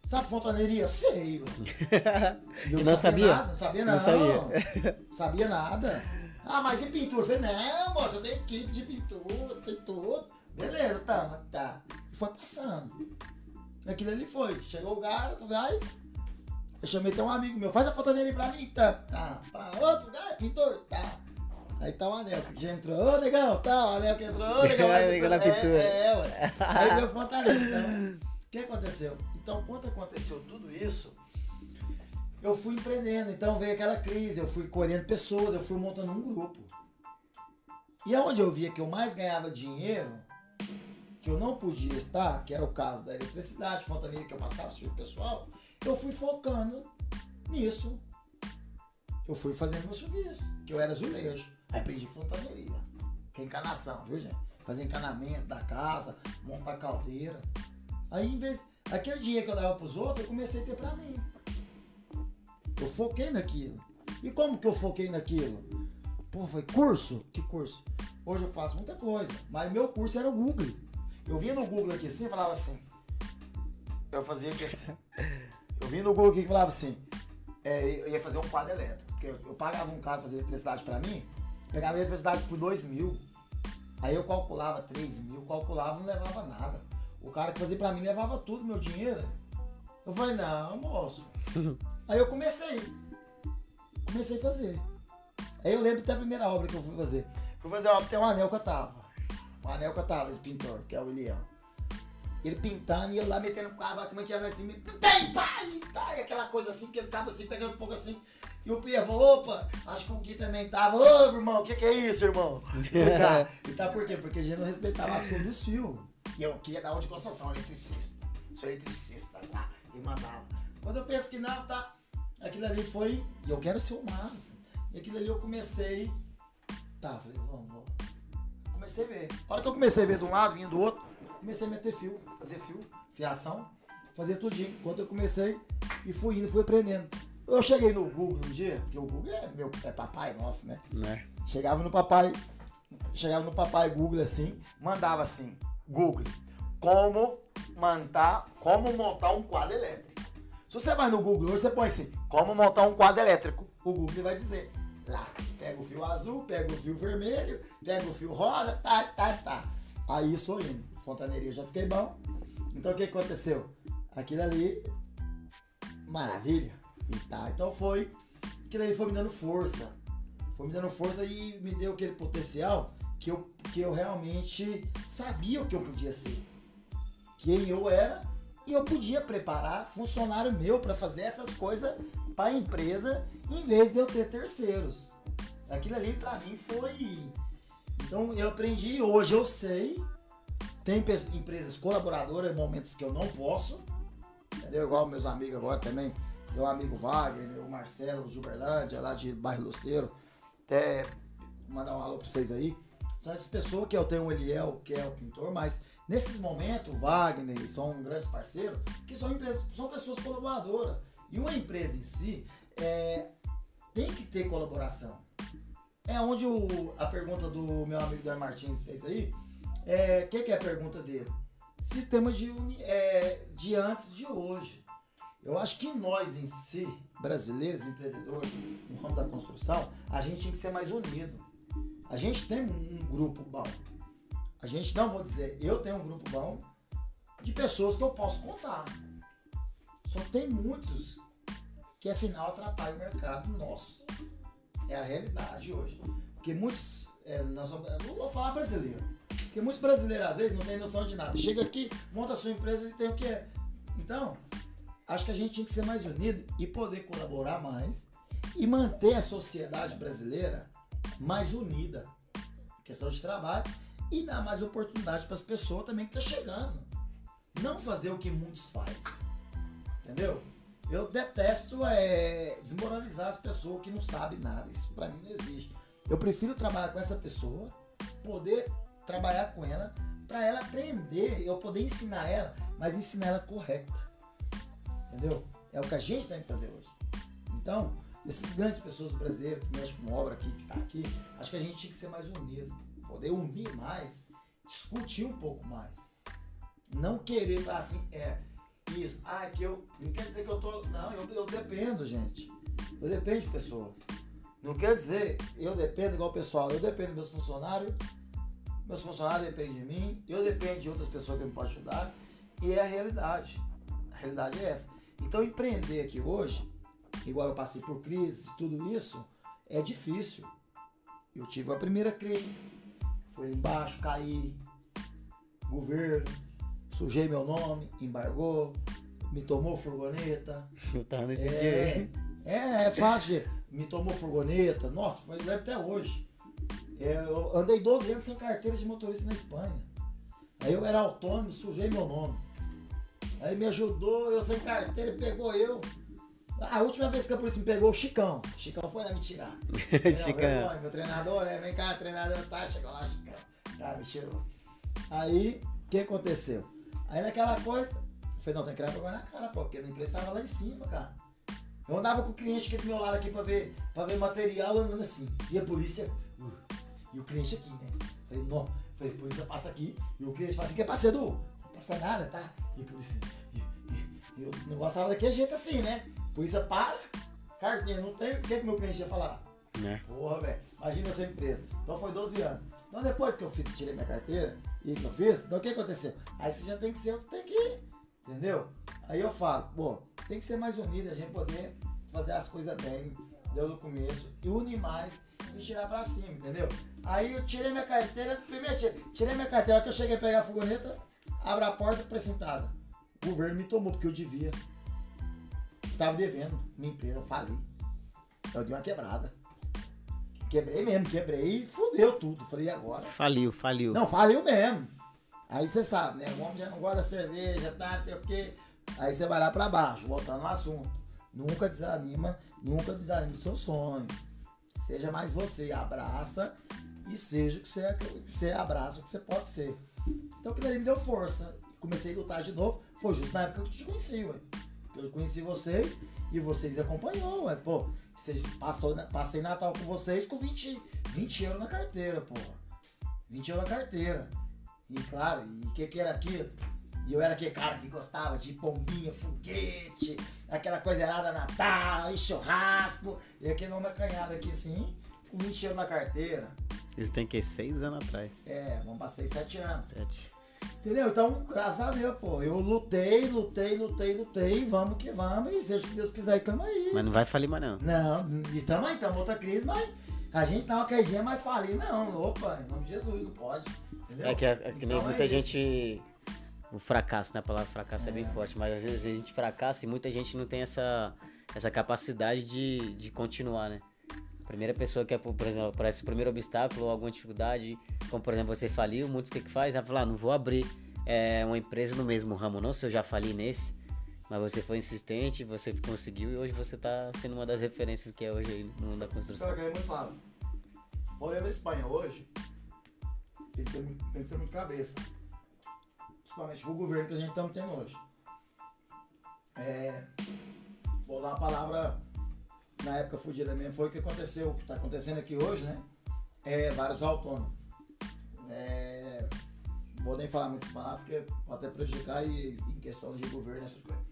Sabe fontaneria? Sei. Eu E não sabia? Nada, não sabia não. Não sabia. Sabia nada. Ah, mas e pintura? Eu falei, não, moça, eu tenho equipe de pintura, tem tudo. Beleza, tá, tá. E foi passando. Aquilo ali foi. Chegou o garoto, o gás. Eu chamei até um amigo meu, faz a fontaneria pra mim, tá? Tá. Pra outro gás, pintor, tá. Aí tá o anel que já entrou, ô negão, tá, o anel que entrou, ô negão. Vai, negão na pintura. É, é, ué. Aí veio a fontaneria. Então, o que aconteceu? Então, quando aconteceu tudo isso, eu fui empreendendo. Então veio aquela crise, eu fui colhendo pessoas, eu fui montando um grupo. E aonde eu via que eu mais ganhava dinheiro, que eu não podia estar, que era o caso da eletricidade, fontaneria que eu passava serviço pessoal, eu fui focando nisso. Eu fui fazendo meu serviço, que eu era azulejo. Aí aprendi fontaneria, que é encanação, viu gente? Fazer encanamento da casa, montar caldeira. Aí em vez. Aquele dinheiro que eu dava pros outros, eu comecei a ter pra mim. Eu foquei naquilo. E como que eu foquei naquilo? Pô, foi curso? Que curso? Hoje eu faço muita coisa, mas meu curso era o Google. Eu vinha no Google aqui assim e falava assim. Eu fazia aqui assim. Eu vinha no Google aqui e falava assim. é, eu ia fazer um quadro elétrico. Porque eu, eu pagava um cara fazer eletricidade pra mim, pegava eletricidade por 2 mil. Aí eu calculava 3 mil, calculava, não levava nada. O cara que fazia pra mim levava tudo, meu dinheiro. Eu falei, não, moço. Aí eu comecei. Comecei a fazer. Aí eu lembro até a primeira obra que eu fui fazer. Fui fazer uma obra, tem um anel que eu tava. Um anel que eu tava, esse pintor, que é o William. Ele pintando e eu lá metendo com a vaca, mantinha assim, tem, pai, e aquela coisa assim, que ele tava assim, pegando fogo assim. E o Pia falou, opa, acho que o Gui também tava, ô irmão, o que, que é isso, irmão? E tá, e tá por quê? Porque a gente não respeitava as cores dos fios. E eu queria dar onde de construção, eletricista. Sou eletricista, tá? E mandava. Quando eu penso que não, tá? Aquilo ali foi. E eu quero ser o máximo. E aquilo ali eu comecei. Tá, falei, vamos, vamos. Comecei a ver. A hora que eu comecei a ver de um lado, vinha do outro, comecei a meter fio, fazer fio, fiação, fazer tudinho. Enquanto eu comecei e fui indo, fui aprendendo. Eu cheguei no Google um dia, porque o Google é meu é papai nosso, né? Né? Chegava no papai, chegava no papai Google assim, mandava assim, Google, como montar, como montar um quadro elétrico. Se você vai no Google você põe assim, como montar um quadro elétrico. O Google vai dizer, lá, pega o fio azul, pega o fio vermelho, pega o fio rosa, tá, tá, tá. Aí sou indo. Fontaneria já fiquei bom. Então o que aconteceu? Aquilo ali, maravilha. E tá, então foi, aquilo ali foi me dando força foi me dando força e me deu aquele potencial que eu, que eu realmente sabia o que eu podia ser. Quem eu era e eu podia preparar funcionário meu para fazer essas coisas para a empresa em vez de eu ter terceiros. Aquilo ali para mim foi. Então eu aprendi, hoje eu sei. Tem empresas colaboradoras momentos que eu não posso. Entendeu? Igual meus amigos agora também. Meu amigo Wagner, o Marcelo, o Gilberlândia, lá de Bairro Luceiro até mandar um alô pra vocês aí. São essas pessoas que eu tenho o Eliel, que é o pintor, mas nesses momentos, Wagner são um grande parceiro, que são, empresas, são pessoas colaboradoras. E uma empresa em si é, tem que ter colaboração. É onde o- a pergunta do meu amigo Dan Martins fez aí. O é, que, que é a pergunta dele? Temos de, é, de antes de hoje. Eu acho que nós em si, brasileiros, empreendedores, no ramo da construção, a gente tem que ser mais unido. A gente tem um grupo bom. A gente não vou dizer, eu tenho um grupo bom de pessoas que eu posso contar. Só tem muitos que afinal atrapalham o mercado nosso. É a realidade hoje. Porque muitos, é, nós vou falar brasileiro, porque muitos brasileiros às vezes não têm noção de nada. Chega aqui, monta a sua empresa e tem o que é. Então, acho que a gente tinha que ser mais unido e poder colaborar mais e manter a sociedade brasileira mais unida. Questão de trabalho e dar mais oportunidade para as pessoas também que estão tá chegando. Não fazer o que muitos fazem. Entendeu? Eu detesto é, desmoralizar as pessoas que não sabem nada. Isso para mim não existe. Eu prefiro trabalhar com essa pessoa, poder trabalhar com ela, para ela aprender, eu poder ensinar ela, mas ensinar ela correta. Entendeu? É o que a gente tem que fazer hoje. Então, essas grandes pessoas brasileiras que mexem com obra aqui, que está aqui, acho que a gente tinha que ser mais unido, poder unir mais, discutir um pouco mais. Não querer falar assim, é, isso, ah, é que eu. Não quer dizer que eu tô. Não, eu, eu dependo, gente. Eu dependo de pessoas. Não quer dizer, eu dependo igual o pessoal, eu dependo dos meus funcionários, meus funcionários dependem de mim, eu dependo de outras pessoas que me podem ajudar, e é a realidade. A realidade é essa. Então empreender aqui hoje, igual eu passei por crise, tudo isso, é difícil. Eu tive a primeira crise, foi embaixo, caí, governo, sujei meu nome, embargou, me tomou furgoneta. Eu tava nesse é, dia aí. É, é fácil, me tomou furgoneta, nossa, foi leve até hoje. É, eu andei 12 anos sem carteira de motorista na Espanha. Aí eu era autônomo, sujei meu nome. Aí me ajudou, eu sem carteira, pegou eu. A última vez que a polícia me pegou, o Chicão. O Chicão foi lá me tirar. Chicão. Meu treinador, né? Vem cá, treinador, tá, chegou lá, Chicão. Tá, me tirou. Aí, o que aconteceu? Aí naquela coisa, eu falei, não, tem que criar vergonha na cara, pô, porque a empresa tava lá em cima, cara. Eu andava com o cliente aqui do meu lado aqui pra ver, pra ver material andando assim. E a polícia. Uh, e o cliente aqui, né? Falei, não. Falei, polícia passa aqui. E o cliente fala assim, que é parceiro? Não passa nada, tá? E a polícia. E, e, eu não gostava daquele jeito assim, né? Polícia para, cartinha, não tem. O que, que meu cliente ia falar? Né? Porra, velho. Imagina essa empresa. Então foi 12 anos. Então depois que eu fiz, tirei minha carteira e que eu fiz, então o que aconteceu? Aí você já tem que ser o que tem que ir. Entendeu? Aí eu falo, pô, tem que ser mais unido, a gente poder fazer as coisas bem, deu no começo, e unir mais e tirar pra cima, entendeu? Aí eu tirei minha carteira, primeiro tirei, tirei minha carteira, que eu cheguei a pegar a furgoneta, abro a porta presentada. O governo me tomou, porque eu devia. Tava devendo, minha empresa, eu falei. Eu dei uma quebrada. Quebrei mesmo, quebrei e fudeu tudo. Falei, agora? Faliu, faliu. Não, faliu mesmo. Aí você sabe, né? O homem já não gosta da cerveja, tá, não sei o quê. Aí você vai lá pra baixo, voltando ao assunto. Nunca desanima, nunca desanima o seu sonho. Seja mais você, abraça e seja o que você, você abraça, o que você pode ser. Então aquilo ali me deu força. Comecei a lutar de novo. Foi justo na época que eu te conheci, ué. Eu conheci vocês e vocês acompanhou, ué. Pô, vocês passou, passei Natal com vocês com 20, 20 euros na carteira, porra. 20 euros na carteira. E claro, e o que, que era aquilo? E eu era aquele cara que gostava de pombinha, foguete, aquela coisa errada Natal, e churrasco. E aquele nome acanhado aqui assim, com 20 euros na carteira. Isso tem que seis anos atrás. É, vamos pra 6, 7 anos. Sete. Entendeu? Então, graças a Deus, pô. Eu lutei, lutei, lutei, lutei. Vamos que vamos. E seja o que Deus quiser, tamo aí. Mas não vai falir mais não. Não, e tamo aí, tamo outra crise, mas a gente dá uma queijinha, mas falir não. Opa, em nome de Jesus, não pode. Entendeu? É que, é que nem Então muita é gente. O fracasso, né? A palavra fracasso é. bem forte, mas às vezes a gente fracassa e muita gente não tem essa, essa capacidade de, de continuar, né? A primeira pessoa que por exemplo, parece o primeiro obstáculo ou alguma dificuldade, como por exemplo você faliu, muitos o que, que faz? Vai falar, ah, não vou abrir é, uma empresa no mesmo ramo, não, se eu já fali nesse. Mas você foi insistente, você conseguiu e hoje você tá sendo uma das referências que é hoje no mundo da construção. O que é muito fala? Porém, na Espanha hoje, tem que, ter, tem que ser muito cabeça. Principalmente pro governo que a gente estamos tendo hoje. É, vou usar uma palavra, na época fugida mesmo, foi o que aconteceu, o que está acontecendo aqui hoje, né? É, vários autônomos. É, vou nem falar muitas palavras, porque pode até prejudicar e, em questão de governo, essas coisas.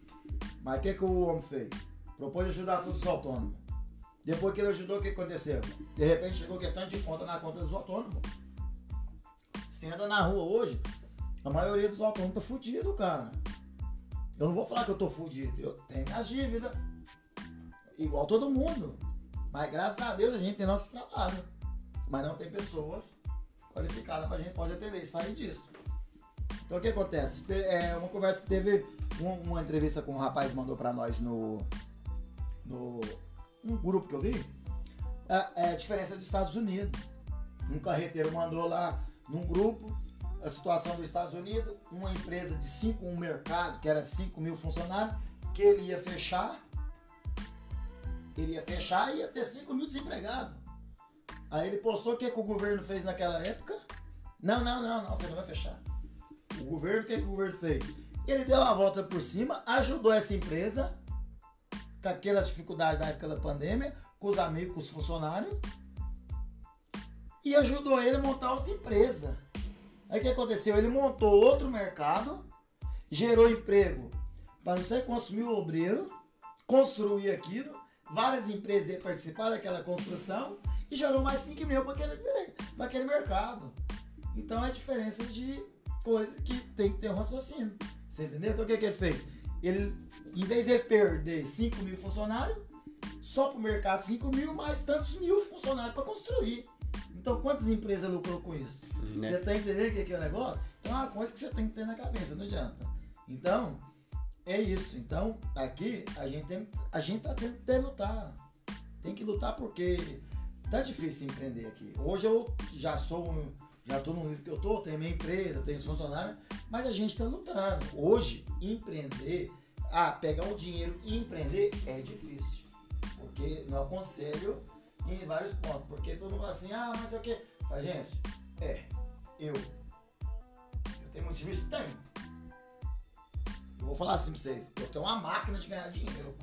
Mas o que, que o homem fez? Propôs ajudar todos os autônomos. Depois que ele ajudou, o que aconteceu? De repente chegou que é tanto de conta na conta dos autônomos. Você anda na rua hoje, a maioria dos autônomos tá fudido, cara. Eu não vou falar que eu tô fudido. Eu tenho minhas dívidas. Igual todo mundo. Mas graças a Deus a gente tem nosso trabalho. Mas não tem pessoas qualificadas pra gente pode atender e sair disso. Então o que acontece? É uma conversa que teve um- uma entrevista com um rapaz mandou pra nós no. no. um grupo que eu vi. É, é a diferença dos Estados Unidos. Um carreteiro mandou lá num grupo a situação dos Estados Unidos, uma empresa de 5, um mercado que era 5 mil funcionários, que ele ia fechar. Ele ia fechar e ia ter 5 mil desempregados. Aí ele postou o que, que o governo fez naquela época. Não, não, não, não, você não vai fechar. O governo, o que, que o governo fez? Ele deu uma volta por cima, ajudou essa empresa com aquelas dificuldades na época da pandemia, com os amigos, com os funcionários, e ajudou ele a montar outra empresa. Aí o que aconteceu? Ele montou outro mercado, gerou emprego para não sei quantos mil obreiros, construir aquilo, várias empresas iam participar daquela construção e gerou mais 5 mil para aquele, pra aquele mercado. Então é a diferença de coisa que tem que ter um raciocínio. Você entendeu? Então o que, que ele fez? Ele, em vez de ele perder 5 mil funcionários, só para o mercado 5 mil, mais tantos mil funcionários para construir. Então quantas empresas lucrou com isso? Né? Você tá entendendo o que que é o negócio? Então é uma coisa que você tem que ter na cabeça, não adianta. Então, é isso. Então, aqui a gente tem, a gente tá tendo que lutar. Tem que lutar porque tá difícil empreender aqui. Hoje eu já sou um, já tô no nível que eu tô, tenho minha empresa, tenho os funcionários, mas a gente tá lutando. Hoje, empreender, ah, pegar o dinheiro e empreender é difícil. Porque não aconselho em vários pontos. Porque todo mundo fala assim, ah, mas é o quê? Fala, gente, é, eu. Eu tenho muito? Tenho. Eu vou falar assim pra vocês, eu tenho uma máquina de ganhar dinheiro.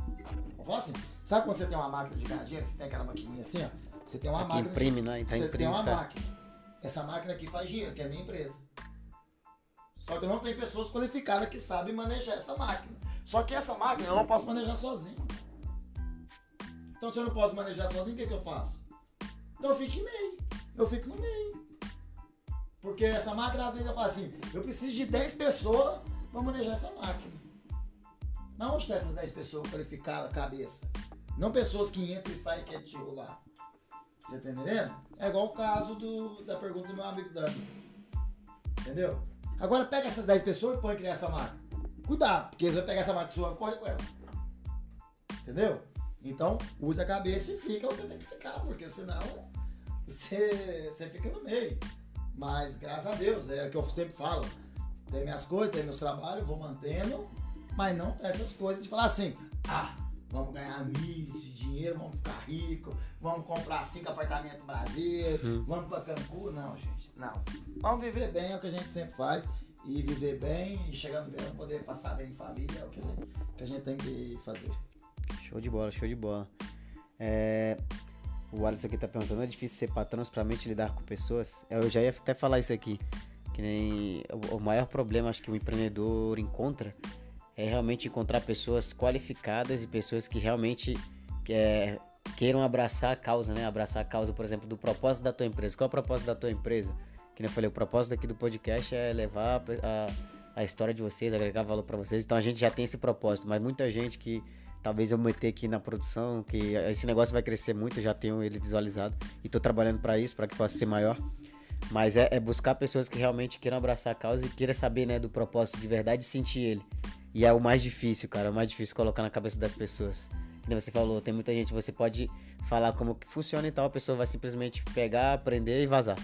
Vou falar assim, sabe quando você tem uma máquina de ganhar dinheiro? Você tem aquela maquininha assim, ó. Você tem uma Aqui máquina. imprime, de... né? Então Você tem uma máquina. Essa máquina aqui faz dinheiro, que é a minha empresa. Só que não tem pessoas qualificadas que sabem manejar essa máquina. Só que essa máquina eu não posso manejar sozinho. Então se eu não posso manejar sozinho, o que, que eu faço? Então eu fico em meio. Eu fico no meio. Porque essa máquina, às vezes, eu falo assim, eu preciso de 10 pessoas para manejar essa máquina. Mas onde estão essas 10 pessoas qualificadas, cabeça? Não pessoas que entram e saem te roubar. Você tá entendendo? É igual o caso do, da pergunta do meu amigo Dani. Entendeu? Agora pega essas 10 pessoas e põe criar essa máquina. Cuidado, porque eles vão pegar essa máquina sua e corre com ela. Entendeu? Então, usa a cabeça e fica onde você tem que ficar, porque senão você, você fica no meio. Mas graças a Deus, é o que eu sempre falo. Tem minhas coisas, tem meus trabalhos, vou mantendo, mas não essas coisas de falar assim, ah, vamos ganhar milhos de dinheiro, vamos ficar rico, vamos comprar cinco apartamentos no Brasil, vamos pra Cancún. Não, gente, não. Vamos viver bem, é o que a gente sempre faz. E viver bem e chegar no verão, poder passar bem em família, é o que a gente, que a gente tem que fazer. Show de bola, show de bola. É, O Alisson aqui tá perguntando, é difícil ser patrão pra mente lidar com pessoas? Eu já ia até falar isso aqui. Que nem o- maior problema acho que o empreendedor encontra é realmente encontrar pessoas qualificadas e pessoas que realmente é, queiram abraçar a causa, né? Abraçar a causa, por exemplo, do propósito da tua empresa. Qual é o propósito da tua empresa? Que nem eu falei, o propósito aqui do podcast é levar a, a história de vocês, agregar valor pra vocês. Então a gente já tem esse propósito, mas muita gente que talvez eu meter aqui na produção, que esse negócio vai crescer muito, já tenho ele visualizado e tô trabalhando pra isso, pra que possa ser maior. Mas é, é buscar pessoas que realmente queiram abraçar a causa e queiram saber, né, do propósito de verdade e sentir ele. E é o mais difícil, cara, é o mais difícil colocar na cabeça das pessoas. Como você falou, tem muita gente, você pode falar como que funciona e tal, a pessoa vai simplesmente pegar, aprender e vazar.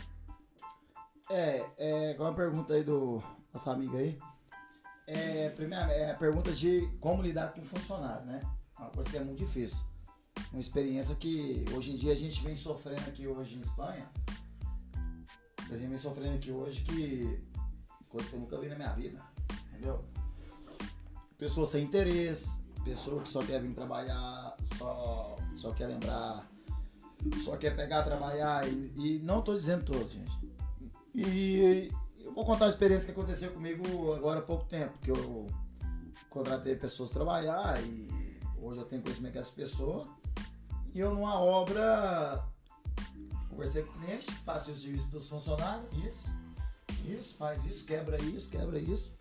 É, é, qual a pergunta aí do nosso amigo aí? É, primeiro, é a pergunta de como lidar com funcionário, né? É uma coisa que é muito difícil. Uma experiência que hoje em dia a gente vem sofrendo aqui hoje em Espanha. A gente vem sofrendo aqui hoje que coisa que eu nunca vi na minha vida, entendeu? Pessoa sem interesse, pessoa que só quer vir trabalhar, só, só quer lembrar, só quer pegar, trabalhar e, e não tô dizendo todos, gente. E eu vou contar uma experiência que aconteceu comigo agora há pouco tempo, que eu contratei pessoas para trabalhar e hoje eu tenho conhecimento dessas pessoas. E eu numa obra conversei com o cliente, passei o serviço para os funcionários, isso, isso, faz isso, quebra isso, quebra isso.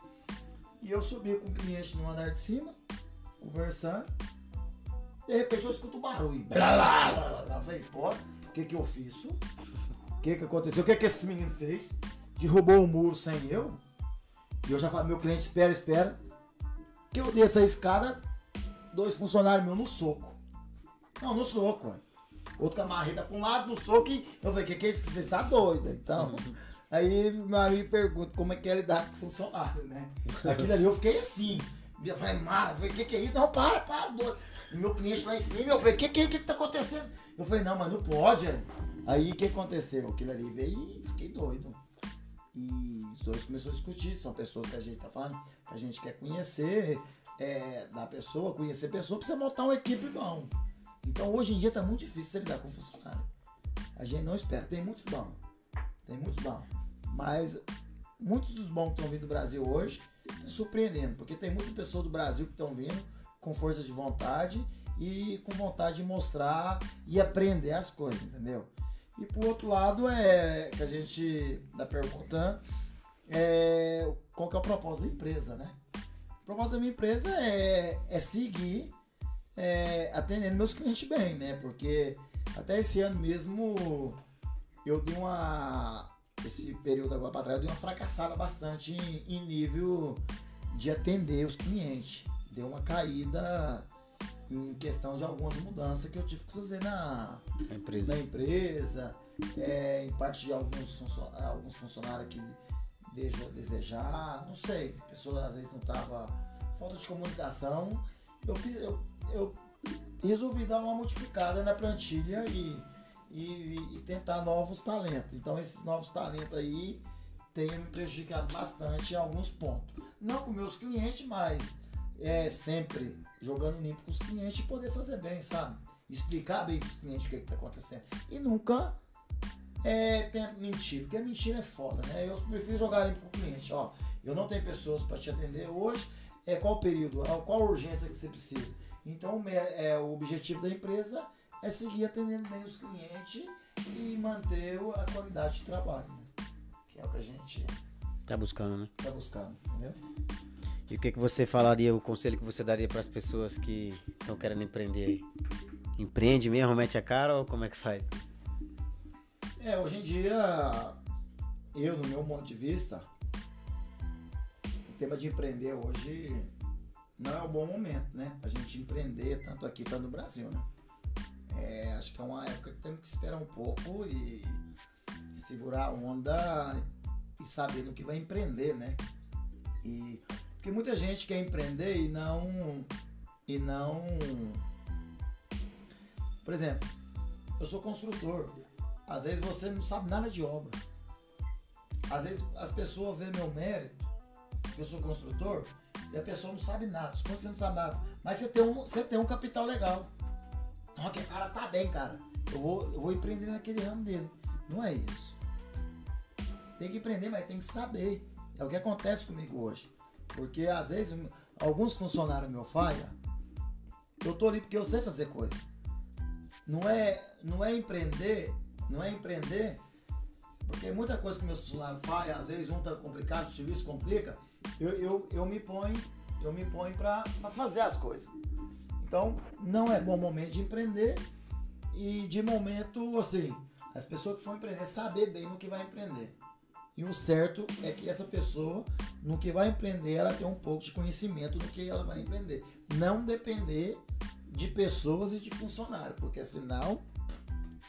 E eu subi com o cliente no andar de cima, conversando. De repente eu escuto um barulho. Blá, blá, blá, blá. Eu falei, pô, o que que eu fiz? O que que aconteceu? O que que esse menino fez? Derrubou o muro sem eu? E eu já falei, meu cliente, espera, espera. Que eu desço a escada, dois funcionários meus no soco. Não, no soco. Outro com a marreta pra um lado, no soco, e eu falei, que que é isso? Você está doido? Então, aí meu amigo pergunta como é que é lidar com funcionário, né? Aquilo ali eu fiquei assim. Eu falei, mas, eu falei, que que é isso? Não, para, para, doido. E meu cliente lá em cima, eu falei, que que, que que tá acontecendo? Eu falei, não, mas não pode. é. Aí o que aconteceu? Aquilo ali veio e fiquei doido. E os dois começaram a discutir, são pessoas que a gente tá falando, que a gente quer conhecer é, da pessoa, conhecer a pessoa, precisa montar uma equipe bom. Então hoje em dia tá muito difícil você lidar com funcionário. A gente não espera, tem muitos bons. Tem muitos bons. Mas muitos dos bons que estão vindo do Brasil hoje tá surpreendendo, porque tem muita pessoa do Brasil que estão vindo com força de vontade e com vontade de mostrar e aprender as coisas, entendeu? E por outro lado é que a gente tá perguntando é, qual que é o propósito da empresa, né? O propósito da minha empresa é, é seguir é, atendendo meus clientes bem, né? Porque até esse ano mesmo eu dei uma. Esse período agora para trás, eu dei uma fracassada bastante em, em nível de atender os clientes. Deu uma caída em questão de algumas mudanças que eu tive que fazer na, A empresa. na empresa, é, em parte de alguns, funcio- alguns funcionários que deixou a desejar, não sei, a pessoa às vezes não estava, falta de comunicação, eu, eu, eu resolvi dar uma modificada na plantilha e, e, e tentar novos talentos. Então esses novos talentos aí têm me prejudicado bastante em alguns pontos. Não com meus clientes, mas é sempre jogando limpo com os clientes e poder fazer bem, sabe? Explicar bem para os clientes o que está acontecendo. E nunca é, tento mentir, porque mentira é foda, né? Eu prefiro jogar limpo com o cliente. Ó, eu não tenho pessoas para te atender hoje. É qual o período? Qual a urgência que você precisa? Então, é, o objetivo da empresa é seguir atendendo bem os clientes e manter a qualidade de trabalho, né? Que é o que a gente Tá buscando, né? está buscando, entendeu? E o que, que você falaria, o conselho que você daria para as pessoas que estão querendo empreender aí? Empreende mesmo, mete a cara ou como é que faz? É, hoje em dia, eu, no meu ponto de vista, tema de empreender hoje não é o bom momento, né? A gente empreender, tanto aqui quanto no Brasil, né? É, acho que é uma época que temos que esperar um pouco e segurar a onda e saber no que vai empreender, né? E, porque muita gente quer empreender e não. E não. Por exemplo, eu sou construtor. Às vezes você não sabe nada de obra. Às vezes as pessoas veem meu mérito, eu sou construtor, e a pessoa não sabe nada. Que você não sabe nada. Mas você tem um, você tem um capital legal. Não, aquele cara tá bem, cara. Eu vou, eu vou empreender naquele ramo dele. Não é isso. Tem que empreender, mas tem que saber. É o que acontece comigo hoje. Porque às vezes alguns funcionários meu falha. Eu tô ali porque eu sei fazer coisa. Não é, não é empreender, não é empreender, porque muita coisa que meus funcionários fazem, às vezes um tá complicado, o serviço complica, eu, eu, eu me ponho, eu me ponho para fazer as coisas. Então, não é bom momento de empreender e de momento, assim, as pessoas que vão empreender saber bem no que vai empreender. E o certo é que essa pessoa, no que vai empreender, ela tem um pouco de conhecimento do que ela vai empreender. Não depender de pessoas e de funcionários, porque senão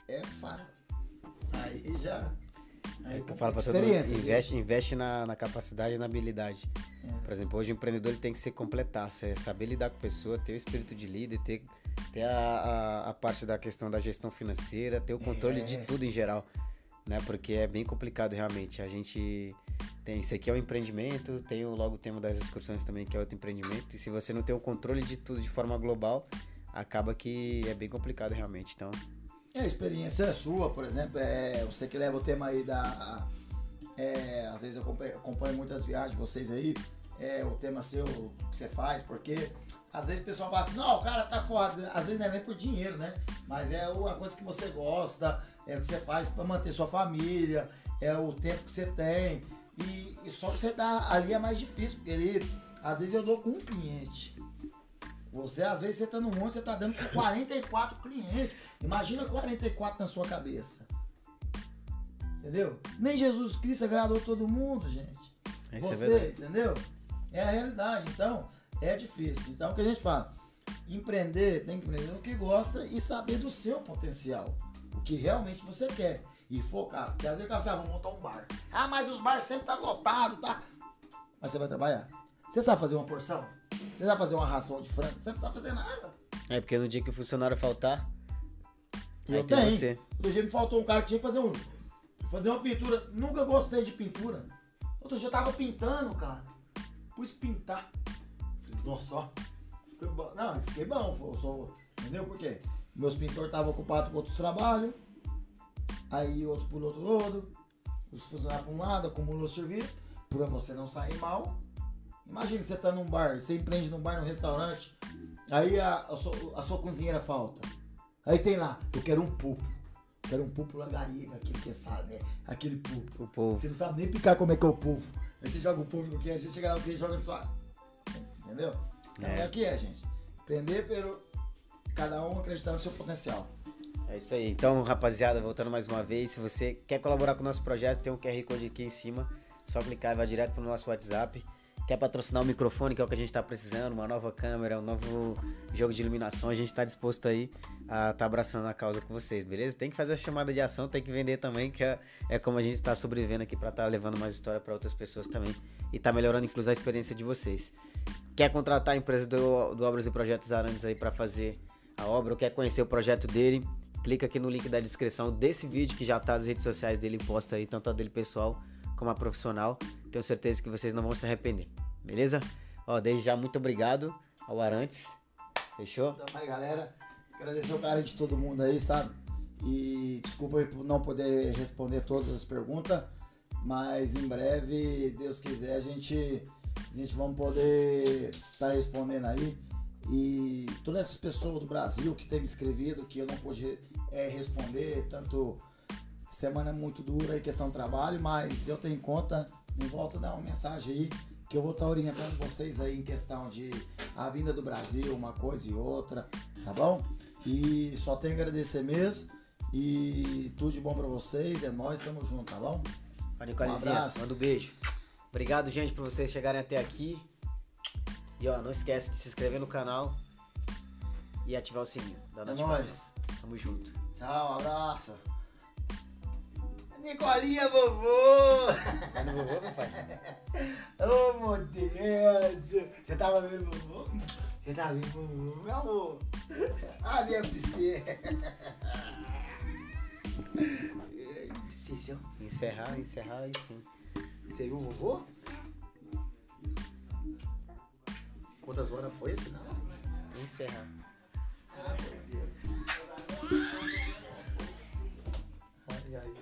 é fardo. Aí já. Aí É eu falo pra todo mundo, investe, investe na, na capacidade e na habilidade. É. Por exemplo, hoje o empreendedor ele tem que se completar, saber lidar com a pessoa, ter o espírito de líder, ter, ter a, a, a parte da questão da gestão financeira, ter o controle É. de tudo em geral, né? Porque é bem complicado realmente. A gente tem isso aqui é um empreendimento, tem o, logo o tema das excursões também que é outro empreendimento. E se você não tem o controle de tudo de forma global, acaba que é bem complicado realmente. Então, a experiência é sua, por exemplo, é, você que leva o tema aí da. é, às vezes eu acompanho, acompanho muitas viagens de vocês aí, é, o tema seu, que você faz, porque às vezes o pessoal fala assim, não, o cara tá foda, às vezes não é nem por dinheiro, né? Mas é uma coisa que você gosta, é o que você faz para manter sua família, é o tempo que você tem. E, e só pra você dar ali é mais difícil, porque ali Às vezes eu dou com um cliente. Você, às vezes, você tá no mundo, você tá dando com 44 clientes. Imagina 44 na sua cabeça. Entendeu? Nem Jesus Cristo agradou todo mundo, gente. Isso é Você, verdade. entendeu? É a realidade. Então, é difícil. Então, o que a gente fala? Empreender, tem que empreender no que gosta e saber do seu potencial. O que realmente você quer. E focar. Porque às vezes fala, ah, vou montar um bar. Ah, mas os bares sempre tá lotado, tá? Mas você vai trabalhar. Você sabe fazer uma porção? Você sabe fazer uma ração de frango? Você não sabe fazer nada. É porque no dia que o funcionário faltar, eu tenho. você. Outro dia me faltou um cara que tinha que fazer um. Fazer uma pintura. Nunca gostei de pintura. Outro dia eu tava pintando, cara. Pus pintar. Nossa, ó. Fiquei bom. Não, eu fiquei bom. Eu sou, entendeu por quê? Meus pintores estavam ocupados com outros trabalhos. Aí outros por outro lado. Os funcionários para um lado, acumulou o serviço. Pra você não sair mal. Imagina você tá num bar, você empreende num bar, num restaurante. Aí a, a, sua, a sua cozinheira falta. Aí tem lá, eu quero um pulpo. Quero um pulpo lagariga, aquele que sabe, né? Aquele pulpo. Você não sabe nem picar como é que é o pulpo. Aí você joga o pulpo no que a gente chega lá, o joga no sua. Entendeu? Então É. é. o que é, gente. Aprender pelo. Cada um acreditar no seu potencial. É isso aí. Então, rapaziada, voltando mais uma vez, se você quer colaborar com o nosso projeto, tem um QR Code aqui em cima. Só clicar e vai direto pro nosso WhatsApp. Quer patrocinar o microfone, que é o que a gente tá precisando, uma nova câmera, um novo jogo de iluminação, a gente tá disposto aí a tá abraçando a causa com vocês, beleza? Tem que fazer a chamada de ação, tem que vender também, que é, é como a gente tá sobrevivendo aqui pra tá levando mais história pra outras pessoas também. E tá melhorando, inclusive, a experiência de vocês. Quer contratar a empresa do, do Obras e Projetos Arantes aí pra fazer a obra ou quer conhecer o projeto dele, clica aqui no link da descrição desse vídeo que já tá nas redes sociais dele posta aí, tanto a dele pessoal como a profissional. Tenho certeza que vocês não vão se arrepender, beleza? Ó, desde já muito obrigado ao Arantes. Fechou? Então, aí, galera, agradecer o carinho de todo mundo aí, sabe? E desculpa por não poder responder todas as perguntas, mas em breve, Deus quiser, a gente, a gente vamos poder estar respondendo aí. E todas essas pessoas do Brasil que têm me escrevido, que eu não pude é, responder, tanto semana é muito dura aí, questão do trabalho, mas eu tenho em conta, me volta a dar uma mensagem aí, que eu vou estar orientando vocês aí em questão de a vinda do Brasil, uma coisa e outra, tá bom? E só tenho a agradecer mesmo. E tudo de bom pra vocês, é nós, tamo junto, tá bom? Nicolezinha, Um abraço. manda um beijo. Obrigado, gente, por vocês chegarem até aqui. E ó, não esquece de se inscrever no canal e ativar o sininho da É notificação. Tamo junto. Tchau, abraço. Nicolinha vovô! Tá no vovô, papai? oh, meu Deus! Você tava vendo vovô? Você tava vendo vovô, meu amor? Ah, minha piscina. Piscina. Encerrar, encerrar e sim. Você viu o vovô? Quantas horas foi aqui Não. Encerrar. Ah, meu Deus. Ai, ai.